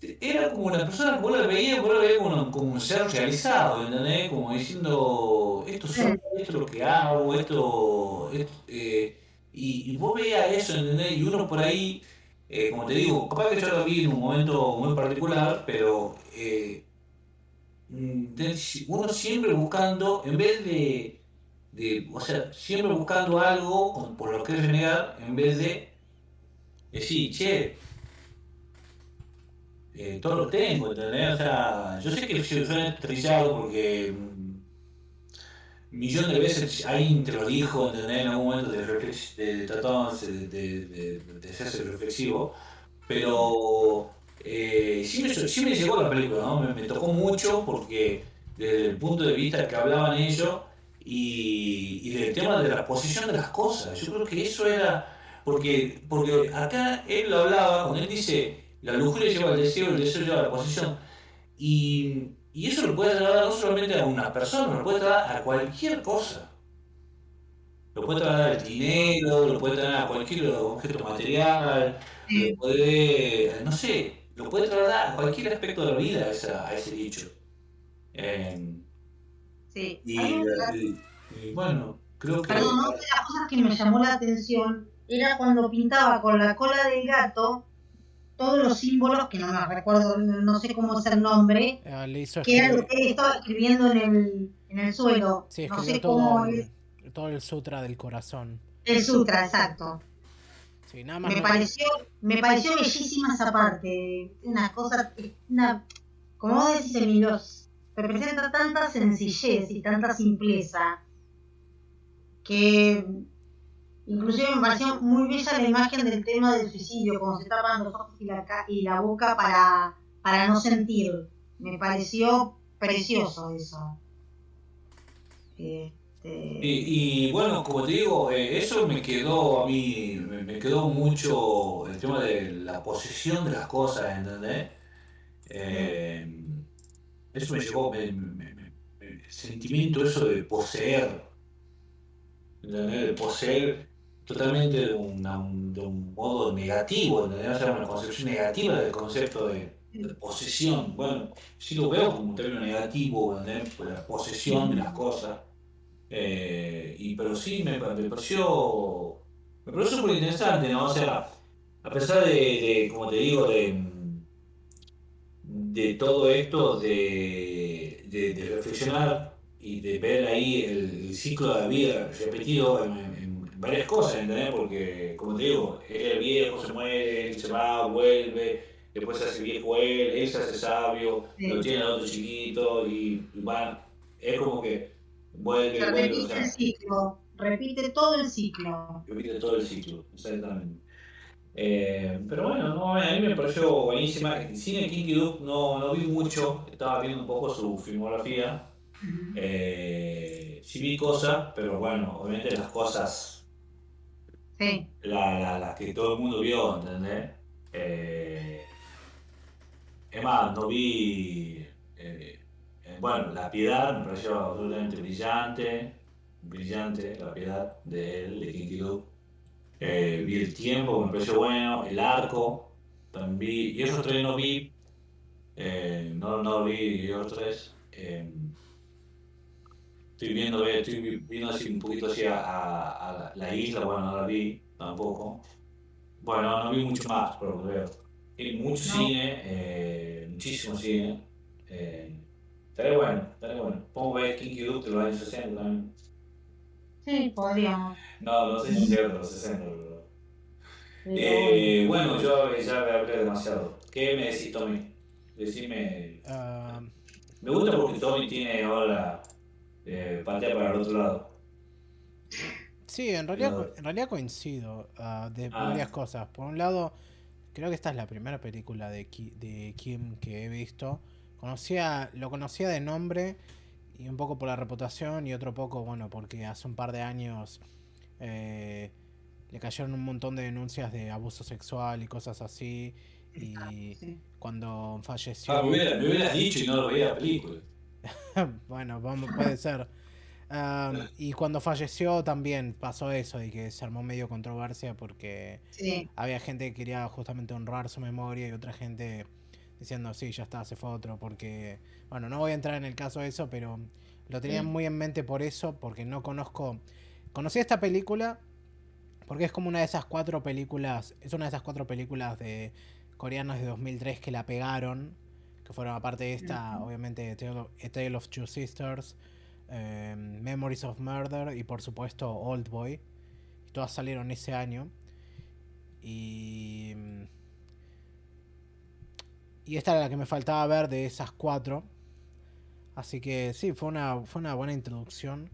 Era como una persona que vos la veías, vos la veías como, como un ser realizado, ¿entendés? Como diciendo, esto soy, esto es lo que hago, esto, esto, eh, y, y vos veías eso, ¿entendés? Y uno por ahí, eh, como te digo, capaz que yo lo vi en un momento muy particular, pero eh, uno siempre buscando, en vez de, de, o sea, siempre buscando algo por lo que renegar, en vez de decir, che, eh, todo lo tengo, ¿entendés? O sea, yo sé que suena trillado porque mm, millón de veces ahí te lo dijo. En algún momento de, de, de, de, reflexivo, pero eh, sí, me, llegó la película, ¿no? Me, tocó mucho porque desde el punto de vista que hablaban ellos y del tema de la posición de las cosas, yo creo que eso era, porque, porque acá él lo hablaba, cuando él dice, la lujuria lleva al deseo, el deseo lleva a la posición, y, y eso lo puede trasladar no solamente a una persona, lo puede trasladar a cualquier cosa. Lo puede trasladar al dinero, lo puede trasladar a cualquier objeto material, lo puede, no sé, lo puede trasladar a cualquier aspecto de la vida a, esa, a ese dicho. Eh, Sí. y, y, y, bueno, creo que... Perdón, una de las cosas que me llamó la atención era cuando pintaba con la cola del gato todos los símbolos, que no me recuerdo, no sé cómo es el nombre, Ah, le hizo que era escribir- lo que él estaba escribiendo en el, en el suelo. sí, no sé todo, cómo el, es todo el sutra del corazón. el sutra, exacto. Sí, nada más Me no- pareció, me pareció bellísima esa parte. Una cosa, una, como vos decís, Emilio, representa tanta sencillez y tanta simpleza que inclusive me pareció muy bella la imagen del tema del suicidio, como se tapan los ojos y la, boca para, para no sentir. Me pareció precioso eso. Este, Y, bueno, como te digo, eh, eso me quedó a mí, me, quedó mucho el tema de la posesión de las cosas, ¿entendés? Eh, eso me llevó, el sentimiento eso de poseer, ¿entendés? De poseer totalmente de, una- un, de un modo negativo, ¿entendés? O sea, una concepción negativa del concepto de, de posesión. Bueno, sí lo veo como un término negativo. Por la posesión de las cosas. Eh, y, pero sí, me, me pareció me pareció súper interesante, ¿no? O sea, a pesar de, de, como te digo, de, de todo esto, de, de, de reflexionar y de ver ahí el, el ciclo de la vida repetido en varias cosas, ¿entendés? Porque, como te digo, él es viejo, se muere, él se va, vuelve, después se hace viejo él, él se hace sabio, Sí. lo tiene al otro chiquito y, y va, es como que vuelve, vuelve, o repite sea, el ciclo, repite todo el ciclo. repite todo el ciclo, exactamente. Eh, pero bueno, no, a mí me pareció buenísima. El cine Kinky Duke no, no vi mucho, estaba viendo un poco su filmografía. Eh, sí vi cosas, pero bueno, obviamente las cosas, Sí, la- la- las que todo el mundo vio, ¿entendés? Eh, es más, no vi. eh, eh, bueno, La Piedad me pareció absolutamente brillante, brillante, La Piedad de él, de Kinky. Eh, vi el tiempo, me pareció bueno. El arco, también. Y esos tres no vi. eh, no, no vi esos tres. Eh, estoy viendo, ve- estoy vi- viendo así un poquito hacia a, a la, la isla, bueno, no la vi tampoco. Bueno, no vi mucho más, por lo que veo. Hay mucho No. cine, eh, muchísimo cine. Eh, estaría bueno, estaría bueno. Pongo ver Kinky Duke de los años 60 también. sí, podríamos. No, no sé si llega a los 60, pero... Eh, bueno, yo ya me hablé demasiado. ¿Qué me decís, Tommy? Decime. Ah, Me gusta porque Tommy tiene ahora eh, patea para el otro lado. sí, en realidad, No. en realidad coincido ah, de Ah. varias cosas. Por un lado, creo que esta es la primera película de, Ki- de Kim que he visto. Conocía, lo conocía de nombre y un poco por la reputación y otro poco, bueno, porque hace un par de años eh, le cayeron un montón de denuncias de abuso sexual y cosas así. Y Sí. cuando falleció... Ah, me, hubiera- me hubieras dicho y no lo veía la película. bueno, vamos, puede ser. Y cuando falleció también pasó eso, y que se armó medio controversia porque Sí, había gente que quería justamente honrar su memoria y otra gente diciendo, sí, ya está, se fue otro, porque, bueno, no voy a entrar en el caso de eso, pero lo tenía muy en mente por eso, porque no conozco, conocí esta película porque es como una de esas cuatro películas, es una de esas cuatro películas de coreanas de 2003 que la pegaron, que fueron aparte de esta, obviamente, A Tale of, A Tale of Two Sisters, eh, Memories of Murder y por supuesto Old Boy. Y todas salieron ese año. Y. Y esta era la que me faltaba ver de esas cuatro. Así que sí, fue una, fue una buena introducción.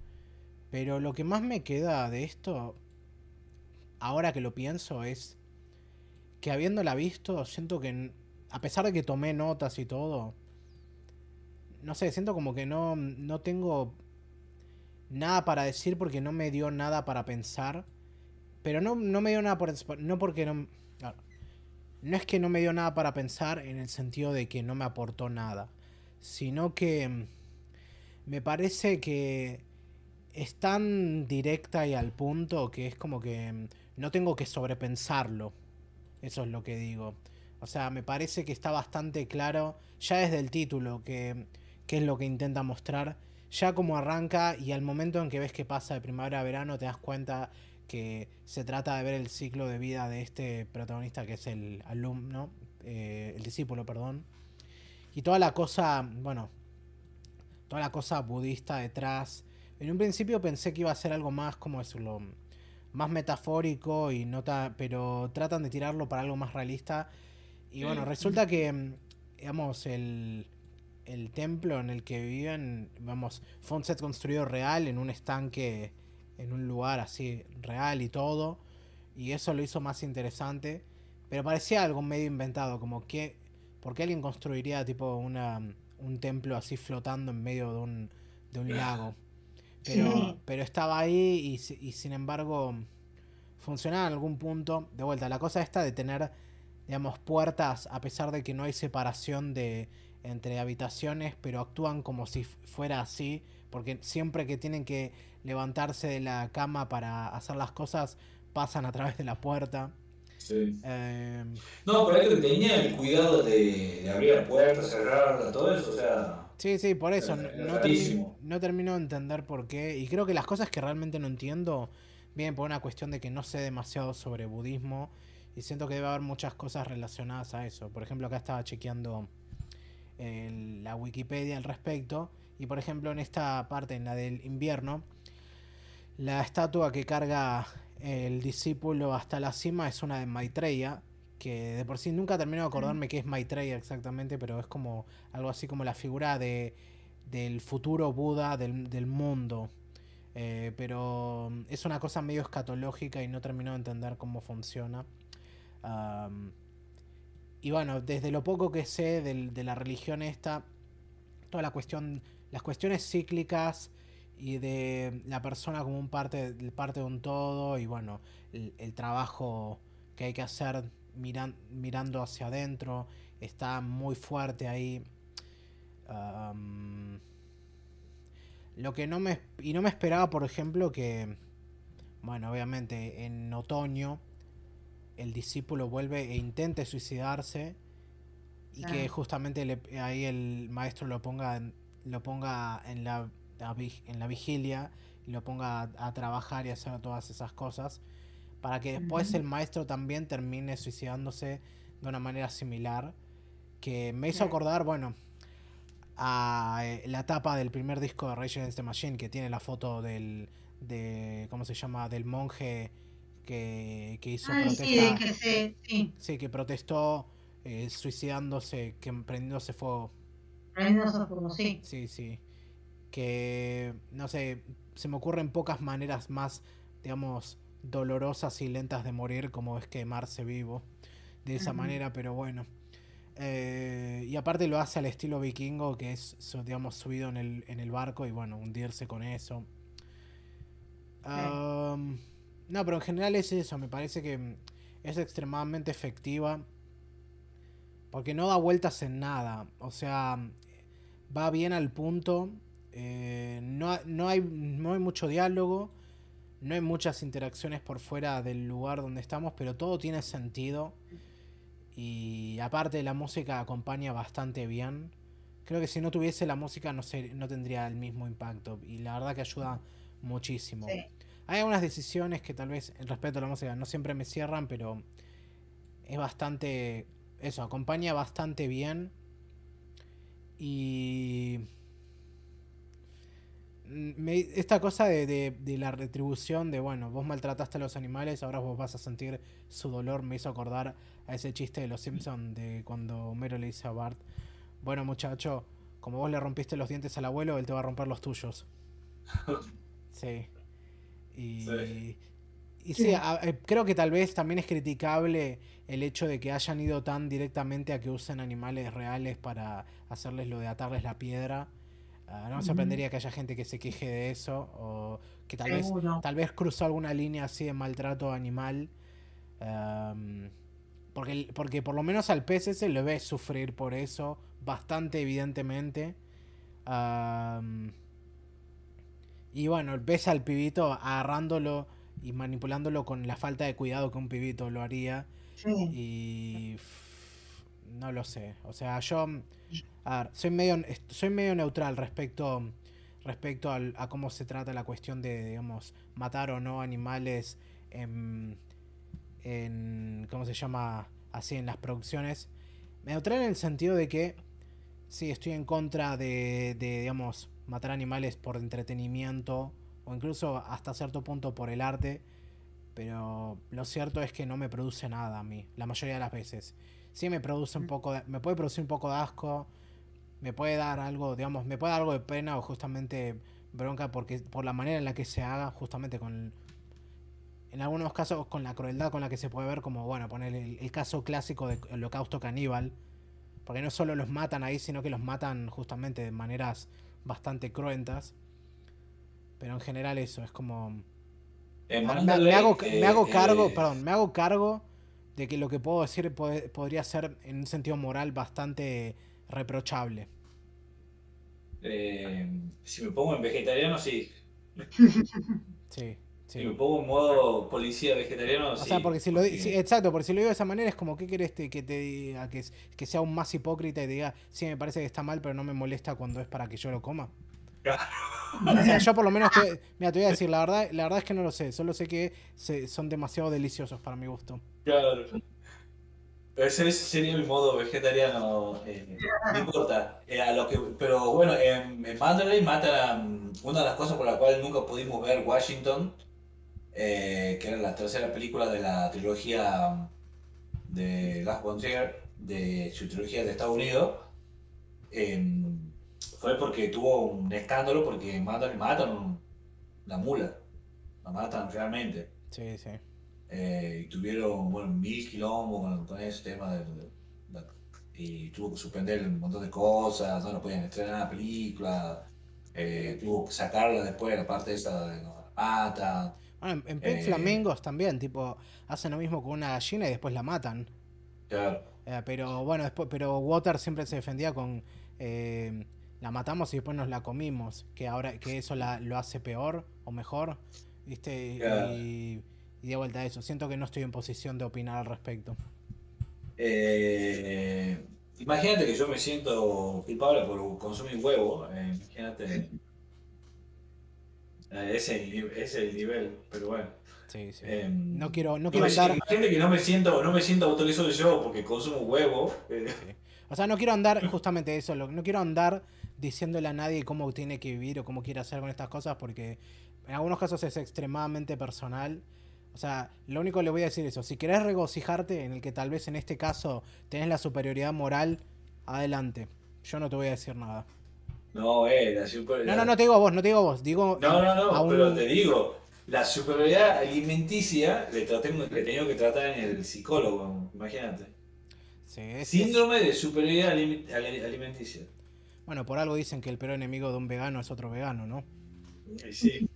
Pero lo que más me queda de esto, ahora que lo pienso, es que habiéndola visto, siento que, a pesar de que tomé notas y todo, no sé, siento como que no, no tengo nada para decir porque no me dio nada para pensar. Pero no, no me dio nada por... No porque no... No es que no me dio nada para pensar en el sentido de que no me aportó nada. Sino que mm, me parece que es tan directa y al punto que es como que mm, no tengo que sobrepensarlo. Eso es lo que digo. O sea, me parece que está bastante claro, ya desde el título, que, es lo que intenta mostrar. Ya como arranca y al momento en que ves que pasa de primavera a verano, te das cuenta que se trata de ver el ciclo de vida de este protagonista que es el alumno, eh, el discípulo, perdón. Y toda la cosa, bueno, toda la cosa budista detrás. En un principio pensé que iba a ser algo más, como decirlo, más metafórico y nota, pero tratan de tirarlo para algo más realista. Y bueno, resulta que, digamos, el, el templo en el que viven, vamos, fue un set construido real en un estanque en un lugar así real y todo. Y eso lo hizo más interesante. Pero parecía algo medio inventado, como que... ¿Por qué alguien construiría tipo una, un templo así flotando en medio de un, de un lago? Pero, pero estaba ahí y, y, sin embargo funcionaba en algún punto. De vuelta, la cosa esta de tener, digamos, puertas a pesar de que no hay separación de entre habitaciones, pero actúan como si fuera así, porque siempre que tienen que levantarse de la cama para hacer las cosas, pasan a través de la puerta. Sí. Eh, no, por ahí que tenía el cuidado de, abrir puertas, cerrarla, todo eso, o sea. Sí, sí, por eso. No, no, termino, de entender por qué. Y creo que las cosas que realmente no entiendo vienen por una cuestión de que no sé demasiado sobre budismo. Y siento que debe haber muchas cosas relacionadas a eso. Por ejemplo, acá estaba chequeando la Wikipedia al respecto. Y por ejemplo, en esta parte, en la del invierno, la estatua que carga el discípulo hasta la cima es una de Maitreya, que de por sí nunca termino de acordarme qué es Maitreya exactamente, pero es como algo así como la figura de, del futuro Buda del, mundo. Eh, pero es una cosa medio escatológica y no termino de entender cómo funciona. Y bueno, desde lo poco que sé de la religión esta, toda la cuestión, las cuestiones cíclicas, y de la persona como un parte, parte de un todo y bueno, el, trabajo que hay que hacer mirando hacia adentro está muy fuerte ahí. lo que no me... Y no me esperaba, por ejemplo, que... Bueno, obviamente en otoño el discípulo vuelve e intente suicidarse y que justamente ahí el maestro lo ponga, lo ponga en la en la vigilia y lo ponga a, trabajar y hacer todas esas cosas, para que después el maestro también termine suicidándose de una manera similar, que me hizo acordar, bueno, a eh, la tapa del primer disco de Rage Against the Machine, que tiene la foto del, de, ¿cómo se llama?, del monje que, que hizo protesta. Sí, que, sí. sí, que protestó eh, suicidándose, que prendiéndose fuego. Prendiéndose fuego, sí. Sí, sí que, no sé, se me ocurren pocas maneras más, digamos, dolorosas y lentas de morir como es quemarse vivo de esa manera, pero bueno. Eh, y aparte lo hace al estilo vikingo, que es, digamos, subido en el, en el barco y bueno, hundirse con eso. No, pero en general es eso, me parece que es extremadamente efectiva. Porque no da vueltas en nada. O sea, va bien al punto eh, no, no, hay, no hay mucho diálogo, no hay muchas interacciones por fuera del lugar donde estamos, pero todo tiene sentido. Y aparte la música acompaña bastante bien. Creo que si no tuviese la música no, no tendría el mismo impacto. Y la verdad que ayuda muchísimo. Hay algunas decisiones que tal vez respecto a la música no siempre me cierran, pero es bastante... Eso, acompaña bastante bien. Y Mm, me- esta cosa de, de- de la retribución de, bueno, vos maltrataste a los animales, ahora vos vas a sentir su dolor, me hizo acordar a ese chiste de los Simpsons de cuando Homero le dice a Bart, bueno muchacho, como vos le rompiste los dientes al abuelo, él te va a romper los tuyos. Sí. Y Sí. y sí, a- eh, creo que tal vez también es criticable el hecho de que hayan ido tan directamente a que usen animales reales para hacerles lo de atarles la piedra. Ah, no me sorprendería que haya gente que se queje de eso o que tal vez tal vez cruzó alguna línea así de maltrato animal. Porque, porque por lo menos al pez ese lo ves sufrir por eso, bastante evidentemente. Y bueno, ves al pibito agarrándolo y manipulándolo con la falta de cuidado que un pibito lo haría. Sí. Y no lo sé. O sea, yo a ver, soy medio soy medio neutral respecto respecto al- a cómo se trata la cuestión de, digamos, matar o no animales en, en ¿cómo se llama? así en las producciones. Neutral en el sentido de que sí estoy en contra de, de digamos, matar animales por entretenimiento o incluso hasta cierto punto por el arte, pero lo cierto es que no me produce nada a mí, la mayoría de las veces. Sí me produce un poco de- me puede producir un poco de asco, me puede dar algo, digamos, me puede dar algo de pena o justamente bronca porque por la manera en la que se haga, justamente con en algunos casos con la crueldad con la que se puede ver como, bueno, poner el, el caso clásico de holocausto caníbal, porque no solo los matan ahí, sino que los matan justamente de maneras bastante cruentas. Pero en general eso, es como... Me, Mandalay, me hago, eh, me hago cargo, eh, perdón, me hago cargo de que lo que puedo decir puede- podría ser en un sentido moral bastante reprochable. eh, si me pongo en vegetariano, sí. Sí, Si sí. me pongo en modo policía vegetariano, O sí. sea, porque si lo sí, exacto, porque si lo digo de esa manera es como que querés te- que te diga que, sea aún más hipócrita y te diga, sí, me parece que está mal, pero no me molesta cuando es para que yo lo coma. Claro. O sea, yo por lo menos te, mira, te voy a decir, la verdad, la verdad es que no lo sé, solo sé que se- son demasiado deliciosos para mi gusto. Claro. Ese, ese sería mi modo vegetariano. eh, no importa. Eh, a lo que, pero bueno, en, en Mandalay matan a mm, una de las cosas por la cual nunca pudimos ver Washington, eh, que era la tercera película de la trilogía mm, de Last Frontier, de su trilogía de Estados Unidos. em, fue porque tuvo un escándalo porque Mandalay matan una mula. La matan realmente. Sí, sí. Eh, y tuvieron bueno, mil quilombos con, con ese tema del- del- la- y tuvo que suspender un montón de cosas, no lo podían estrenar la película, eh, tuvo que sacarla después la parte esa de no, la mata. Bueno, en, en Pink Eh. Flamingos también, tipo, hacen lo mismo con una gallina y después la matan. Claro, Eh, pero bueno, después, pero Water siempre se defendía con eh, la matamos y después nos la comimos, que ahora que eso la, lo hace peor o mejor, ¿viste? Claro. Y, y de vuelta a eso, siento que no estoy en posición de opinar al respecto. Eh, imagínate que yo me siento culpable por consumir huevo, eh, imagínate. Eh, ese, es el nivel, pero bueno. Sí, sí. Em, no quiero, no quiero andar, imagínate que no me siento, no me siento autorizado yo porque consumo huevo. eh, o sea, no quiero andar justamente eso, no quiero andar diciéndole a nadie cómo tiene que vivir o cómo quiere hacer con estas cosas porque en algunos casos es extremadamente personal. O sea, lo único que le voy a decir es eso, si querés regocijarte en el que tal vez en este caso tenés la superioridad moral, adelante. Yo no te voy a decir nada. No, eh, la super- No, no, no te digo a vos, no te digo a vos, digo No, no, no, un- pero te digo, la superioridad alimenticia le, traté, le he tenido que tratar en el psicólogo, imagínate. Sí, es- Síndrome de superioridad alimenticia. bueno, por algo dicen que el peor enemigo de un vegano es otro vegano, ¿no? Sí.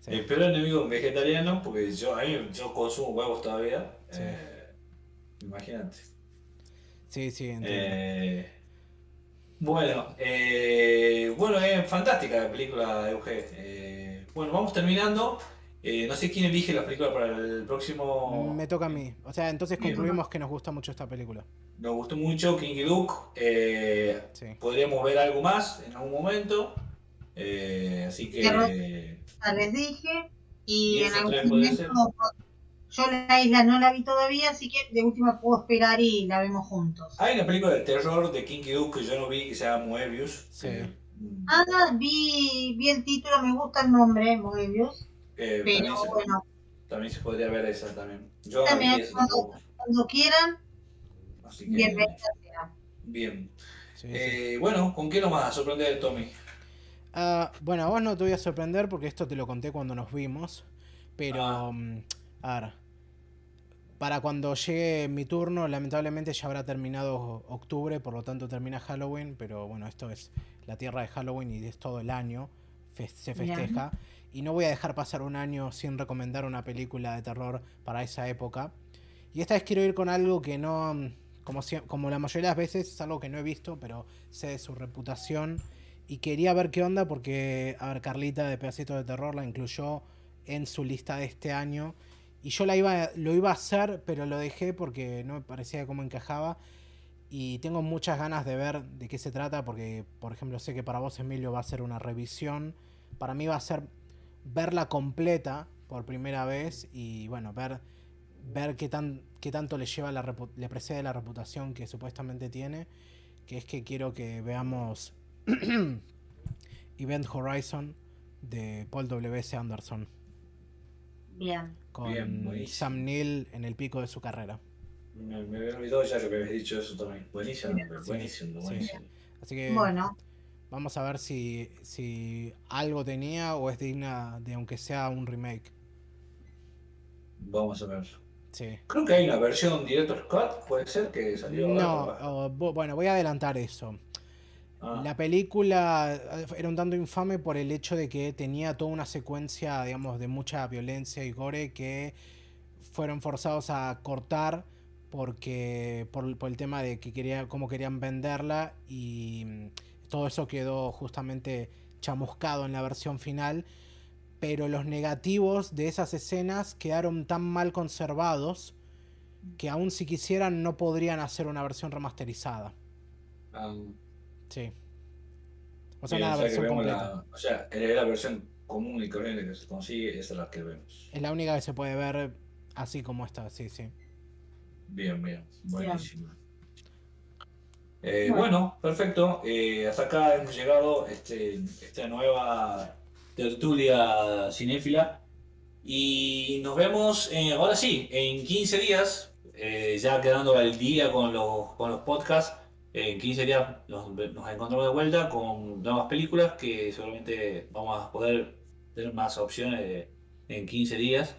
Sí. El peor enemigo vegetariano, porque yo, a mí, yo consumo huevos todavía. Sí. eh, imagínate. Sí, sí, entiendo. Eh, bueno, eh, bueno, es fantástica la película Euge. Eh, bueno, vamos terminando. Eh, no sé quién elige la película para el próximo. Me toca a mí. O sea, entonces concluimos que nos gusta mucho esta película. Nos gustó mucho King Luke. Eh, Sí. podríamos ver algo más en algún momento. Eh, así que. Ya les dije. Y, Y en algún momento. Yo la isla no la vi todavía, así que de última puedo esperar y la vemos juntos. Hay una película de terror de King Luke que yo no vi que se llama Moebius. Sí. Ah, vi, vi el título, me gusta el nombre, Moebius. Eh, Pero también, se, bueno, también se podría ver esa también. Yo también, vi cuando, quieran, así que bien. Sí, sí. Eh, bueno, ¿con qué nos vas a sorprender, Tommy? Ah, bueno, a vos no te voy a sorprender porque esto te lo conté cuando nos vimos. Pero, Ah. mm, a ver. Para cuando llegue mi turno, lamentablemente ya habrá terminado octubre, por lo tanto termina Halloween. Pero bueno, esto es la tierra de Halloween y es todo el año. fe- se Bien. festeja. Y no voy a dejar pasar un año sin recomendar una película de terror para esa época. Y esta vez quiero ir con algo que no. Como, sie- como la mayoría de las veces, es algo que no he visto, pero sé de su reputación. Y quería ver qué onda porque, a ver, Carlita de Pedacitos de Terror la incluyó en su lista de este año. Y yo la iba, lo iba a hacer, pero lo dejé porque no me parecía cómo encajaba. Y tengo muchas ganas de ver de qué se trata porque, por ejemplo, sé que para vos, Emilio, va a ser una revisión. Para mí va a ser verla completa por primera vez y, bueno, ver, ver qué, tan, qué tanto le lleva la le precede la reputación que supuestamente tiene. Que es que quiero que veamos Event Horizon de Paul W.S. Anderson Bien. con Bien. Sam Neill en el pico de su carrera. Me, me había olvidado ya que me habías dicho eso también. Buenísimo, buenísimo, sí. buenísimo. Así que Bueno, vamos a ver si, si algo tenía o es digna de aunque sea un remake. Vamos a ver. Sí. Creo que hay una versión Director Scott, puede ser que salió. No, bueno, voy a adelantar eso. Ah, La película eh, era un tanto infame por el hecho de que tenía toda una secuencia, digamos, de mucha violencia y gore que fueron forzados a cortar porque por, por el tema de que quería, cómo querían venderla y mm, todo eso quedó justamente chamuscado en la versión final. Pero los negativos de esas escenas quedaron tan mal conservados que aún si quisieran no podrían hacer una versión remasterizada. ah, Sí. O sea, una versión completa. la- o sea, es la versión común y corriente que se consigue, esa es la que vemos. Es la única que se puede ver así como está, sí, sí. Bien, bien, buenísimo. Eh, Bueno. bueno, perfecto. Eh, hasta acá hemos llegado este, esta nueva tertulia cinéfila. Y nos vemos eh, ahora sí, en 15 días, eh, ya quedando al día con los, con los podcasts. En 15 días nos, nos encontramos de vuelta con nuevas películas que seguramente vamos a poder tener más opciones de- en 15 días.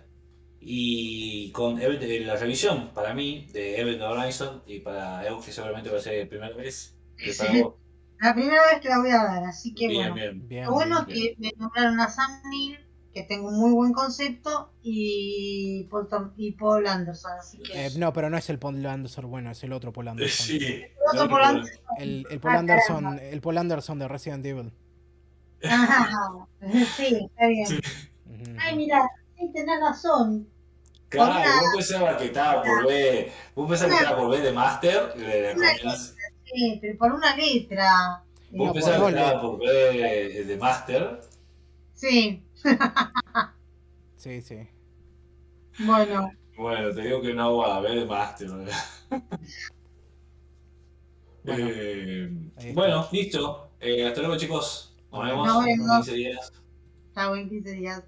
Y con Event- eh, la revisión para mí de Event Horizon y para Evo, que seguramente va a ser la primera vez. que para vos. la primera vez que la voy a ver, así que Bien, bueno. bien. Bien. Lo bueno bien, es que me nombraron a Sam Neill, que tengo un muy buen concepto, y Paul, Tom- y Paul Anderson, así que... Eh, no, pero no es el Paul Anderson, bueno, es el otro Paul Anderson. Sí. Otro no, Paul no, Anderson. El, el Paul Ah, Anderson, el Paul Anderson de Resident Evil. Ah, sí, está bien. Sí. Ay, mira, sí, tenés razón. Claro, Una- vos pensabas que estaba por ver, vos pensabas que estaba por ver de Master, de- Una- de- Sí, pero por una letra. vos No, pensabas que estaba por ver de Master, Sí, Sí, sí. bueno, bueno, te digo que no va a ver de Master. Bueno, Eh, bueno, listo. Eh, hasta luego chicos. Nos vemos Nos en vemos. 15 días. está buen 15 días.